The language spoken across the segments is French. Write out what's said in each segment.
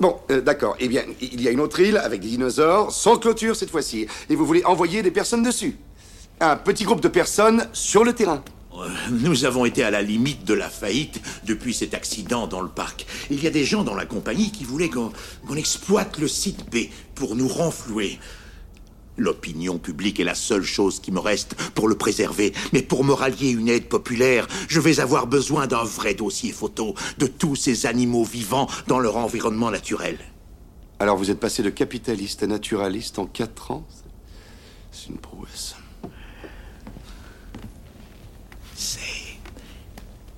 Bon, euh, d'accord. Eh bien, il y a une autre île avec des dinosaures, sans clôture cette fois-ci. Et vous voulez envoyer des personnes dessus. Un petit groupe de personnes sur le terrain. Euh, Nous avons été à la limite de la faillite depuis cet accident dans le parc. Il y a des gens dans la compagnie qui voulaient qu'on qu'on exploite le site B pour nous renflouer. L'opinion publique est la seule chose qui me reste pour le préserver. Mais pour me rallier une aide populaire, je vais avoir besoin d'un vrai dossier photo de tous ces animaux vivants dans leur environnement naturel. Alors vous êtes passé de capitaliste à naturaliste en quatre ans? C'est une prouesse. C'est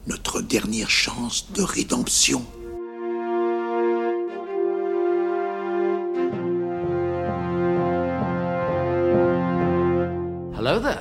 notre dernière chance de rédemption. Hello there.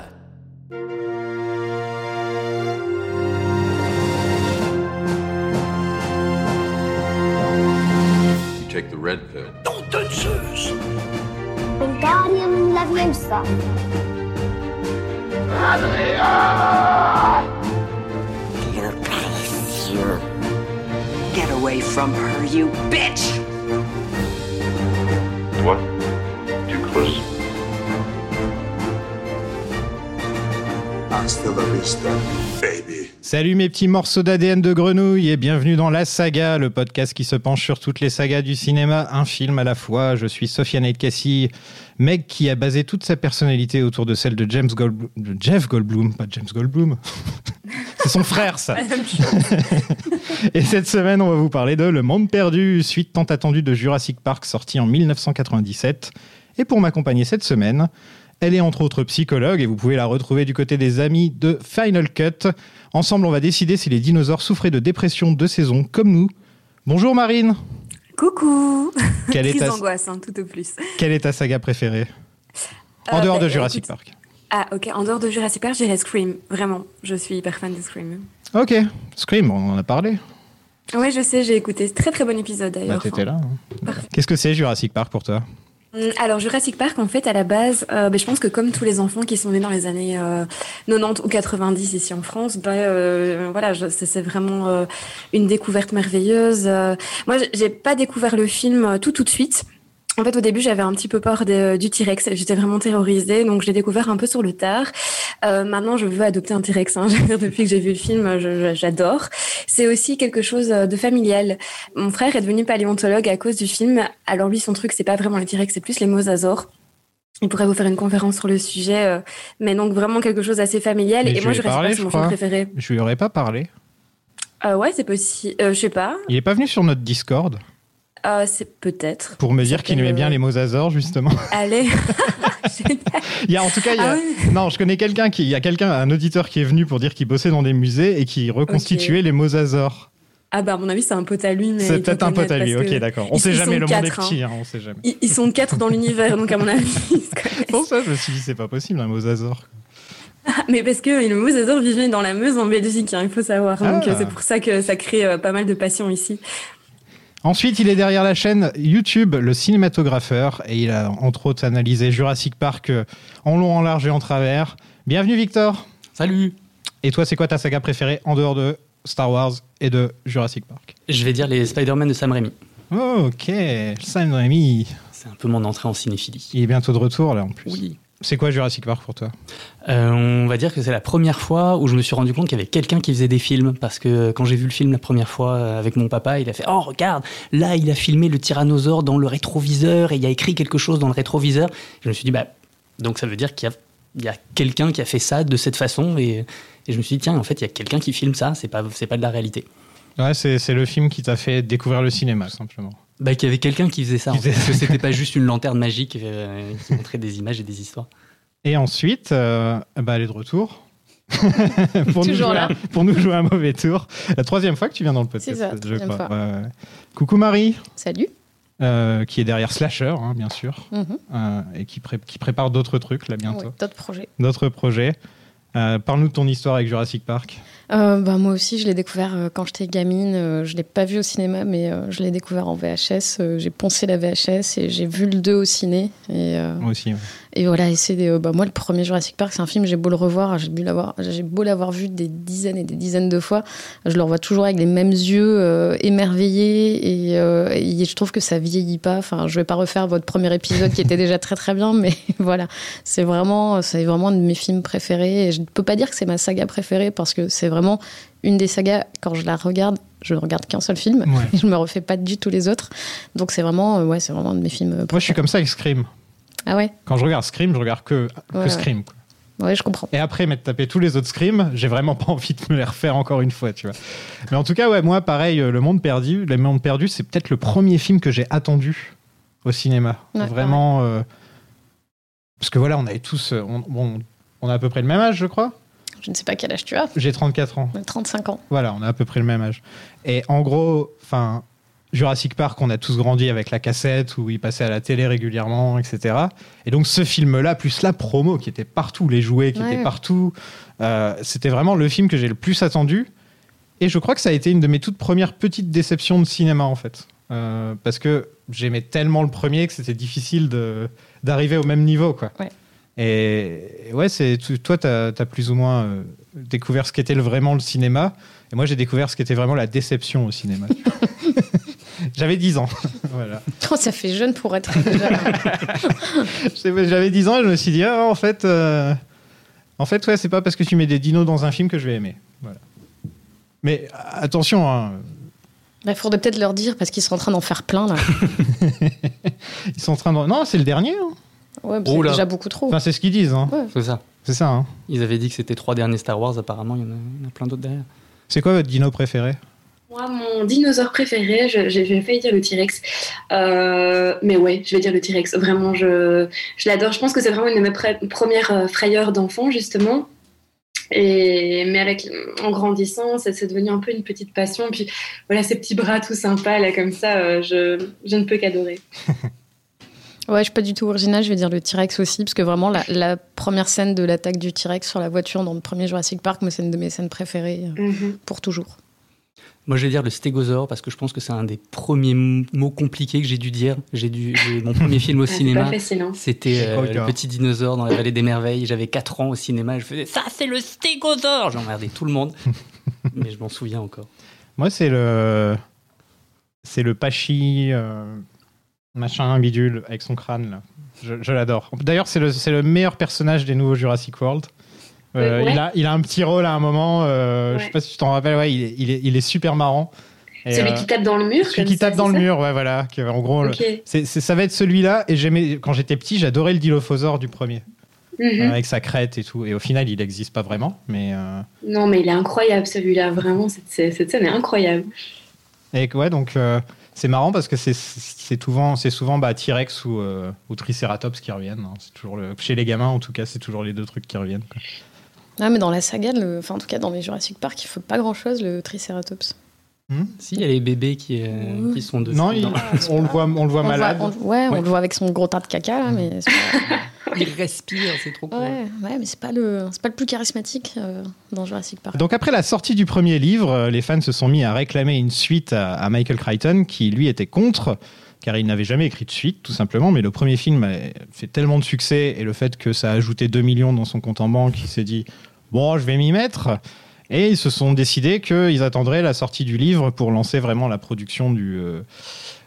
Salut mes petits morceaux d'ADN de grenouille et bienvenue dans La Saga, le podcast qui se penche sur toutes les sagas du cinéma, un film à la fois. Je suis Sophia Nate Cassie, mec qui a basé toute sa personnalité autour de celle de James Goldblum, de Jeff Goldblum, pas James Goldblum. C'est son frère ça. et cette semaine, on va vous parler de Le Monde perdu, suite tant attendue de Jurassic Park sorti en 1997. Et pour m'accompagner cette semaine, elle est entre autres psychologue et vous pouvez la retrouver du côté des amis de Final Cut. Ensemble, on va décider si les dinosaures souffraient de dépression de saison comme nous. Bonjour Marine, Coucou Quelle est ta- d'angoisse, hein, tout au plus. quelle est ta saga préférée En Euh, dehors bah, de Jurassic écoute- Park. Ah, ok, en dehors de Jurassic Park, j'irais Scream. Vraiment, je suis hyper fan de Scream. Ok, Scream, on en a parlé. Ouais, je sais, j'ai écouté. Très très bon épisode Bah, d'ailleurs. t'étais là. hein. Qu'est-ce que c'est Jurassic Park pour toi? Alors Jurassic Park, en fait, à la base, euh, bah, je pense que comme tous les enfants qui sont nés dans les années euh, 90 ou 90 ici en France, bah, euh, voilà, c'est vraiment euh, une découverte merveilleuse. Euh, moi, j'ai pas découvert le film euh, tout tout de suite. En fait, au début, j'avais un petit peu peur de- du T-Rex. J'étais vraiment terrorisée, donc je l'ai découvert un peu sur le tard. Euh, maintenant, je veux adopter un T-Rex. Hein. Je Depuis que j'ai vu le film, je- je- j'adore. C'est aussi quelque chose de familial. Mon frère est devenu paléontologue à cause du film. Alors lui, son truc, c'est pas vraiment les T-Rex, c'est plus les mosasaures. Il pourrait vous faire une conférence sur le sujet, euh, mais donc vraiment quelque chose d'assez familial. Mais Et je moi, lui ai Jurassic parlé, Park, c'est je mon film préféré. Je lui aurais pas parlé. Euh, ouais, c'est possible. Euh, je sais pas. Il est pas venu sur notre Discord Euh, c'est peut-être. pour me dire qu'il aimait bien euh, les mosasaures justement. Allez. Il y a en tout cas, il y a- Ah non, je connais quelqu'un qui, il y a quelqu'un, un auditeur qui est venu pour dire qu'il bossait dans des musées et qui reconstituait les mosasaures. Ah bah à mon avis c'est un pote à lui mais C'est peut-être un pote à lui. Ok, d'accord. On sait jamais, le monde est quatre, hein. petit, hein, on sait jamais. Ils, ils sont quatre dans l'univers donc à mon avis ils. Pour ça, je me suis dit, c'est pas possible un mosasaure. Mais parce que le mosasaure vivait dans la Meuse en Belgique hein, il faut savoir donc Ah. euh, c'est pour ça que ça crée euh, pas mal de passion ici. Ensuite, il est derrière la chaîne YouTube, le cinématographeur, et il a entre autres analysé Jurassic Park euh, en long, en large et en travers. Bienvenue Victor. Salut Et toi, c'est quoi ta saga préférée en dehors de Star Wars et de Jurassic Park? Je vais dire les Spider-Man de Sam Raimi. Oh, Ok, Sam Raimi. C'est un peu mon entrée en cinéphilie. Il est bientôt de retour là en plus. Oui. C'est quoi Jurassic Park pour toi Euh, on va dire que c'est la première fois où je me suis rendu compte qu'il y avait quelqu'un qui faisait des films. Parce que quand j'ai vu le film la première fois euh, avec mon papa, il a fait Oh, regarde, là, il a filmé le tyrannosaure dans le rétroviseur et il a écrit quelque chose dans le rétroviseur. Je me suis dit Bah, donc ça veut dire qu'il y a, a quelqu'un qui a fait ça de cette façon. Et, et je me suis dit Tiens, en fait, il y a quelqu'un qui filme ça, c'est pas, c'est pas de la réalité. Ouais, c'est c'est le film qui t'a fait découvrir le cinéma, simplement. Bah, qu'il y avait quelqu'un qui faisait ça, Qui faisait fait, que c'était pas juste une lanterne magique euh, qui montrait des images et des histoires. Et ensuite, euh, bah, elle est de retour. pour, nous Toujours jouer là. un- pour nous jouer un mauvais tour. La troisième fois que tu viens dans le podcast. C'est ça, je troisième crois. fois. Ouais. Coucou Marie, Salut. euh, qui est derrière Slasher, hein, bien sûr, Mhm. euh, et qui, pré- qui prépare d'autres trucs là bientôt, D'autres projets. d'autres projets. Euh, Parle-nous de ton histoire avec Jurassic Park. Euh, bah, moi aussi, je l'ai découvert euh, quand j'étais gamine. Euh, je l'ai pas vu au cinéma, mais euh, je l'ai découvert en VHS. J'ai poncé la VHS et j'ai vu le 2 au ciné. Moi aussi. Et voilà, et c'est euh, bah, moi le premier Jurassic Park, c'est un film j'ai beau le revoir, j'ai beau l'avoir, j'ai beau l'avoir vu des dizaines et des dizaines de fois, je le revois toujours avec les mêmes yeux euh, émerveillés et, euh, et je trouve que ça vieillit pas. Enfin, je vais pas refaire votre premier épisode qui était déjà très très bien, mais voilà, c'est vraiment c'est vraiment un de mes films préférés. Et je ne peux pas dire que c'est ma saga préférée parce que c'est vraiment une des sagas quand je la regarde. Je ne regarde qu'un seul film, Ouais. je me refais pas du tout les autres. Donc c'est vraiment, euh, ouais, c'est vraiment un de mes films. euh, Moi, je suis comme ça avec Scream. Ah ouais, Quand je regarde Scream, je regarde que, Ouais. Scream. quoi. ouais, je comprends. Et après m'être tapé tous les autres Scream, j'ai vraiment pas envie de me les refaire encore une fois, tu vois. Mais en tout cas, ouais, moi, pareil, euh, Le Monde Perdu, Le Monde Perdu, c'est peut-être le premier film que j'ai attendu au cinéma. Ouais, vraiment. euh, Parce que voilà, on avait tous. euh, on, bon, on a à peu près le même âge, je crois. Je ne sais pas quel âge tu as. J'ai 34 ans. 35 ans. Voilà, on a à peu près le même âge. Et en gros, enfin, Jurassic Park, on a tous grandi avec la cassette où il passait à la télé régulièrement, etc. Et donc ce film-là, plus la promo qui était partout, les jouets qui Ouais. étaient partout, euh, c'était vraiment le film que j'ai le plus attendu. Et je crois que ça a été une de mes toutes premières petites déceptions de cinéma, en fait. Euh, parce que j'aimais tellement le premier que c'était difficile d'arriver au même niveau, quoi. Ouais. Et et ouais, c'est toi, tu as, plus ou moins euh, découvert ce qu'était vraiment le cinéma. Et moi, j'ai découvert ce qu'était vraiment la déception au cinéma. J'avais 10 ans. voilà. Oh, ça fait jeune pour être. J'avais 10 ans et je me suis dit, ah, en fait, euh, en fait ouais, c'est pas parce que tu mets des dinos dans un film que je vais aimer. Voilà. Mais attention, hein, Il faudrait peut-être leur dire parce qu'ils sont en train d'en faire plein là. ils sont en train de. Non, c'est le dernier. hein. Ouais, bah, c'est déjà beaucoup trop. Enfin, c'est ce qu'ils disent. hein. Ouais. C'est ça. C'est ça. hein. Ils avaient dit que c'était trois derniers Star Wars, apparemment, il y en a, il y en a plein d'autres derrière. C'est quoi votre dino préféré? Moi, mon dinosaure préféré, je- j'ai failli dire le T-Rex. Euh, mais ouais, je vais dire le T-Rex. Vraiment, je, je l'adore. Je pense que c'est vraiment une de mes premières euh, frayeurs d'enfant, justement. Et, mais avec, en grandissant, c'est devenu un peu une petite passion. Puis voilà, ces petits bras tout sympas, là, comme ça, euh, je, je ne peux qu'adorer. Ouais, je suis pas du tout original, je vais dire le T-Rex aussi, parce que vraiment, la, la première scène de l'attaque du T-Rex sur la voiture dans le premier Jurassic Park, moi, c'est une de mes scènes préférées Mhm. pour toujours. Moi, je vais dire le stégosaure parce que je pense que c'est un des premiers mots compliqués que j'ai dû dire. J'ai dû, mon premier film au cinéma, hein. c'était euh, le petit dinosaure dans la vallée des merveilles. J'avais 4 ans au cinéma, et je faisais ça, c'est le stégosaure. J'ai emmerdé tout le monde, mais je m'en souviens encore. Moi, c'est le. C'est le Pachi, euh, machin bidule, avec son crâne, là. Je, je l'adore. D'ailleurs, c'est le, c'est le meilleur personnage des nouveaux Jurassic World. Euh, Ouais, ouais. il, a, il a un petit rôle à un moment, euh, je sais Ouais. pas si tu t'en rappelles, ouais, il, est, il, est, il est super marrant. Et, Celui euh, qui tape dans le mur. celui qui ça, tape dans le mur, ouais, voilà. qui, en gros, le- ça va être celui-là. Et j'aimais, quand j'étais petit, j'adorais le Dilophosaure du premier, Mhm. euh, avec sa crête et tout. Et au final, il n'existe pas vraiment. Mais, euh, Non, mais il est incroyable celui-là, vraiment, cette, cette scène est incroyable. Et ouais, donc euh, c'est marrant parce que c'est souvent, souvent bah, T-Rex ou, euh, ou Triceratops qui reviennent. hein. C'est toujours le, chez les gamins, en tout cas, c'est toujours les deux trucs qui reviennent. quoi. Ah, mais dans la saga, le- enfin, en tout cas, dans les Jurassic Park, il faut pas grand chose, le Triceratops. Si, il y a les bébés qui, euh, qui sont dessus. Non, il- on, le voit, on le voit On le malade. voit- on- ouais, on le voit avec son gros tas de caca, là, mais c'est Il respire, c'est trop cool. ouais, ouais, mais c'est pas le, c'est pas le plus charismatique euh, dans Jurassic Park. Donc après la sortie du premier livre, euh, les fans se sont mis à réclamer une suite à, à Michael Crichton, qui lui était contre, car il n'avait jamais écrit de suite, tout simplement. Mais le premier film a fait tellement de succès, et le fait que ça a ajouté 2 millions dans son compte en banque, il s'est dit, bon, je vais m'y mettre. Et ils se sont décidés qu'ils attendraient la sortie du livre pour lancer vraiment la production du, euh,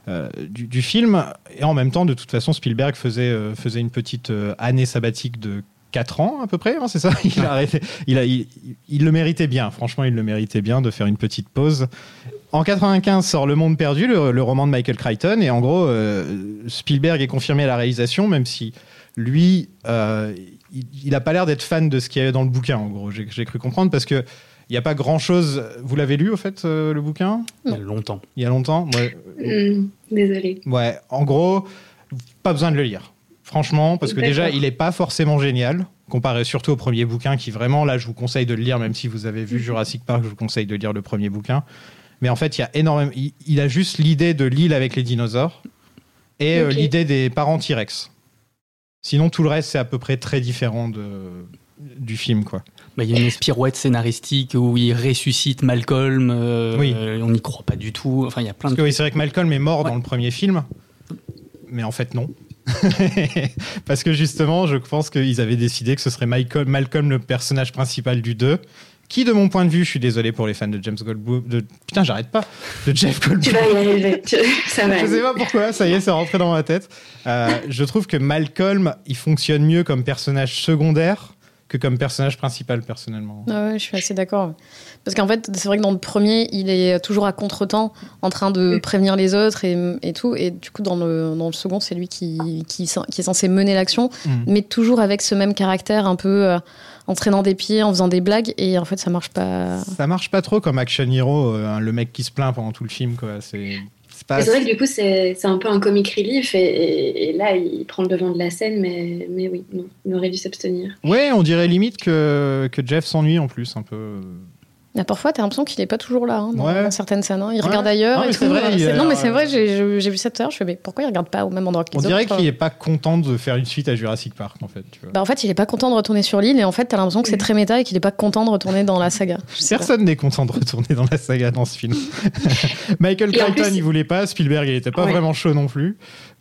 euh, du, film. Et en même temps, de toute façon, Spielberg faisait, euh, faisait une petite année sabbatique de 4 ans à peu près, hein, c'est ça? Il, a arrêté, il, a, il, le méritait bien, franchement, il le méritait bien de faire une petite pause. En 95 sort Le Monde Perdu, le, roman de Michael Crichton, et en gros, Spielberg est confirmé à la réalisation, même si lui, il n'a pas l'air d'être fan de ce qu'il y avait dans le bouquin, en gros, j'ai j'ai cru comprendre, parce que il n'y a pas grand chose. Vous l'avez lu, au fait, euh, le bouquin? Il y a longtemps. Il y a longtemps Ouais. Hmm, désolée. Ouais, en gros, pas besoin de le lire. Franchement, parce que déjà, il n'est pas forcément génial, comparé surtout au premier bouquin, qui vraiment, là, je vous conseille de le lire, même si vous avez vu Jurassic Park, je vous conseille de lire le premier bouquin. Mais en fait, il y a énormément. Il, il a juste l'idée de l'île avec les dinosaures et euh, l'idée des parents T-Rex. Sinon, tout le reste, c'est à peu près très différent de, du film, quoi. Bah, Il y a une pirouette scénaristique où il ressuscite Malcolm. euh, Oui. euh, on n'y croit pas du tout. Enfin, il y a plein Parce de. que oui, c'est vrai que Malcolm est mort Ouais. dans le premier film, mais en fait, non. Parce que justement, je pense qu'ils avaient décidé que ce serait Michael, Malcolm le personnage principal du 2. Qui, de mon point de vue, je suis désolé pour les fans de James Goldblum, de putain, j'arrête pas, de Jeff Goldblum. Tu vas y arriver. Tu- Ça va. Je sais pas pourquoi, ça y est, c'est rentré dans ma tête. Euh, je trouve que Malcolm, il fonctionne mieux comme personnage secondaire que comme personnage principal, personnellement. Ah ouais, je suis assez d'accord. Parce qu'en fait, c'est vrai que dans le premier, il est toujours à contre-temps, en train de prévenir les autres et, et tout. Et du coup, dans le, dans le second, c'est lui qui, qui, qui est censé mener l'action, Mm. mais toujours avec ce même caractère, un peu euh, en traînant des pieds, en faisant des blagues. Et en fait, ça marche pas. Ça marche pas trop comme Action Hero, euh, le mec qui se plaint pendant tout le film, quoi. C'est c'est pas. Mais C'est vrai que du coup, c'est c'est un peu un comic relief et, et- et là, il prend le devant de la scène, mais, mais oui, non, il aurait dû s'abstenir. Ouais, on dirait limite que, que Jeff s'ennuie en plus, un peu. Mais parfois, t'as l'impression qu'il est pas toujours là, hein, dans, Ouais. dans certaines scènes. hein. Il Ouais. regarde ailleurs. Non, mais c'est vrai, il C'est- a non, mais l'air, c'est vrai, euh, j'ai vu ça tout à l'heure. Je fais, mais pourquoi il regarde pas au même endroit que les On dirait qu'il est pas content de faire une suite à Jurassic Park, en fait. Tu vois. Bah, en fait, il est pas content de retourner sur l'île et en fait, t'as l'impression que c'est très méta et qu'il est pas content de retourner dans la saga. Personne n'est content de retourner dans la saga dans ce film. Michael Crichton, il voulait pas, Spielberg, il était pas Ouais. vraiment chaud non plus.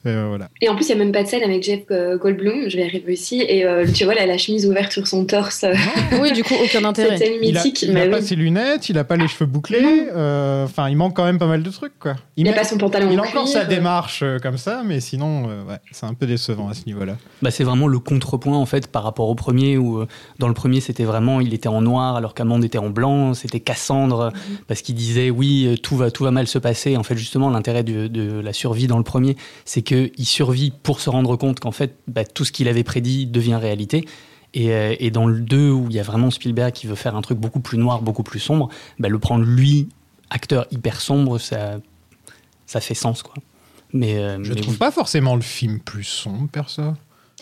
Euh, voilà. Et en plus, il n'y a même pas de scène avec Jeff euh, Goldblum, je vais y arriver aussi. Et euh, tu vois, là, la chemise ouverte sur son torse, euh, Oui, du coup, aucun cette intérêt. scène Il a, mythique. il a mais pas oui. ses lunettes, il a pas les cheveux bouclés. euh, Enfin, il manque quand même pas mal de trucs, quoi. Il n'a pas son pantalon il a en encore cuir, sa démarche euh, comme ça, mais sinon, euh, ouais, c'est un peu décevant à ce niveau-là. Bah, c'est vraiment le contrepoint en fait par rapport au premier où euh, dans le premier c'était vraiment il était en noir alors qu'Amand était en blanc, c'était Cassandre parce qu'il disait oui tout va tout va mal se passer. En fait justement l'intérêt de, de la survie dans le premier c'est que il survit pour se rendre compte qu'en fait bah, tout ce qu'il avait prédit devient réalité. Et, euh, et dans le 2 où il y a vraiment Spielberg qui veut faire un truc beaucoup plus noir, beaucoup plus sombre, bah, le prendre lui acteur hyper sombre ça ça fait sens quoi. Mais, euh, Je mais trouve oui. pas forcément le film plus sombre, perso.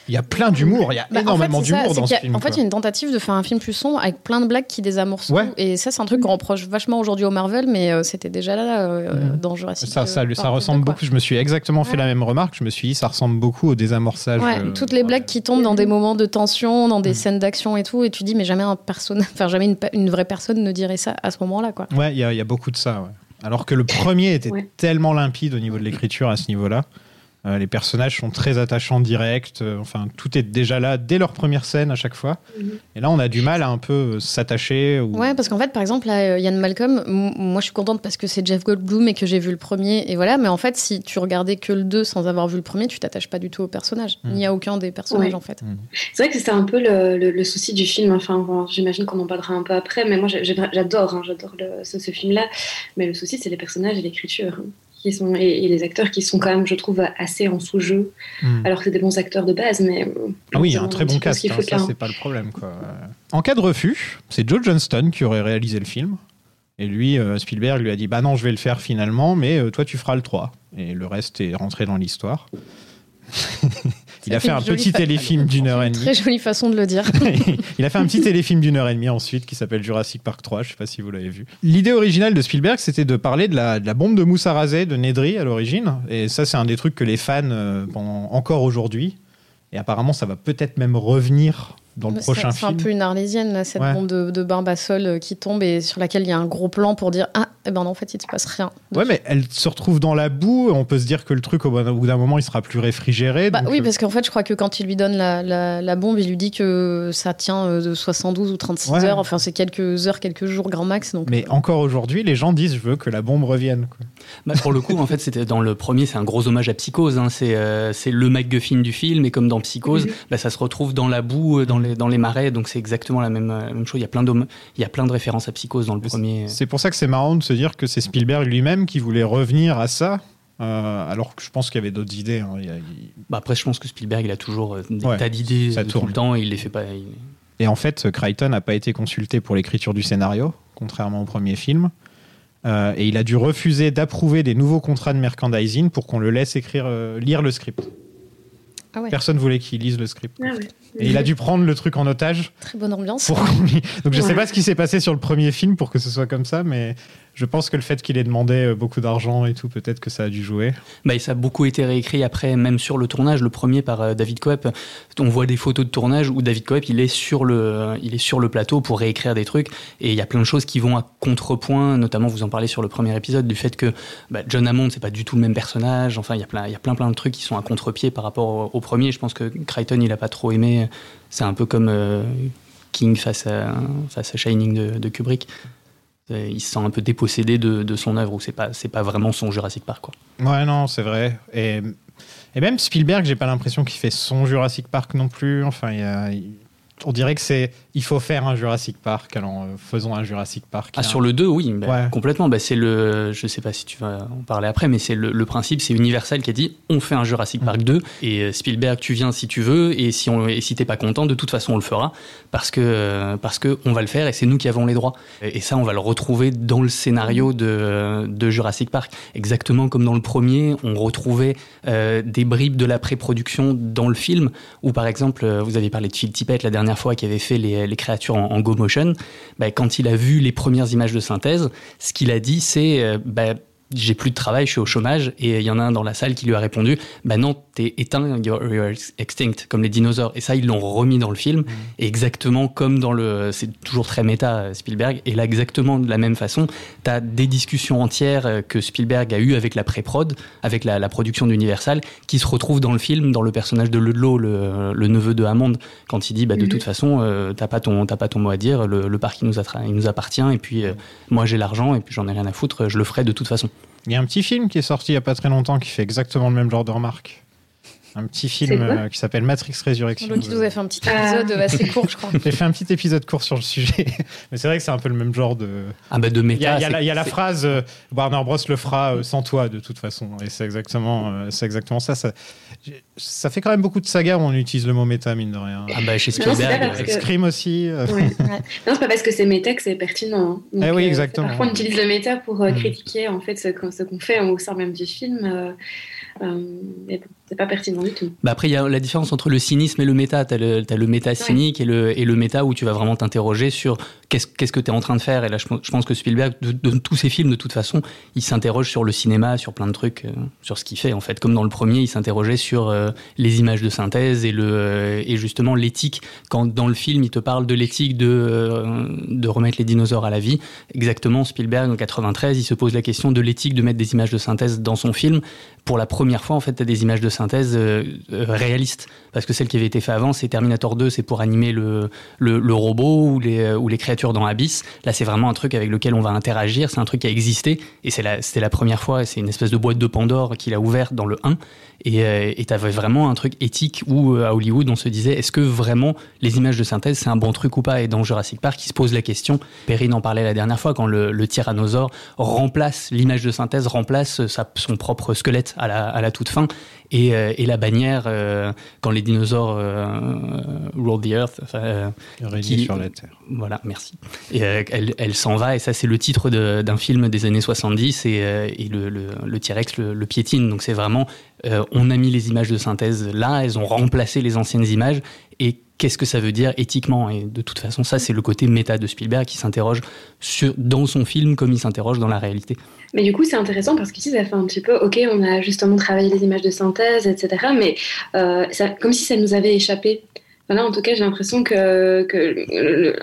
Il y a plein d'humour, il y a Bah, en énormément fait, d'humour dans ce a- film. En fait, il y a une tentative de faire un film plus sombre avec plein de blagues qui désamorcent Ouais. tout. Et ça, c'est un truc qu'on reproche vachement aujourd'hui au Marvel, mais euh, c'était déjà là euh, Mhm. dans Jurassic Ça, ça, euh, ressemble beaucoup. Je me suis exactement fait Ouais. la même remarque. Je me suis dit, ça ressemble beaucoup au désamorçage. Ouais, euh, toutes les blagues qui tombent dans des moments de tension, dans des scènes d'action et tout, et tu dis mais jamais un personnage, enfin jamais une, une vraie personne ne dirait ça à ce moment-là quoi. Ouais, il y, y a beaucoup de ça. ouais. Alors que le premier était Ouais. tellement limpide au niveau de l'écriture à ce niveau-là. Euh, les personnages sont très attachants directs. euh, enfin, tout est déjà là dès leur première scène à chaque fois. Mhm. Et là, on a du mal à un peu euh, s'attacher. Ou... Ouais, parce qu'en fait, par exemple, là, euh, Yann Malcolm, moi je suis contente parce que c'est Jeff Goldblum et que j'ai vu le premier, et voilà, mais en fait, si tu regardais que le 2 sans avoir vu le premier, tu t'attaches pas du tout au personnage, Mm. ni à aucun des personnages Ouais. en fait. C'est vrai que c'est un peu le, le- le souci du film. Enfin, bon, j'imagine qu'on en parlera un peu après, mais moi j'adore, hein, j'adore le- ce, ce film-là. Mais le souci, c'est les personnages et l'écriture. hein, Qui sont, et, et les acteurs qui sont quand même, je trouve, assez en sous-jeu. Hmm. Alors que c'est des bons acteurs de base, mais. euh, Ah oui, il y a un très bon cast, hein, ça c'est pas le problème. Quoi. En cas de refus, c'est Joe Johnston qui aurait réalisé le film. Et lui, euh, Spielberg lui a dit Bah non, je vais le faire finalement, mais euh, toi tu feras le 3. Et le reste est rentré dans l'histoire. Il a fait fait un petit téléfilm d'une heure et demie. Très jolie façon de le dire. Il a fait un petit téléfilm d'une heure et demie ensuite qui s'appelle Jurassic Park 3. Je sais pas si vous l'avez vu. L'idée originale de Spielberg, c'était de parler de la, de la bombe de mousse à raser de Nedry à l'origine. Et ça, c'est un des trucs que les fans euh, pendant encore aujourd'hui. Et apparemment, ça va peut-être même revenir dans le C'est prochain c'est un film. peu une arlésienne, là, cette Ouais. bombe de, de Barbasol euh, qui tombe et sur laquelle il y a un gros plan pour dire Ah, eh ben non, en fait, il se passe rien. Ouais, mais elle se retrouve dans la boue. On peut se dire que le truc, au bout d'un- moment, il sera plus réfrigéré. Bah donc, oui, euh, parce qu'en fait, je crois que quand il lui donne la, la- la bombe, il lui dit que ça tient euh, de 72 ou 36 Ouais. heures. Enfin, c'est quelques heures, quelques jours grand max. Donc, Mais encore aujourd'hui, les gens disent je veux que la bombe revienne. quoi. Bah, pour le coup, en fait, c'était dans le premier, c'est un gros hommage à Psychose. hein. C'est euh, c'est le MacGuffin du film, et comme dans Psychose, bah, ça se retrouve dans la boue, euh, dans les, dans les marais. Donc c'est exactement la même, euh, la même chose. Il y a plein d'hommes- il y a plein de références à Psychose dans le premier. C'est pour ça que c'est marrant de se dire que c'est Spielberg lui-même qui voulait revenir à ça. euh, alors que je pense qu'il y avait d'autres idées. hein. Il y a- il- Bah, après, je pense que Spielberg, il a toujours euh, des Ouais, tas d'idées euh, tout le temps, et il les fait pas. il- Et en fait, Crichton n'a pas été consulté pour l'écriture du scénario, contrairement au premier film. Euh, et il a dû refuser d'approuver des nouveaux contrats de merchandising pour qu'on le laisse écrire, euh, lire le script. Ah ouais. Personne voulait qu'il lise le script. Ah ouais. Et il a dû prendre le truc en otage. Très bonne ambiance. Pour Donc je sais Ouais. pas ce qui s'est passé sur le premier film pour que ce soit comme ça, mais je pense que le fait qu'il ait demandé euh, beaucoup d'argent et tout, peut-être que ça a dû jouer. Bah, et ça a beaucoup été réécrit après, même sur le tournage. Le premier par euh, David Coep, on voit des photos de tournage où David Coep il est sur le, il est sur le plateau pour réécrire des trucs. Et il y a plein de choses qui vont à contrepoint, notamment vous en parlez sur le premier épisode du fait que bah, John Hammond c'est pas du tout le même personnage. Enfin, il y a plein, il y a plein plein de trucs qui sont à contre-pied par rapport au, premier. Je pense que Crichton il a pas trop aimé. C'est un peu comme euh, King face à face à Shining de Kubrick. Euh, Il se sent un peu dépossédé de, de son œuvre, ou c'est pas, pas vraiment son Jurassic Park. Quoi. Ouais, non, c'est vrai. Et, et même Spielberg, j'ai pas l'impression qu'il fait son Jurassic Park non plus. Enfin, il y a- on dirait que c'est. Il faut faire un Jurassic Park, alors euh, faisons un Jurassic Park. Ah, a sur le 2, oui, bah, Ouais. complètement. Bah, c'est le, je sais pas si tu vas en parler après, mais c'est le, le principe, c'est Universal qui a dit on fait un Jurassic. Park 2 et euh, Spielberg, tu viens si tu veux et si on, et si t'es pas content, de toute façon on le fera parce que euh, parce que on va le faire et c'est nous qui avons les droits. Et, et ça, on va le retrouver dans le scénario de, de Jurassic Park, exactement comme dans le premier, on retrouvait euh, des bribes de la pré-production dans le film où par exemple, vous avez parlé de Phil Tippett la dernière fois qui avait fait les, créatures en, en go motion. Bah, quand il a vu les premières images de synthèse, ce qu'il a dit, c'est euh, bah, j'ai plus de travail, je suis au chômage. Et il y en a un dans la salle qui lui a répondu bah non, t'es éteint, you're, you're extinct, comme les dinosaures. Et ça, ils l'ont remis dans le film. Et exactement comme dans le. C'est toujours très méta, euh, Spielberg. Et là, exactement de la même façon, t'as des discussions entières euh, que Spielberg a eues avec la pré-prod, avec la, la production d'Universal, qui se retrouvent dans le film, dans le personnage de Ludlow, le, le neveu de Hammond, quand il dit bah, de Mhm. toute façon, euh, t'as pas, ton- pas ton mot à dire, le, le parc il nous, attra- il nous appartient, et puis euh, moi j'ai l'argent, et puis j'en ai rien à foutre, je le ferai de toute façon. Il y a un petit film qui est sorti il y a pas très longtemps qui fait exactement le même genre de remarque. Un petit film euh, qui s'appelle Matrix Résurrection. L'autre, nous a fait un petit Ah. épisode assez court, je crois. J'ai fait un petit épisode court sur le sujet, mais c'est vrai que c'est un peu le même genre de. Ah bah de Il y méta. a, il y a la, il y a la c'est- phrase euh, Warner Bros le fera euh, sans toi de toute façon, et c'est exactement, c'est exactement ça. ça. fait quand même beaucoup de sagas où on utilise le mot méta mine de rien. Ah bah chez Spielberg, que- Scream aussi. euh, Ouais. Non, c'est pas parce que c'est méta que c'est pertinent. hein. Donc, Eh oui, exactement. Parfois, on utilise le méta pour Mm. critiquer en fait ce qu'on fait au sein même du film. euh, mais bon, c'est pas pertinent du tout. Bah après, il y a la différence entre le cynisme et le méta. Tu as le, le méta cynique et, le, et le méta où tu vas vraiment t'interroger sur qu'est-ce qu'est-ce que tu es en train de faire. Et là, je, pense- je pense que Spielberg, de, de tous ses films, de toute façon, il s'interroge sur le cinéma, sur plein de trucs, euh, sur ce qu'il fait. En fait, comme dans le premier, il s'interrogeait sur euh, les images de synthèse et, le, euh, et justement l'éthique. Quand dans le film, il te parle de l'éthique de, de remettre les dinosaures à la vie, exactement, Spielberg, en 93, il se pose la question de l'éthique de mettre des images de synthèse dans son film. Pour la première fois, en fait, tu as des images de synthèse euh, euh, réalistes. Parce que celles qui avaient été faites avant, c'est Terminator 2, c'est pour animer le, le, robot ou les, euh, ou les créatures dans Abyss. Là, c'est vraiment un truc avec lequel on va interagir. C'est un truc qui a existé. Et c'est la, c'était la première fois. C'est une espèce de boîte de Pandore qu'il a ouverte dans le 1. Et et t'avais vraiment un truc éthique où, à Hollywood, on se disait est-ce que vraiment les images de synthèse, c'est un bon truc ou pas? Et dans Jurassic Park, il se pose la question. Perrine en parlait la dernière fois quand le, le tyrannosaure remplace l'image de synthèse, remplace sa- son propre squelette à la, à la toute fin. Et, euh, et la bannière, euh, quand les dinosaures euh, rule the earth, enfin, euh, qui- sur la Terre. voilà, merci. Et euh, elle, elle s'en va, et ça, c'est le titre d'un film des années 70, et, euh, et le, le, le T-Rex le, le piétine. Donc, c'est vraiment, euh, on a mis les images de synthèse là, elles ont remplacé les anciennes images, et qu'est-ce que ça veut dire éthiquement Et de toute façon, ça, c'est le côté méta de Spielberg qui s'interroge dans son film comme il s'interroge dans la réalité. Mais du coup, c'est intéressant parce qu'ici, ça fait un petit peu, ok, on a justement travaillé les images de synthèse, etc. Mais euh, comme si ça nous avait échappé. Enfin, là, en tout cas, j'ai l'impression que,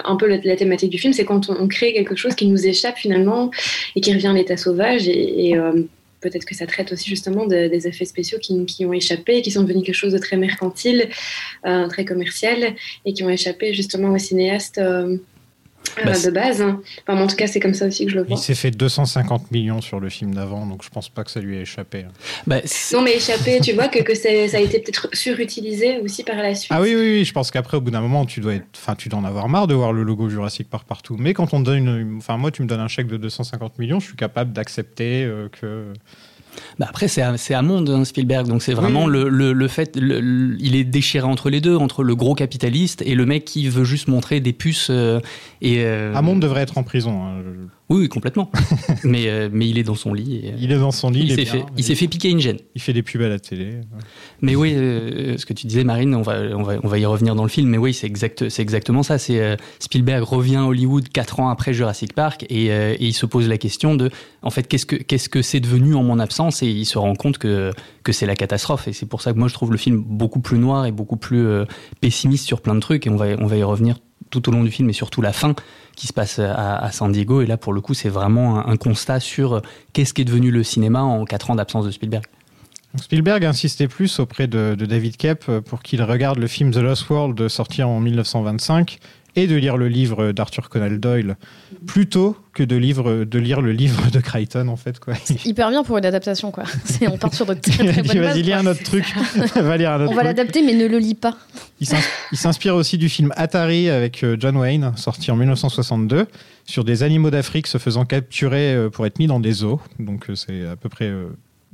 un peu la, thématique du film, c'est quand on, crée quelque chose qui nous échappe finalement et qui revient à l'état sauvage. Et, euh, peut-être que ça traite aussi justement de- des effets spéciaux qui, ont échappé, qui sont devenus quelque chose de très mercantile, euh, très commercial, et qui ont échappé justement aux cinéastes. Euh, Bah, c'est- de base. hein. Enfin, en tout cas, c'est comme ça aussi que je le vois. Il s'est fait 250 millions sur le film d'avant, donc je pense pas que ça lui ait échappé. hein. Bah, Non, mais échappé, tu vois que, que ça a été peut-être surutilisé aussi par la suite. Ah oui, oui, oui, je pense qu'après, au bout d'un moment, tu dois être, enfin, tu dois en avoir marre de voir le logo Jurassic Park partout. Mais quand on te donne, une- enfin, moi, tu me donnes un chèque de 250 millions, je suis capable d'accepter euh, que. Bah après, c'est à monde, hein, Spielberg. Donc, c'est vraiment Oui. le, le, le fait. le- le- il est déchiré entre les deux, entre le gros capitaliste et le mec qui veut juste montrer des puces. euh, et, euh, Hammond devrait être en prison. hein. Oui, oui, complètement. mais, euh, mais il est dans son lit. Et, euh, Il est dans son lit, il il, est s'est fait, il s'est fait piquer une gêne. il fait des pubs à la télé. Mais oui, euh, ce que tu disais, Marine, on va, on, va, on va y revenir dans le film, mais oui, c'est exact, c'est exactement ça. C'est Spielberg revient à Hollywood quatre ans après Jurassic Park et, et il se pose la question de, en fait, qu'est-ce que qu'est-ce que c'est devenu en mon absence Et il se rend compte que que c'est la catastrophe. Et c'est pour ça que moi je trouve le film beaucoup plus noir et beaucoup plus pessimiste sur plein de trucs. Et on va on va y revenir tout au long du film et surtout la fin qui se passe à, San Diego. Et là, pour le coup, c'est vraiment un, constat sur euh, qu'est-ce qui est devenu le cinéma en quatre ans d'absence de Spielberg. Spielberg insistait plus auprès de, David Koepp euh, pour qu'il regarde le film The Lost World sorti en 1925 et de lire le livre d'Arthur Conan Doyle plutôt que de, livre, de lire le livre de Crichton en fait quoi. Hyper bien pour une adaptation, quoi. C'est- On part sur de très très bonnes vas-y lis un autre truc, va lire un autre On va truc. l'adapter, mais ne le lis pas. Il s'ins- il s'inspire aussi du film Atari avec euh, John Wayne, sorti en 1962, sur des animaux d'Afrique se faisant capturer euh, pour être mis dans des zoos. Donc euh, c'est à peu près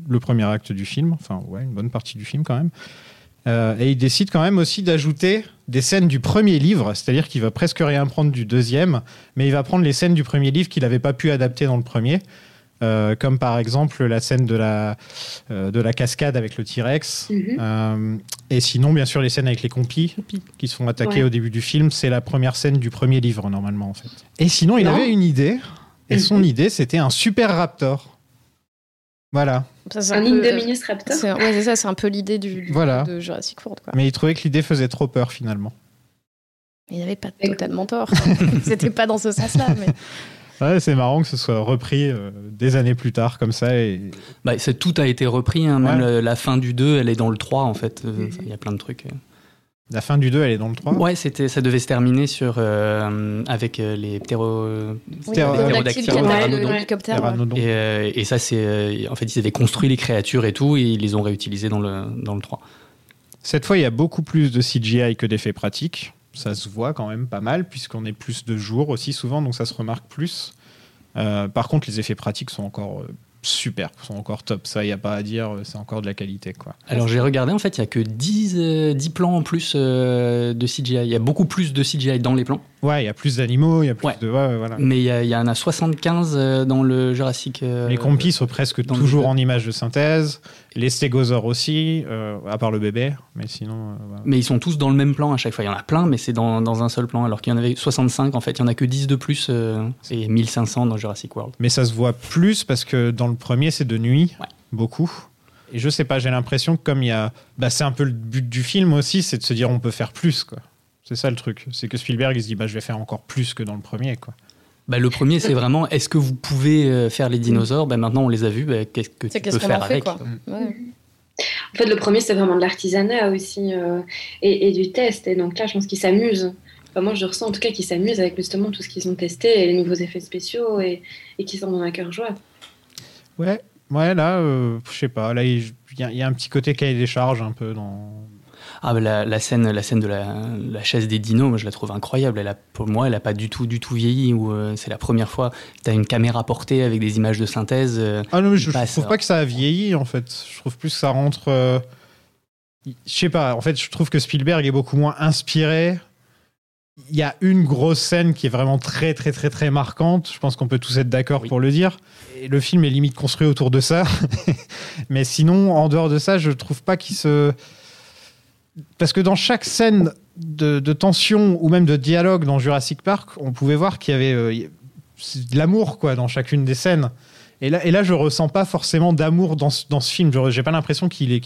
le premier acte du film, enfin ouais, une bonne partie du film quand même. Euh, et il décide quand même aussi d'ajouter des scènes du premier livre, c'est-à-dire qu'il va presque rien prendre du deuxième, mais il va prendre les scènes du premier livre qu'il n'avait pas pu adapter dans le premier. Euh, comme par exemple la scène de la, euh, de la cascade avec le T-Rex. Mhm. Et sinon, bien sûr, les scènes avec les compis qui se font attaquer Ouais. au début du film, c'est la première scène du premier livre, normalement, en fait. Et sinon, il Non. avait une idée, et son idée, c'était un super raptor. Voilà. Ça, Un peu- Indominus Raptor. c'est- Ouais, c'est ça, c'est un peu l'idée du, du- Voilà. de Jurassic World. Quoi. Mais il trouvait que l'idée faisait trop peur, finalement. Il n'avait pas totalement tort. C'était pas dans ce sens-là. Mais... Ouais, c'est marrant que ce soit repris euh, des années plus tard, comme ça. Et... Bah, tout a été repris, hein, même Ouais. la, la fin du 2, elle est dans le 3 en fait. Euh, enfin, Il y a plein de trucs. La fin du 2, elle est dans le 3. Ouais, c'était, ça devait se terminer sur, euh, avec euh, les ptéro... Oui, ptérodactyles. Et, euh, et ça, c'est. euh, en fait, ils avaient construit les créatures et tout, et ils les ont réutilisées dans le, dans le 3. Cette fois, il y a beaucoup plus de CGI que d'effets pratiques. Ça se voit quand même pas mal, puisqu'on est plus de jours aussi souvent, donc ça se remarque plus. Euh, par contre, les effets pratiques sont encore euh, super, sont encore top. Ça, il n'y a pas à dire, c'est encore de la qualité. quoi. Alors, j'ai regardé, en fait, il n'y a que 10, euh, 10 plans en plus euh, de CGI. Il y a beaucoup plus de CGI dans les plans, Ouais, il y a plus d'animaux, il y a plus Ouais. de. ouais, voilà. mais il y, en a 75 euh, dans le Jurassic. euh, Les compis sont presque toujours en images de synthèse. Les stégosaures aussi, euh, à part le bébé, mais sinon. euh, voilà. Mais ils sont tous dans le même plan à chaque fois. Il y en a plein, mais c'est dans, dans un seul plan. Alors qu'il y en avait 65, en fait, il n'y en a que 10 de plus euh, et 1500 dans Jurassic World. Mais ça se voit plus parce que dans le premier, c'est de nuit, Ouais. beaucoup. Et je sais pas, j'ai l'impression que comme il y a. Bah, c'est un peu le but du film aussi, c'est de se dire on peut faire plus, quoi. C'est ça le truc. C'est que Spielberg, il se dit bah, je vais faire encore plus que dans le premier, quoi. Bah, le premier, c'est vraiment est-ce que vous pouvez euh, faire les dinosaures? Bah, Maintenant, on les a vus. bah, qu'est-ce que tu qu'est-ce peux qu'on faire en fait, avec quoi. Ouais. En fait, le premier, c'est vraiment de l'artisanat aussi euh, et, et du test. Et donc là, je pense qu'ils s'amusent. Enfin, moi, je ressens en tout cas qu'ils s'amusent avec justement tout ce qu'ils ont testé et les nouveaux effets spéciaux et, et qu'ils sont dans un cœur joie. Ouais, ouais, là, euh, je sais pas. Là, il y, y a un petit côté cahier des charges un peu dans. Ah, bah, la, la scène, la scène de la, la chaise des dinos, moi, je la trouve incroyable. Elle a, pour moi, elle n'a pas du tout, du tout vieilli. Ou euh, c'est la première fois. Tu as une caméra portée avec des images de synthèse. euh, Ah non, mais je, trouve pas que ça a vieilli en fait. Je trouve plus que ça rentre. euh, Je sais pas. En fait, je trouve que Spielberg est beaucoup moins inspiré. Il y a une grosse scène qui est vraiment très très très très marquante. Je pense qu'on peut tous être d'accord Oui. pour le dire. Et le film est limite construit autour de ça. Mais sinon, en dehors de ça, je trouve pas qu'il se. Parce que dans chaque scène de, tension ou même de dialogue dans Jurassic Park, on pouvait voir qu'il y avait euh, de l'amour quoi dans chacune des scènes. Et là, et là, je ressens pas forcément d'amour dans ce, dans ce film. J'ai pas l'impression qu'il est,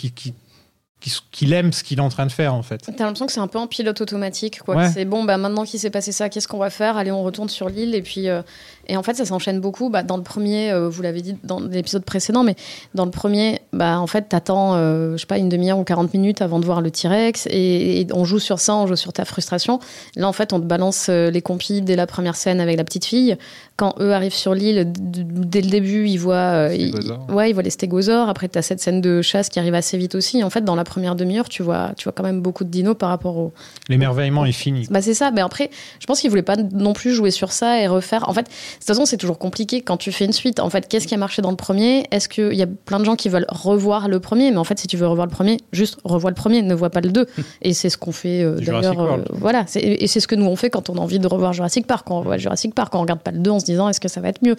qu'il aime ce qu'il est en train de faire, en fait. T'as l'impression que c'est un peu en pilote automatique. Quoi. Ouais. C'est bon, bah, maintenant qu'il s'est passé ça, qu'est-ce qu'on va faire? Allez, on retourne sur l'île. Et puis, euh, et en fait, ça s'enchaîne beaucoup. Bah, dans le premier, euh, vous l'avez dit dans l'épisode précédent, mais dans le premier, bah, en fait, t'attends, euh, je sais pas, une demi-heure ou 40 minutes avant de voir le T-Rex. Et, et on joue sur ça, on joue sur ta frustration. Là, en fait, on te balance euh, les compis dès la première scène avec la petite fille. Quand eux arrivent sur l'île, dès le début, ils voient, euh, ils- ouais, ils voient les stégosaures. Après, t'as cette scène de chasse qui arrive assez vite aussi. En fait, dans la première demi-heure, tu vois, tu vois quand même beaucoup de dinos par rapport au. L'émerveillement est fini. Bah c'est ça. Mais après, je pense qu'il voulait pas non plus jouer sur ça et refaire. En fait, de toute façon, c'est toujours compliqué quand tu fais une suite. En fait, qu'est-ce qui a marché dans le premier? Est-ce qu'il y a plein de gens qui veulent revoir le premier? Mais en fait, si tu veux revoir le premier, juste revois le premier, ne vois pas le deux. Et c'est ce qu'on fait euh, d'ailleurs. euh, voilà. Et c'est ce que nous on fait quand on a envie de revoir Jurassic Park. Quand on revoit Jurassic Park, on regarde pas le 2 en se disant est-ce que ça va être mieux?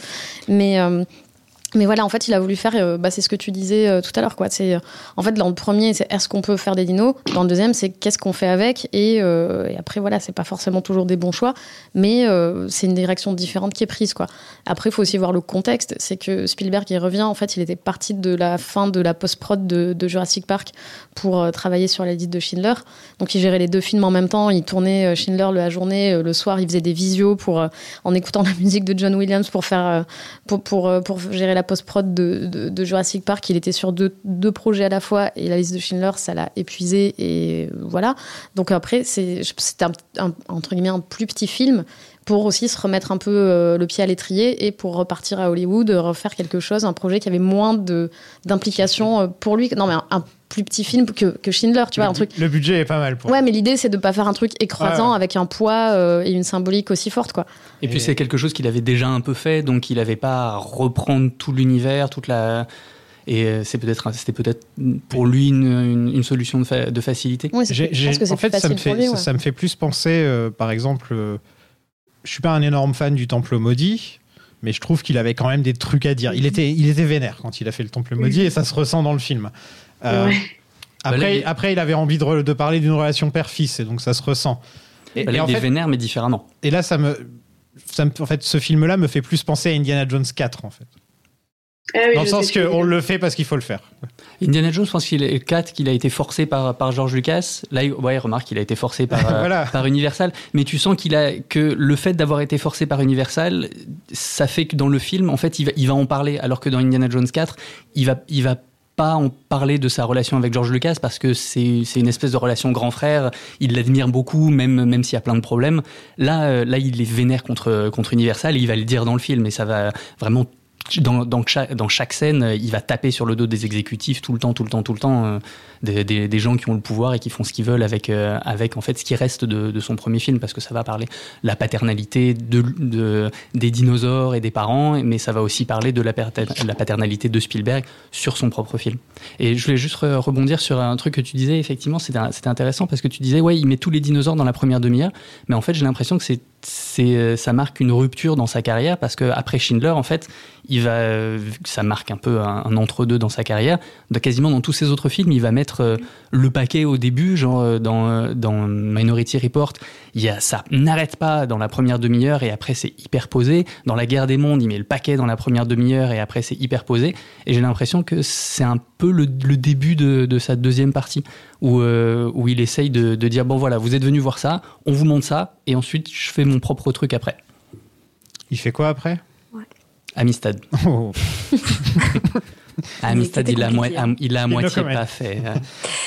Mais euh, mais voilà, en fait, il a voulu faire, euh, bah, c'est ce que tu disais euh, tout à l'heure, quoi. C'est, euh, en fait, dans le premier, c'est est-ce qu'on peut faire des dinos? Dans le deuxième, c'est qu'est-ce qu'on fait avec? Et, après, voilà, c'est pas forcément toujours des bons choix, mais c'est une direction différente qui est prise, quoi. Après, il faut aussi voir le contexte. C'est que Spielberg, il revient, en fait, il était parti de la fin de la post-prod de, Jurassic Park pour travailler sur la liste de Schindler. Donc, il gérait les deux films en même temps. Il tournait Schindler la journée, le soir, il faisait des visios pour, en écoutant la musique de John Williams pour faire, pour, pour, pour gérer la post-prod de, de, Jurassic Park. Il était sur deux, projets à la fois et la liste de Schindler, ça l'a épuisé et voilà. Donc après, c'est- un, un- entre guillemets un plus petit film pour aussi se remettre un peu euh, le pied à l'étrier et pour repartir à Hollywood, refaire quelque chose, un projet qui avait moins d'implication euh, pour lui. Non, mais un plus petit film que, que Schindler, tu vois, le, un truc. le budget est pas mal pour. Ouais, mais l'idée c'est de pas faire un truc écrasant Ouais. avec un poids euh, et une symbolique aussi forte, quoi. Et puis c'est quelque chose qu'il avait déjà un peu fait, donc il n'avait pas à reprendre tout l'univers, toute la. Et euh, c'est peut-être, c'était peut-être pour lui une, une- une solution de, fa- de facilité. J'ai- je pense que c'est en fait, ça me fait, lui. ouais. ça me fait plus penser, euh, par exemple, euh, je suis pas un énorme fan du Temple maudit, mais je trouve qu'il avait quand même des trucs à dire. Il était, il était vénère quand il a fait le Temple maudit et ça se ressent dans le film. Euh, Ouais. après, Bah là, il- après, il avait envie de, de parler d'une relation père-fils et donc ça se ressent. Et, Bah, et là, en il est fait, vénère, mais différemment. et là, ça me, ça me- en fait, ce film-là me fait plus penser à Indiana Jones 4, en fait. Ah oui, Dans le sens qu'on le fait parce qu'il faut le faire. Indiana Jones, je pense qu'il est 4, qu'il a été forcé par, par George Lucas. Là, il- ouais, remarque, il a été forcé par, euh, Voilà. par Universal. Mais tu sens qu'il a, que le fait d'avoir été forcé par Universal, ça fait que dans le film, en fait, il va, il va en parler. Alors que dans Indiana Jones 4, il va, il va pas en parler de sa relation avec George Lucas parce que c'est une espèce de relation grand frère. Il l'admire beaucoup, même, même s'il y a plein de problèmes. Là, euh, là, il est vénère contre, contre Universal et il va le dire dans le film. Et ça va vraiment dans, chaque, scène, euh, il va taper sur le dos des exécutifs tout le temps, tout le temps, tout le temps, euh, des, gens qui ont le pouvoir et qui font ce qu'ils veulent avec, euh, avec en fait ce qui reste de, de son premier film, parce que ça va parler la paternalité de, de, des dinosaures et des parents, mais ça va aussi parler de la, la paternalité de Spielberg sur son propre film. Et je voulais juste re- rebondir sur un truc que tu disais, effectivement, c'était intéressant parce que tu disais, ouais, il met tous les dinosaures dans la première demi-heure, mais en fait, j'ai l'impression que ça marque une rupture dans sa carrière parce que après Schindler en fait il va ça marque un peu un, entre-deux dans sa carrière quasiment dans tous ses autres films il va mettre euh, le paquet au début genre euh, dans euh, dans Minority Report il y a ça n'arrête pas dans la première demi-heure et après c'est hyper posé. Dans la guerre des mondes il met le paquet dans la première demi-heure et après c'est hyper posé. Et j'ai l'impression que c'est un peu le, début de, de sa deuxième partie où, où il essaye de, de dire bon voilà vous êtes venu voir ça on vous montre ça et ensuite je fais mon propre truc après. Il fait quoi après? Amistad Oh. Amistad il a, à hein. il à moitié pas fait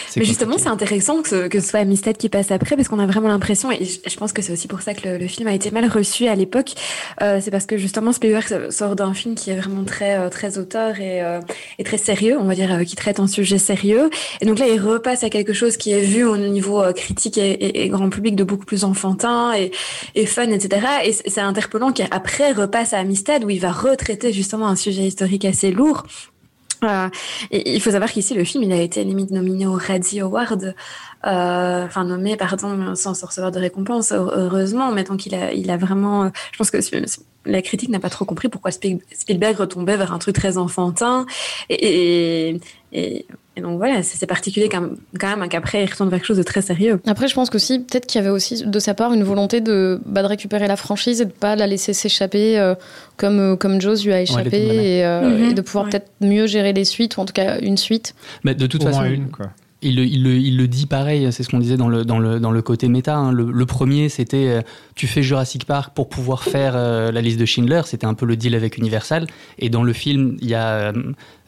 c'est Mais justement, c'est intéressant que ce, que ce soit Amistad qui passe après, parce qu'on a vraiment l'impression, et je, je pense que c'est aussi pour ça que le, le film a été mal reçu à l'époque, euh, c'est parce que justement Spielberg sort d'un film qui est vraiment très euh, très auteur et, euh, et très sérieux, on va dire, euh, qui traite un sujet sérieux. Et donc là, il repasse à quelque chose qui est vu au niveau euh, critique et, et- et grand public de beaucoup plus enfantin et, et fun, etc. Et c'est c'est interpellant qu'après repasse à Amistad où il va retraiter justement un sujet historique assez lourd. Euh, il faut savoir qu'ici, le film, il a été limite nominé au Razzie Award, euh, enfin nommé, pardon, sans recevoir de récompense, heu- heureusement. Mais donc, il a, il a vraiment, je pense que la critique n'a pas trop compris pourquoi Spiel- Spielberg retombait vers un truc très enfantin. Et, et, et- et donc voilà, c'est particulier quand même, quand même qu'après, il retourne vers quelque chose de très sérieux. Après, je pense qu'aussi, peut-être qu'il y avait aussi de sa part une volonté de, bah, de récupérer la franchise et de pas la laisser s'échapper euh, comme, euh, comme Jaws lui a échappé et, euh, Mhm. et de pouvoir Ouais. peut-être mieux gérer les suites ou en tout cas une suite. Mais de toute Au façon moins une, quoi. Il le, dit pareil, c'est ce qu'on disait dans le, côté méta. hein. Le, premier, c'était euh, tu fais Jurassic Park pour pouvoir faire euh, la liste de Schindler. C'était un peu le deal avec Universal. Et dans le film, il y a euh,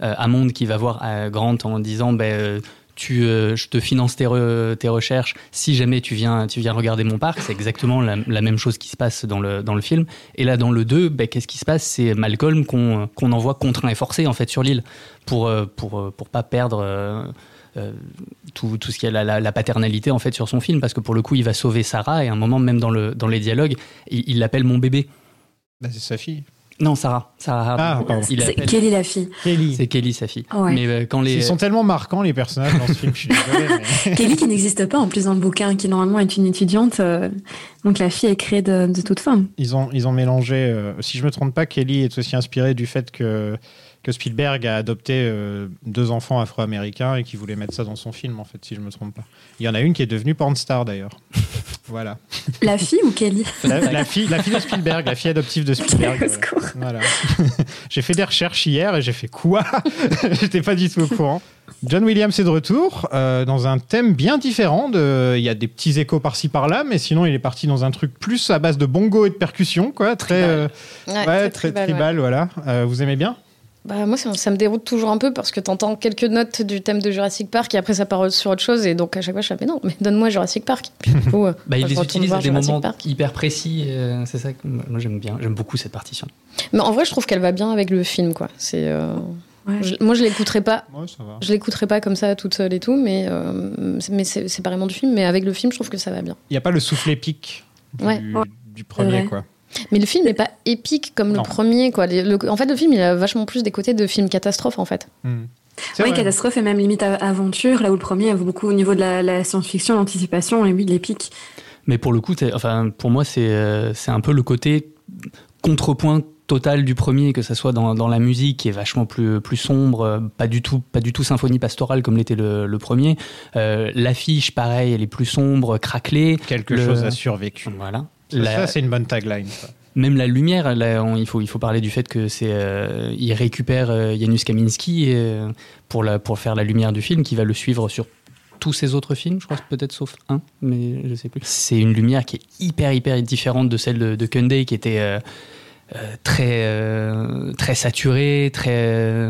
euh, qui va voir Grant en disant ben, Je te finance tes, re- tes recherches si jamais tu viens, regarder mon parc. C'est exactement la, même chose qui se passe dans le, film. Et là, dans le 2, ben, qu'est-ce qui se passe? C'est Malcolm qu'on envoie contraint et forcé en fait, sur l'île pour, pour, pour pas perdre. Euh, tout, tout ce qui est la, la- la paternalité en fait sur son film, parce que pour le coup, il va sauver Sarah et à un moment même dans le dans les dialogues, il l'appelle mon bébé. Bah, c'est sa fille. Non, Sarah. Sarah. Ah, pardon. Il Kelly la fille. Kelly. C'est Kelly sa fille. Ouais. Mais euh, quand les Ils sont tellement marquants, les personnages dans ce film, je suis désolé. mais- Kelly qui n'existe pas en plus dans le bouquin, qui normalement est une étudiante. euh, donc la fille est créée de, de toute femme. Ils ont, ils ont mélangé. euh, si je me trompe pas, Kelly est aussi inspiré du fait que, que Spielberg a adopté euh, deux enfants afro-américains et qu'il voulait mettre ça dans son film, en fait, si je me trompe pas. Il y en a une qui est devenue porn star d'ailleurs. voilà. La fille ou Kelly La, la fille, la fille de Spielberg, la fille adoptive de Spielberg. Voilà. j'ai fait des recherches hier et j'ai fait quoi J'étais pas du tout au courant. John Williams est de retour euh, dans un thème bien différent. De... Il y a des petits échos par-ci par-là, mais sinon il est parti dans un truc plus à base de bongo et de percussion, quoi. Très, euh, Ouais, ouais, très très tribal, tribal, ouais. voilà. Euh, vous aimez bien? Bah, moi, ça, ça me déroute toujours un peu parce que t'entends quelques notes du thème de Jurassic Park et après ça part sur autre chose. Et donc, à chaque fois, je fais, mais non, mais donne-moi Jurassic Park. Puis, du coup, euh, bah, les retourne utilise voir à des Jurassic moments Park. hyper précis. euh, c'est ça que moi j'aime bien. J'aime beaucoup cette partition. Mais en vrai, je trouve qu'elle va bien avec le film, quoi. C'est. euh, Ouais. je- moi, je l'écouterai pas. Ouais, ça va. Je l'écouterai pas comme ça toute seule et tout, mais, euh, mais c'est séparément du film. Mais avec le film, je trouve que ça va bien. Il n'y a pas le souffle épique du, Ouais. du premier, quoi. Mais le film n'est pas épique comme Non. le premier, quoi. Le- en fait, le film, il a vachement plus des côtés de film catastrophe, en fait. Hmm. Oui, vrai. catastrophe et même limite aventure, là où le premier avait beaucoup au niveau de la, la science-fiction, l'anticipation et oui, de l'épique. Mais pour le coup, enfin, pour moi, c'est euh, c'est un peu le côté contrepoint total du premier, que ça soit dans, dans la musique qui est vachement plus, plus sombre, euh, pas du tout, pas du tout symphonie pastorale comme l'était le, le premier. Euh, L'affiche, pareil, elle est plus sombre, craquelée. Quelque Le- chose a survécu. Voilà. Ça, c'est une bonne tagline. ça. même la lumière, là, on- il, faut, il faut parler du fait que c'est, euh, il récupère euh, Janusz Kaminski euh, pour, la, pour faire la lumière du film, qui va le suivre sur tous ses autres films, je crois peut-être sauf un, mais je sais plus. C'est une lumière qui est hyper hyper différente de celle de, de Kunde, qui était euh, très très saturée, très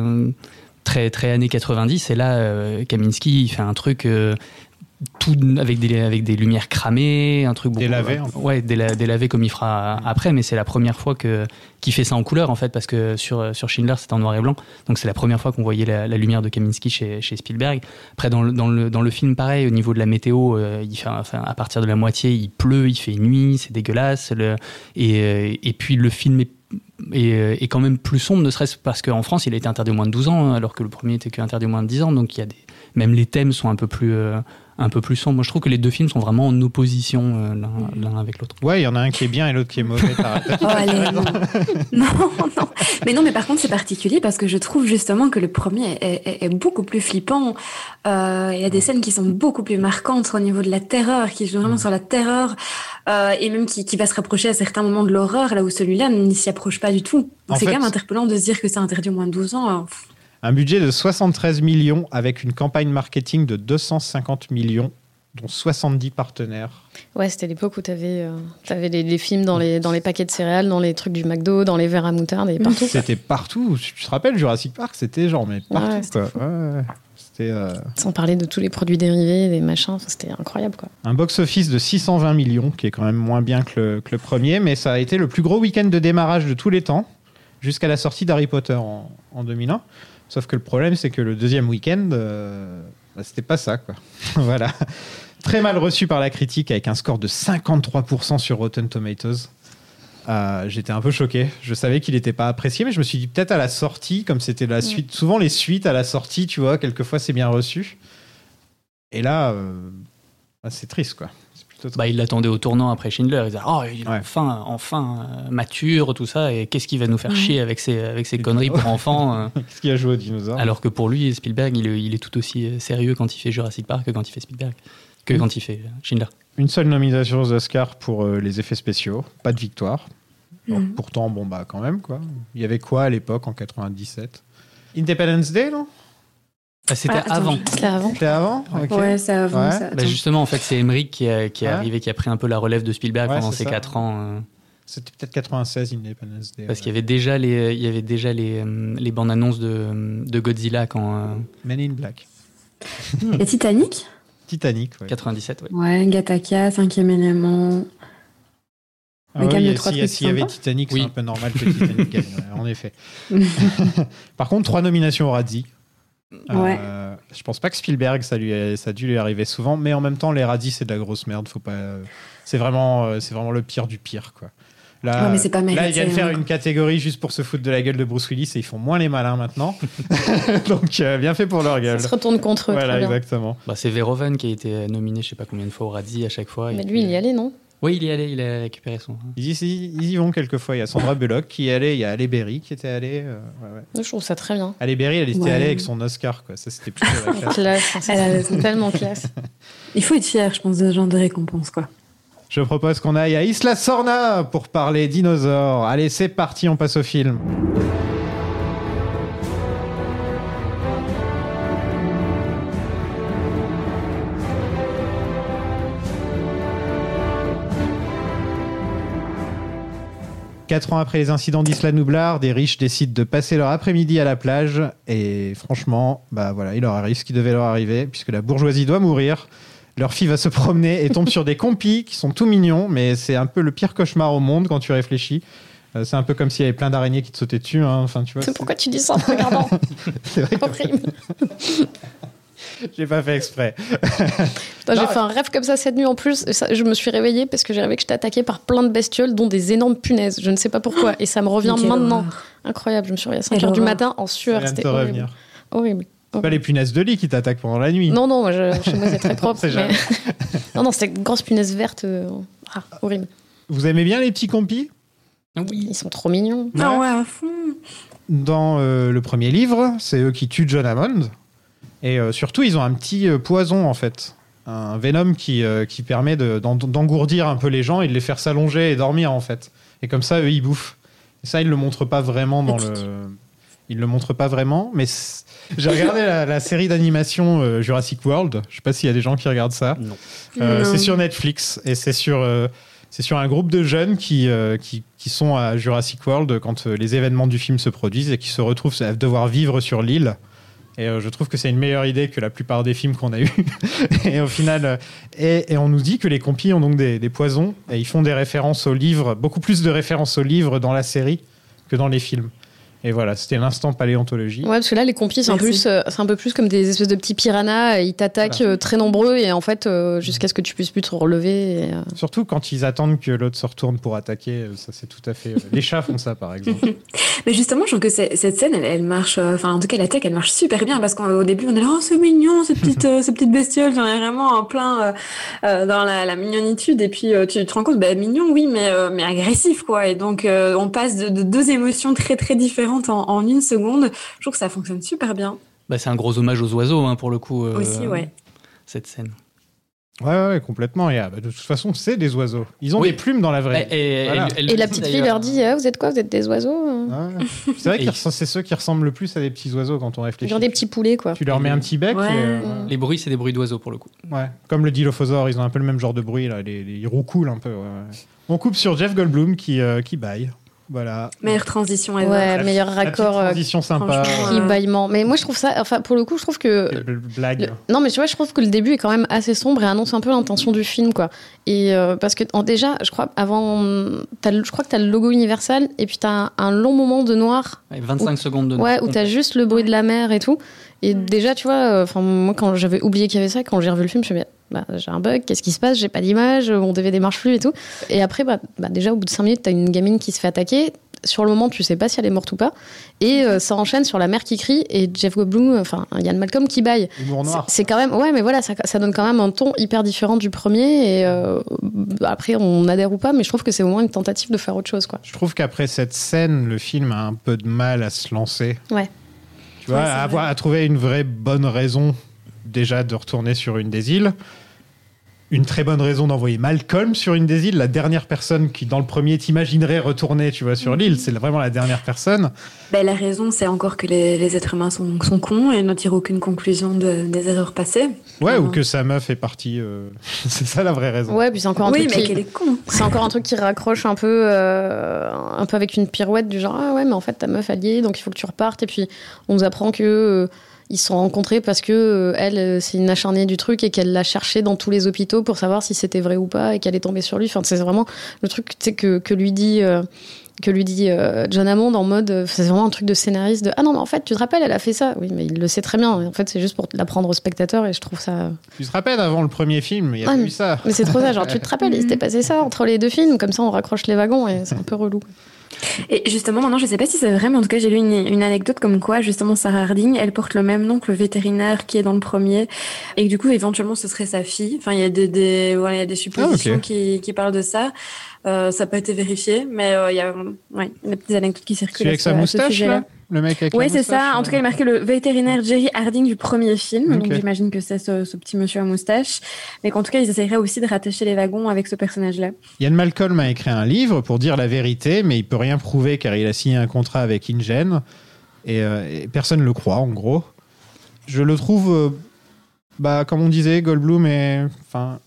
très très années 90. Et là, Kaminski, il fait un truc. euh, tout avec des, avec des lumières cramées, un truc beaucoup- Délavé, peu. Ouais, déla- délavé comme il fera après, mais c'est la première fois que qu'il fait ça en couleur en fait, parce que sur sur Schindler c'était en noir et blanc, donc c'est la première fois qu'on voyait la, la lumière de Kaminski chez, chez Spielberg. Après dans le, dans le dans le film pareil, au niveau de la météo, euh, il fait enfin, à partir de la moitié il pleut, il fait nuit, c'est dégueulasse, le, et euh, et puis le film est est, euh, est quand même plus sombre, ne serait-ce parce qu'en France, il a été interdit au moins de 12 ans, hein, alors que le premier était que interdit au moins de 10 ans. Donc, il y a des, même les thèmes sont un peu plus, euh, un peu plus sombres. Moi, je trouve que les deux films sont vraiment en opposition euh, l'un l'un avec l'autre. Ouais, il y en a un qui est bien et l'autre qui est mauvais. Oh, allez, non. non, non. Mais non, mais par contre, c'est particulier parce que je trouve justement que le premier est, est- est beaucoup plus flippant. Euh, Il y a des scènes qui sont beaucoup plus marquantes au niveau de la terreur, qui jouent vraiment sur la terreur, euh, et même qui, qui va se rapprocher à certains moments de l'horreur, là où celui-là ne s'y approche pas du tout. C'est quand même interpellant de se dire que c'est interdit au moins de 12 ans. Un budget de 73 millions avec une campagne marketing de 250 millions, dont 70 partenaires. Ouais, c'était l'époque où euh, avais les, les films dans les, dans les paquets de céréales, dans les trucs du McDo, dans les verres à moutarde et partout. C'était partout. Tu te rappelles Jurassic Park C'était genre, mais partout. Ouais, quoi. Ouais, euh, Sans parler de tous les produits dérivés, des machins, c'était incroyable quoi. un box-office de 620 millions, qui est quand même moins bien que le, que le premier, mais ça a été le plus gros week-end de démarrage de tous les temps, jusqu'à la sortie d'Harry Potter en, en 2001. Sauf que le problème, c'est que le deuxième week-end, euh, bah, c'était pas ça. Quoi. voilà. Très mal reçu par la critique, avec un score de 53% sur Rotten Tomatoes. Euh, J'étais un peu choqué. Je savais qu'il n'était pas apprécié, mais je me suis dit peut-être à la sortie, comme c'était la suite. Souvent les suites à la sortie, tu vois, quelquefois c'est bien reçu. Et là, euh, bah, c'est triste, quoi. Bah, il l'attendait au tournant après Schindler. Il disait Oh, il est Ouais. enfin, enfin euh, mature, tout ça, et qu'est-ce qu'il va nous faire chier avec ses, avec ses conneries pour enfants euh. Qu'est-ce qu'il a joué aux dinosaures Alors que pour lui, Spielberg, il, est- il est tout aussi euh, sérieux quand il fait Jurassic Park que quand il fait Spielberg, que quand il fait Schindler. Une seule nomination aux Oscars pour euh, les effets spéciaux, pas de victoire. Mhm. Pourtant, bon, bah, quand même, quoi. Il y avait quoi à l'époque, en 97 Independence Day, non? C'était Ah, attends, avant. C'était avant. C'était avant Ok. Ouais, ça avant. Ouais. ça, Bah, justement, en fait, c'est Emmerich qui, a- qui est Ouais. arrivé, qui a pris un peu la relève de Spielberg Ouais, pendant c'est ces ça. quatre ans. euh, C'était peut-être 96, Independence Day. parce ouais. qu'il y avait déjà les, il y avait déjà les, euh, les bandes annonces de, de Godzilla quand euh, Men in Black. Et Titanic? Titanic, ouais. 97. ouais. Ouais, Gattaca, cinquième élément. Ah Mais oui, si- S'il y avait. Titanic, Oui. c'est un peu normal que Titanic gagne, en effet. Par contre, trois nominations au Razzie. Ouais. Euh, je pense pas que Spielberg, ça, lui a, ça a dû lui arriver souvent, mais en même temps, les radis, c'est de la grosse merde. Faut pas. C'est vraiment, euh, c'est vraiment le pire du pire, quoi. Là, Ouais, mais c'est pas là, ils viennent faire hein. une catégorie juste pour se foutre de la gueule de Bruce Willis et ils font moins les malins maintenant. Donc, euh, bien fait pour leur Ça gueule. se retourne contre eux. Voilà, très bien. exactement. Bah, c'est Verhoeven qui a été nominé, je sais pas combien de fois au Radis à chaque fois. Mais et lui, il y allait, non? Oui, il y allait, il a récupéré son. Ils y, ils y vont quelquefois. Il y a Sandra Bullock qui est allée, il y a Halle Berry qui était allée. euh, ouais, ouais. Je trouve ça très bien. Halle Berry, elle était Ouais. allée avec son Oscar, quoi. Ça, c'était plutôt la classe. Classe, Elle a tellement classe. Il faut être fier, je pense, de ce genre de récompense, quoi. Je propose qu'on aille à Isla Sorna pour parler dinosaures. Allez, c'est parti, on passe au film. Quatre ans après les incidents d'Isla Nublar, des riches décident de passer leur après-midi à la plage. Et franchement, bah voilà, il leur arrive ce qui devait leur arriver, puisque la bourgeoisie doit mourir. Leur fille va se promener et tombe sur des compis qui sont tout mignons, mais c'est un peu le pire cauchemar au monde quand tu réfléchis. Euh, c'est un peu comme s'il y avait plein d'araignées qui te sautaient dessus. hein. Enfin, tu vois. C'est pourquoi tu dis ça en regardant. C'est vrai que Horrible. j'ai pas fait exprès. Putain, j'ai Non. fait un rêve comme ça cette nuit en plus. ça- je me suis réveillée parce que j'ai rêvé que j'étais attaquée par plein de bestioles, dont des énormes punaises. Je ne sais pas pourquoi. Et ça me revient Quelle maintenant. horreur. Incroyable. Je me suis réveillée à Quelle 5h du matin en sueur. C'était horrible. C'est pas les punaises de lit qui t'attaquent pendant la nuit. Non, non, moi, je, chez moi c'est très propre. mais- non, non, c'était une grosse punaise verte. euh, ah, horrible. Vous aimez bien les petits compis? Oui. Ils sont trop mignons. Ah ouais, à fond. Dans euh, le premier livre, c'est eux qui tuent John Hammond. Et euh, surtout, ils ont un petit euh, poison, en fait. Un venom qui, euh, qui permet de- d'en- d'engourdir un peu les gens et de les faire s'allonger et dormir, en fait. Et comme ça, eux, ils bouffent. Et ça, ils le montrent pas vraiment dans le... Ils le montrent pas vraiment, mais j'ai regardé la, la série d'animation euh, Jurassic World. Je sais pas s'il y a des gens qui regardent ça. Non. Euh, Non. c'est sur Netflix et c'est sur, euh, c'est sur un groupe de jeunes qui, euh, qui, qui sont à Jurassic World quand euh, les événements du film se produisent et qui se retrouvent à devoir vivre sur l'île. Et euh, je trouve que c'est une meilleure idée que la plupart des films qu'on a eus. et au final, euh, et, on nous dit que les compis ont donc des, des poisons et ils font des références au livre, beaucoup plus de références au livre dans la série que dans les films. Et voilà, c'était l'instant paléontologie. Ouais, parce que là, les compis, c'est un, peu Merci. plus, euh, c'est un peu plus comme des espèces de petits piranhas. et Ils t'attaquent Voilà. euh, très nombreux et en fait, euh, jusqu'à ce que tu puisses plus te relever. et, euh, Surtout quand ils attendent que l'autre se retourne pour attaquer, euh, ça c'est tout à fait. euh, Les chats font ça par exemple. Mais justement, je trouve que cette scène, elle, elle marche, euh, enfin, en tout cas, l'attaque, elle marche super bien parce qu'au début, on est là, oh, c'est mignon, cette petite, euh, cette petite bestiole, j'en ai vraiment en plein euh, euh, dans la, la mignonitude. Et puis, euh, tu te rends compte, bah, mignon, oui, mais, euh, mais agressif, quoi. Et donc, euh, on passe de, de deux émotions très, très différentes en, en une seconde. Je trouve que ça fonctionne super bien Bah, c'est un gros hommage aux oiseaux, hein, pour le coup. euh, aussi, ouais. Cette scène. Ouais, ouais, ouais, complètement. Et, ah, bah, de toute façon, c'est des oiseaux. Ils ont Oui. des plumes dans la vraie. vie. Et, et- Voilà. elle- elle Et la petite fille leur dit Ah, Vous êtes quoi Vous êtes des oiseaux euh Ouais. C'est vrai que c'est ceux qui ressemblent le plus à des petits oiseaux quand on réfléchit. Genre des petits poulets, quoi. Tu leur mets un petit bec. Ouais. et, euh, Les bruits, c'est des bruits d'oiseaux pour le coup. ouais. Comme le dilophosaure, ils ont un peu le même genre de bruit. Là. Les, les, ils roucoulent un peu. On coupe sur Jeff Goldblum qui, euh, qui baille. Voilà. Meilleure transition ever. Ouais, La- meilleur La raccord. euh, transition sympa. cri, euh, bâillement. Mais moi, je trouve ça. Enfin, pour le coup, je trouve que. Blague. Le- Non, mais tu vois, je trouve que le début est quand même assez sombre et annonce un peu l'intention du film, quoi. Et euh, parce que en- déjà, je crois avant, le- je crois que t'as le logo Universal et puis t'as un, un long moment de noir, Ouais, 25 secondes de ouais, où t'as juste le bruit de la mer et tout. Et déjà, tu vois, euh, enfin moi quand j'avais oublié qu'il y avait ça, quand j'ai revu le film, je me suis dit, bah, j'ai un bug, qu'est-ce qui se passe? J'ai pas d'image, mon DVD marche plus et tout. Et après, bah, bah, déjà au bout de 5 minutes, t'as une gamine qui se fait attaquer. Sur le moment, tu sais pas si elle est morte ou pas. Et euh, ça enchaîne sur la mère qui crie et Jeff Goldblum, enfin Yann Malcolm qui baille. C'est quand même, ouais, mais voilà, ça, ça donne quand même un ton hyper différent du premier. Et euh, après, on adhère ou pas, mais je trouve que c'est au moins une tentative de faire autre chose, quoi. Je trouve qu'après cette scène, le film a un peu de mal à se lancer. Ouais. Tu vois, Ouais, c'est à, avoir, à trouver une vraie bonne raison déjà de retourner sur une des îles. Une très bonne raison d'envoyer Malcolm sur une des îles, la dernière personne qui, dans le premier, t'imaginerait retourner, tu vois, sur l'île. C'est vraiment la dernière personne. Ben, la raison, c'est encore que les, les êtres humains sont, sont cons et ne tirent aucune conclusion de- des erreurs passées. Ouais, ou que sa meuf est partie. euh, c'est ça la vraie raison. Ouais, puis c'est encore un Oui, truc mais qui- qu'elle est con. C'est encore un truc qui raccroche un peu, euh, un peu avec une pirouette du genre ah ouais mais en fait ta meuf est donc il faut que tu repartes et puis on nous apprend que euh, ils se sont rencontrés parce que euh, elle euh, c'est une acharnée du truc et qu'elle l'a cherché dans tous les hôpitaux pour savoir si c'était vrai ou pas et qu'elle est tombée sur lui. Enfin c'est vraiment le truc que que lui dit. euh, que lui dit euh, John Hammond en mode, c'est vraiment un truc de scénariste de ah non mais en fait tu te rappelles elle a fait ça, oui mais il le sait très bien. En fait c'est juste pour l'apprendre au spectateur et je trouve ça. Tu te rappelles avant le premier film, il y a Ah, eu ça. Mais c'est trop ça, genre tu te rappelles, il s'était passé ça entre les deux films, comme ça on raccroche les wagons et c'est un peu relou. Et justement, maintenant, je sais pas si c'est vrai, mais en tout cas, j'ai lu une, une anecdote comme quoi, justement, Sarah Harding, elle porte le même nom que le vétérinaire qui est dans le premier, et que du coup, éventuellement, ce serait sa fille. Enfin, il y a des, des, voilà, il y a des suppositions Ah, qui, qui parlent de ça. Euh, ça n'a pas été vérifié, mais euh, il y a, ouais, des petites anecdotes qui circulent. Celui avec sa moustache, là? Le mec avec Ouais, la c'est ça. En tout cas, il est marqué le vétérinaire Jerry Harding du premier film. Donc, j'imagine que c'est ce, ce petit monsieur à moustache. Mais qu'en tout cas, ils essaieraient aussi de rattacher les wagons avec ce personnage-là. Ian Malcolm a écrit un livre pour dire la vérité, mais il peut rien prouver car il a signé un contrat avec InGen et, euh, et personne ne le croit en gros. Je le trouve, euh, bah, comme on disait, Goldblum est enfin,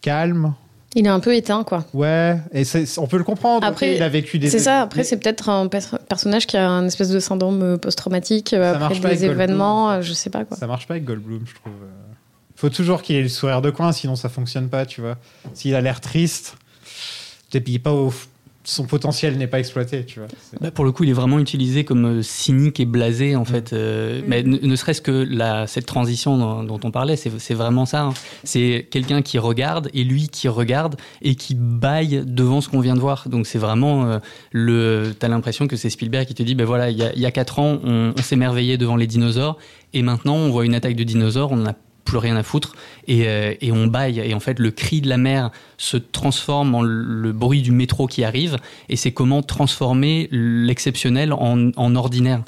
calme. Il est un peu éteint quoi. Ouais, et on peut le comprendre. Après, il a vécu des. C'est ça, après c'est peut-être un pers- personnage qui a un espèce de syndrome euh, post-traumatique euh, après des Goldblum, événements, euh, je sais pas quoi. Ça marche pas avec Goldblum, je trouve. Euh, Faut toujours qu'il ait le sourire de coin, sinon ça fonctionne pas, tu vois. S'il a l'air triste, et puis il est pas au- son potentiel n'est pas exploité, tu vois. Bah, pour le coup, il est vraiment utilisé comme euh, cynique et blasé, en fait. euh, Mm. Mais ne, ne serait-ce que la, cette transition dont, dont on parlait, c'est vraiment ça. hein. C'est quelqu'un qui regarde et lui qui regarde et qui baille devant ce qu'on vient de voir. Donc c'est vraiment euh, le. T'as l'impression que c'est Spielberg qui te dit, ben voilà, il y a, y a quatre ans, on, on s'émerveillait devant les dinosaures et maintenant on voit une attaque de dinosaures, on a plus rien à foutre et, euh, et on baille et en fait le cri de la mer se transforme en le bruit du métro qui arrive et c'est comment transformer l'exceptionnel en, en ordinaire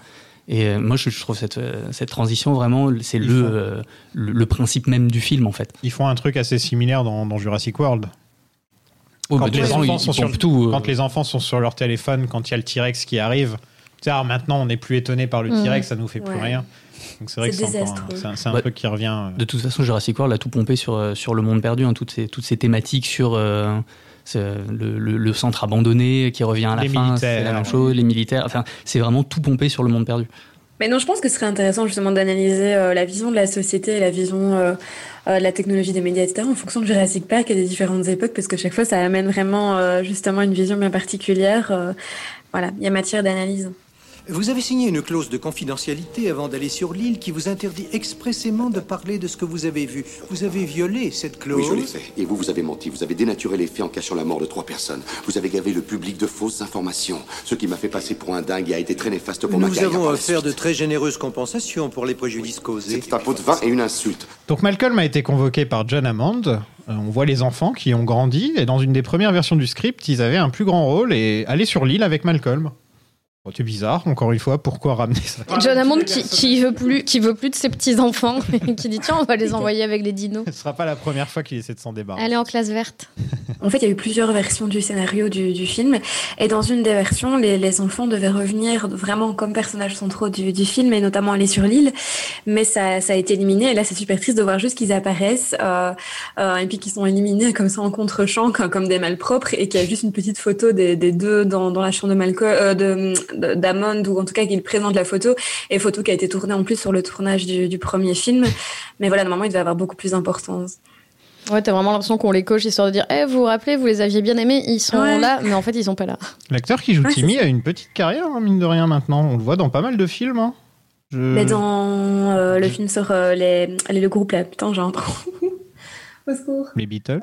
et euh, moi je, je trouve cette, euh, cette transition vraiment c'est le, faut- euh, le le principe même du film en fait Ils font un truc assez similaire dans, dans Jurassic World. Oh, Quand bah, les enfants ils- sont ils sur- pompent tout. Quand les enfants sont sur leur téléphone, quand il y a le T-Rex qui arrive, tu sais, alors maintenant on n'est plus étonné par le Mhm. T-Rex, ça nous fait plus Ouais. rien. Donc c'est vrai que C'est un- c'est Ouais. truc qui revient. euh, De toute façon, Jurassic World a tout pompé sur, euh, sur le monde perdu, hein, toutes, ces, toutes ces thématiques sur euh, le, le- le centre abandonné qui revient à la Les fin, c'est la même chose, les militaires, enfin, c'est vraiment tout pompé sur le monde perdu. Mais non, je pense que ce serait intéressant justement d'analyser euh, la vision de la société et la vision euh, euh, de la technologie des médias, etc. en fonction de Jurassic Park et des différentes époques, parce que chaque fois, ça amène vraiment euh, justement une vision bien particulière. euh, voilà, il y a matière d'analyse. Vous avez signé une clause de confidentialité avant d'aller sur l'île qui vous interdit expressément de parler de ce que vous avez vu. Vous avez violé cette clause. Oui, je l'ai fait. Et vous, vous avez menti. Vous avez dénaturé les faits en cachant la mort de trois personnes. Vous avez gavé le public de fausses informations. Ce qui m'a fait passer pour un dingue et a été très néfaste pour ma Nous carrière. avons par la offert de très généreuses compensations pour les préjudices causés. C'est un pot de vin et une insulte. Donc Malcolm a été convoqué par John Hammond. Euh, on voit les enfants qui ont grandi et dans une des premières versions du script, ils avaient un plus grand rôle et aller sur l'île avec Malcolm. C'est bizarre, encore une fois, pourquoi ramener ça John Hammond qui, qui veut plus, qui veut plus de ses petits enfants, qui dit tiens on va les envoyer avec les dinos. Ce sera pas la première fois qu'il essaie de s'en débarrasser. Allez en classe verte. En fait, il y a eu plusieurs versions du scénario du, du film. Et dans une des versions, les, les enfants devaient revenir vraiment comme personnages centraux du, du film et notamment aller sur l'île. Mais ça, ça a été éliminé. Et là, c'est super triste de voir juste qu'ils apparaissent euh, euh, et puis qu'ils sont éliminés comme ça en contre-champ, comme, comme des malpropres et qu'il y a juste une petite photo des, des deux dans, dans la chambre de Malcolm, euh, de- d'Amond ou en tout cas qu'il présente la photo. Et photo qui a été tournée en plus sur le tournage du, du premier film. Mais voilà, normalement, il devait avoir beaucoup plus d'importance. Ouais, t'as vraiment l'impression qu'on les coche histoire de dire Eh, vous vous rappelez, vous les aviez bien aimés, ils sont Ouais. là, mais en fait ils sont pas là. L'acteur qui joue Ouais, Timmy a une petite carrière, hein, mine de rien, maintenant. On le voit dans pas mal de films. hein. Je- Mais dans euh, le film sur euh, les, les- le groupe là, putain, j'ai un trou. Au secours. Les Beatles.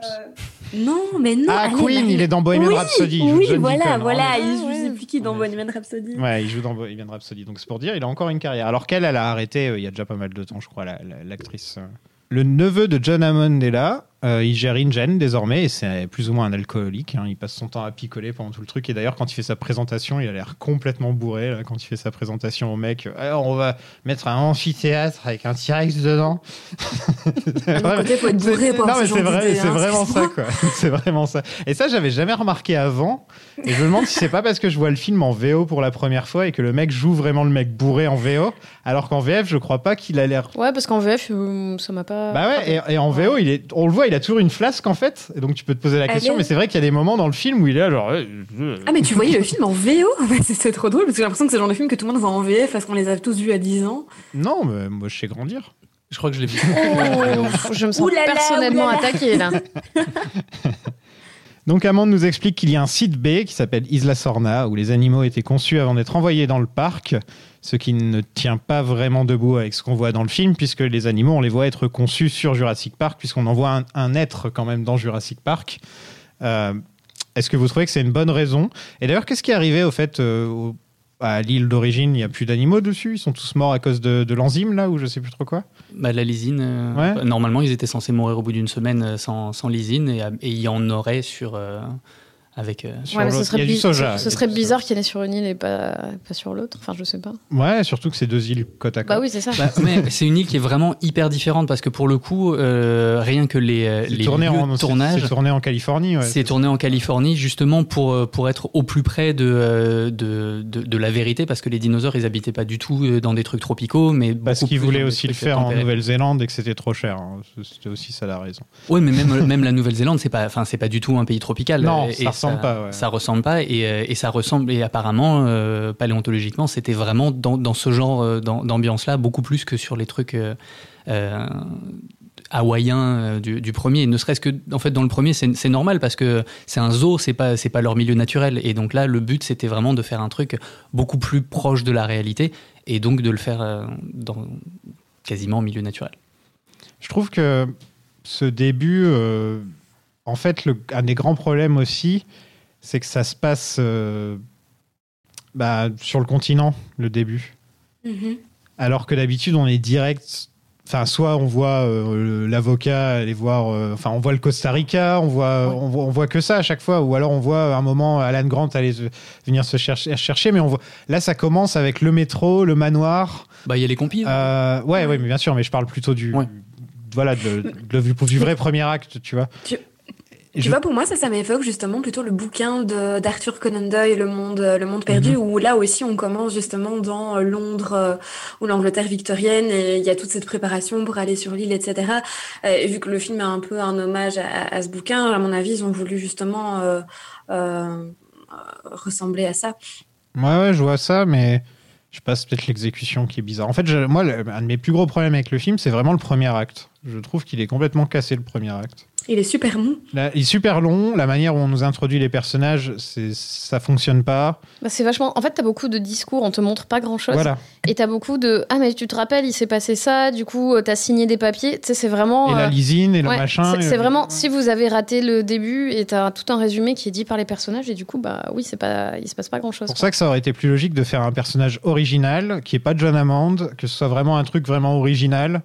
Non, mais non. Ah, allez, Queen, il est dans Bohemian oui, Rhapsody, Oui, John voilà, Deacon, voilà. hein. il joue, Ah, je sais plus qui dans Ouais. Bohemian Rhapsody. Ouais, il joue dans Bohemian Rhapsody. Donc c'est pour dire, il a encore une carrière. Alors qu'elle, elle a arrêté euh, il y a déjà pas mal de temps, je crois, la- la- l'actrice. euh. Le neveu de John Hammond est là. Euh, il gère InGen désormais et c'est plus ou moins un alcoolique. hein. Il passe son temps à picoler pendant tout le truc. Et d'ailleurs, quand il fait sa présentation, il a l'air complètement bourré. là, quand il fait sa présentation au mec, alors on va mettre un amphithéâtre avec un T-Rex dedans. D'un côté, faut être bourré pour non, mais ce c'est vrai, c'est hein, vraiment ça, quoi. C'est vraiment ça. Et ça, j'avais jamais remarqué avant. Et je me demande si c'est pas parce que je vois le film en VO pour la première fois et que le mec joue vraiment le mec bourré en VO, alors qu'en VF, je crois pas qu'il a l'air. Ouais, parce qu'en VF, euh, ça m'a pas. Bah ouais, et, et en VO, il est, on le voit, il a toujours une flasque en fait. Et donc tu peux te poser la Elle question, est- mais c'est vrai qu'il y a des moments dans le film où il est là, genre. euh, Ah, mais tu voyais le film en VO C'était trop drôle parce que j'ai l'impression que c'est le genre de film que tout le monde voit en VF parce qu'on les a tous vus à 10 ans. Non, mais moi je sais grandir. Je crois que je l'ai vu. Oh, je me sens personnellement là. attaquée là. Donc Amande nous explique qu'il y a un site B qui s'appelle Isla Sorna où les animaux étaient conçus avant d'être envoyés dans le parc, ce qui ne tient pas vraiment debout avec ce qu'on voit dans le film puisque les animaux on les voit être conçus sur Jurassic Park puisqu'on envoie un, un être quand même dans Jurassic Park. Euh, Est-ce que vous trouvez que c'est une bonne raison? Et d'ailleurs qu'est-ce qui est arrivé au fait euh, au- à l'île d'origine? Il n'y a plus d'animaux dessus? Ils sont tous morts à cause de, de l'enzyme là ou je sais plus trop quoi? Bah, la lysine, euh, Ouais. normalement, ils étaient censés mourir au bout d'une semaine sans, sans lysine et, et il y en aurait sur. Avec. euh, Sur Ouais, mais l'autre, ce serait, il y a du bi- soja, ce serait bizarre qu'il y en ait sur une île et pas, pas sur l'autre. Enfin, je sais pas. Ouais, surtout que c'est deux îles côte à côte. Bah oui, c'est ça. Bah, mais c'est une île qui est vraiment hyper différente parce que pour le coup, euh, rien que les, euh, C'est les tourné, lieux en, de c'est- tournage, c'est tourné en Californie. Ouais. c'est tourné en Californie justement pour, pour être au plus près de, de, de, de la vérité parce que les dinosaures, ils habitaient pas du tout dans des trucs tropicaux, mais Parce qu'ils voulaient aussi le faire en. Nouvelle-Zélande et que c'était trop cher. hein. C'était aussi ça la raison. Oui, mais même, même la Nouvelle-Zélande, c'est pas, enfin, c'est pas du tout un pays tropical. Non, Euh, ça pas, ouais. Ça ressemble pas, et, euh, et ça ressemble, et apparemment, euh, paléontologiquement, c'était vraiment dans, dans ce genre euh, d'am- d'ambiance-là, beaucoup plus que sur les trucs euh, hawaïens du, du premier. Ne serait-ce que, en fait, dans le premier, c'est normal parce que c'est un zoo, c'est pas, c'est pas leur milieu naturel. Et donc là, le but, c'était vraiment de faire un truc beaucoup plus proche de la réalité, et donc de le faire dans quasiment en milieu naturel. Je trouve que ce début, euh, en fait, le, un des grands problèmes aussi, c'est que ça se passe euh, bah, sur le continent, le début. Mhm. Alors que d'habitude, on est direct. Enfin, soit on voit euh, l'avocat aller voir. euh, Enfin, on voit le Costa Rica, on voit, on voit, on voit que ça à chaque fois. Ou alors on voit à un moment Alan Grant aller se- venir se chercher, chercher. Mais on voit. Là, ça commence avec le métro, le manoir. Bah, il y a les compis. Euh, ouais, ouais, mais bien sûr. Mais je parle plutôt du. Voilà, de, de- du, du vrai premier acte, tu vois. Tu- Tu je- vois, pour moi, ça, ça m'évoque justement plutôt le bouquin d'Arthur Conan Doyle, Le Monde, le monde perdu, Mhm. où là aussi on commence justement dans euh, Londres euh, ou l'Angleterre victorienne et il y a toute cette préparation pour aller sur l'île, etc. Euh, et vu que le film est un peu un hommage à, à ce bouquin, à mon avis, ils ont voulu justement euh, euh, ressembler à ça. Ouais, ouais, je vois ça, mais je passe peut-être l'exécution qui est bizarre. En fait, je- moi, le- un de mes plus gros problèmes avec le film, c'est vraiment le premier acte. Je trouve qu'il est complètement cassé le premier acte. Il est super. Là, il est super long. La manière où on nous introduit les personnages, ça fonctionne pas. Bah, c'est vachement. En fait, t'as beaucoup de discours, on te montre pas grand chose. Voilà. Et t'as beaucoup de Ah, mais tu te rappelles, il s'est passé ça, du coup, euh, t'as signé des papiers. Tu sais, c'est vraiment. Et la euh, lysine et le ouais, machin. C'est c'est vraiment. Si vous avez raté le début et t'as tout un résumé qui est dit par les personnages, et du coup, bah oui, c'est pas, il se passe pas grand chose. C'est pour ça que ça aurait été plus logique de faire un personnage original, qui est pas John Hammond, que ce soit vraiment un truc vraiment original.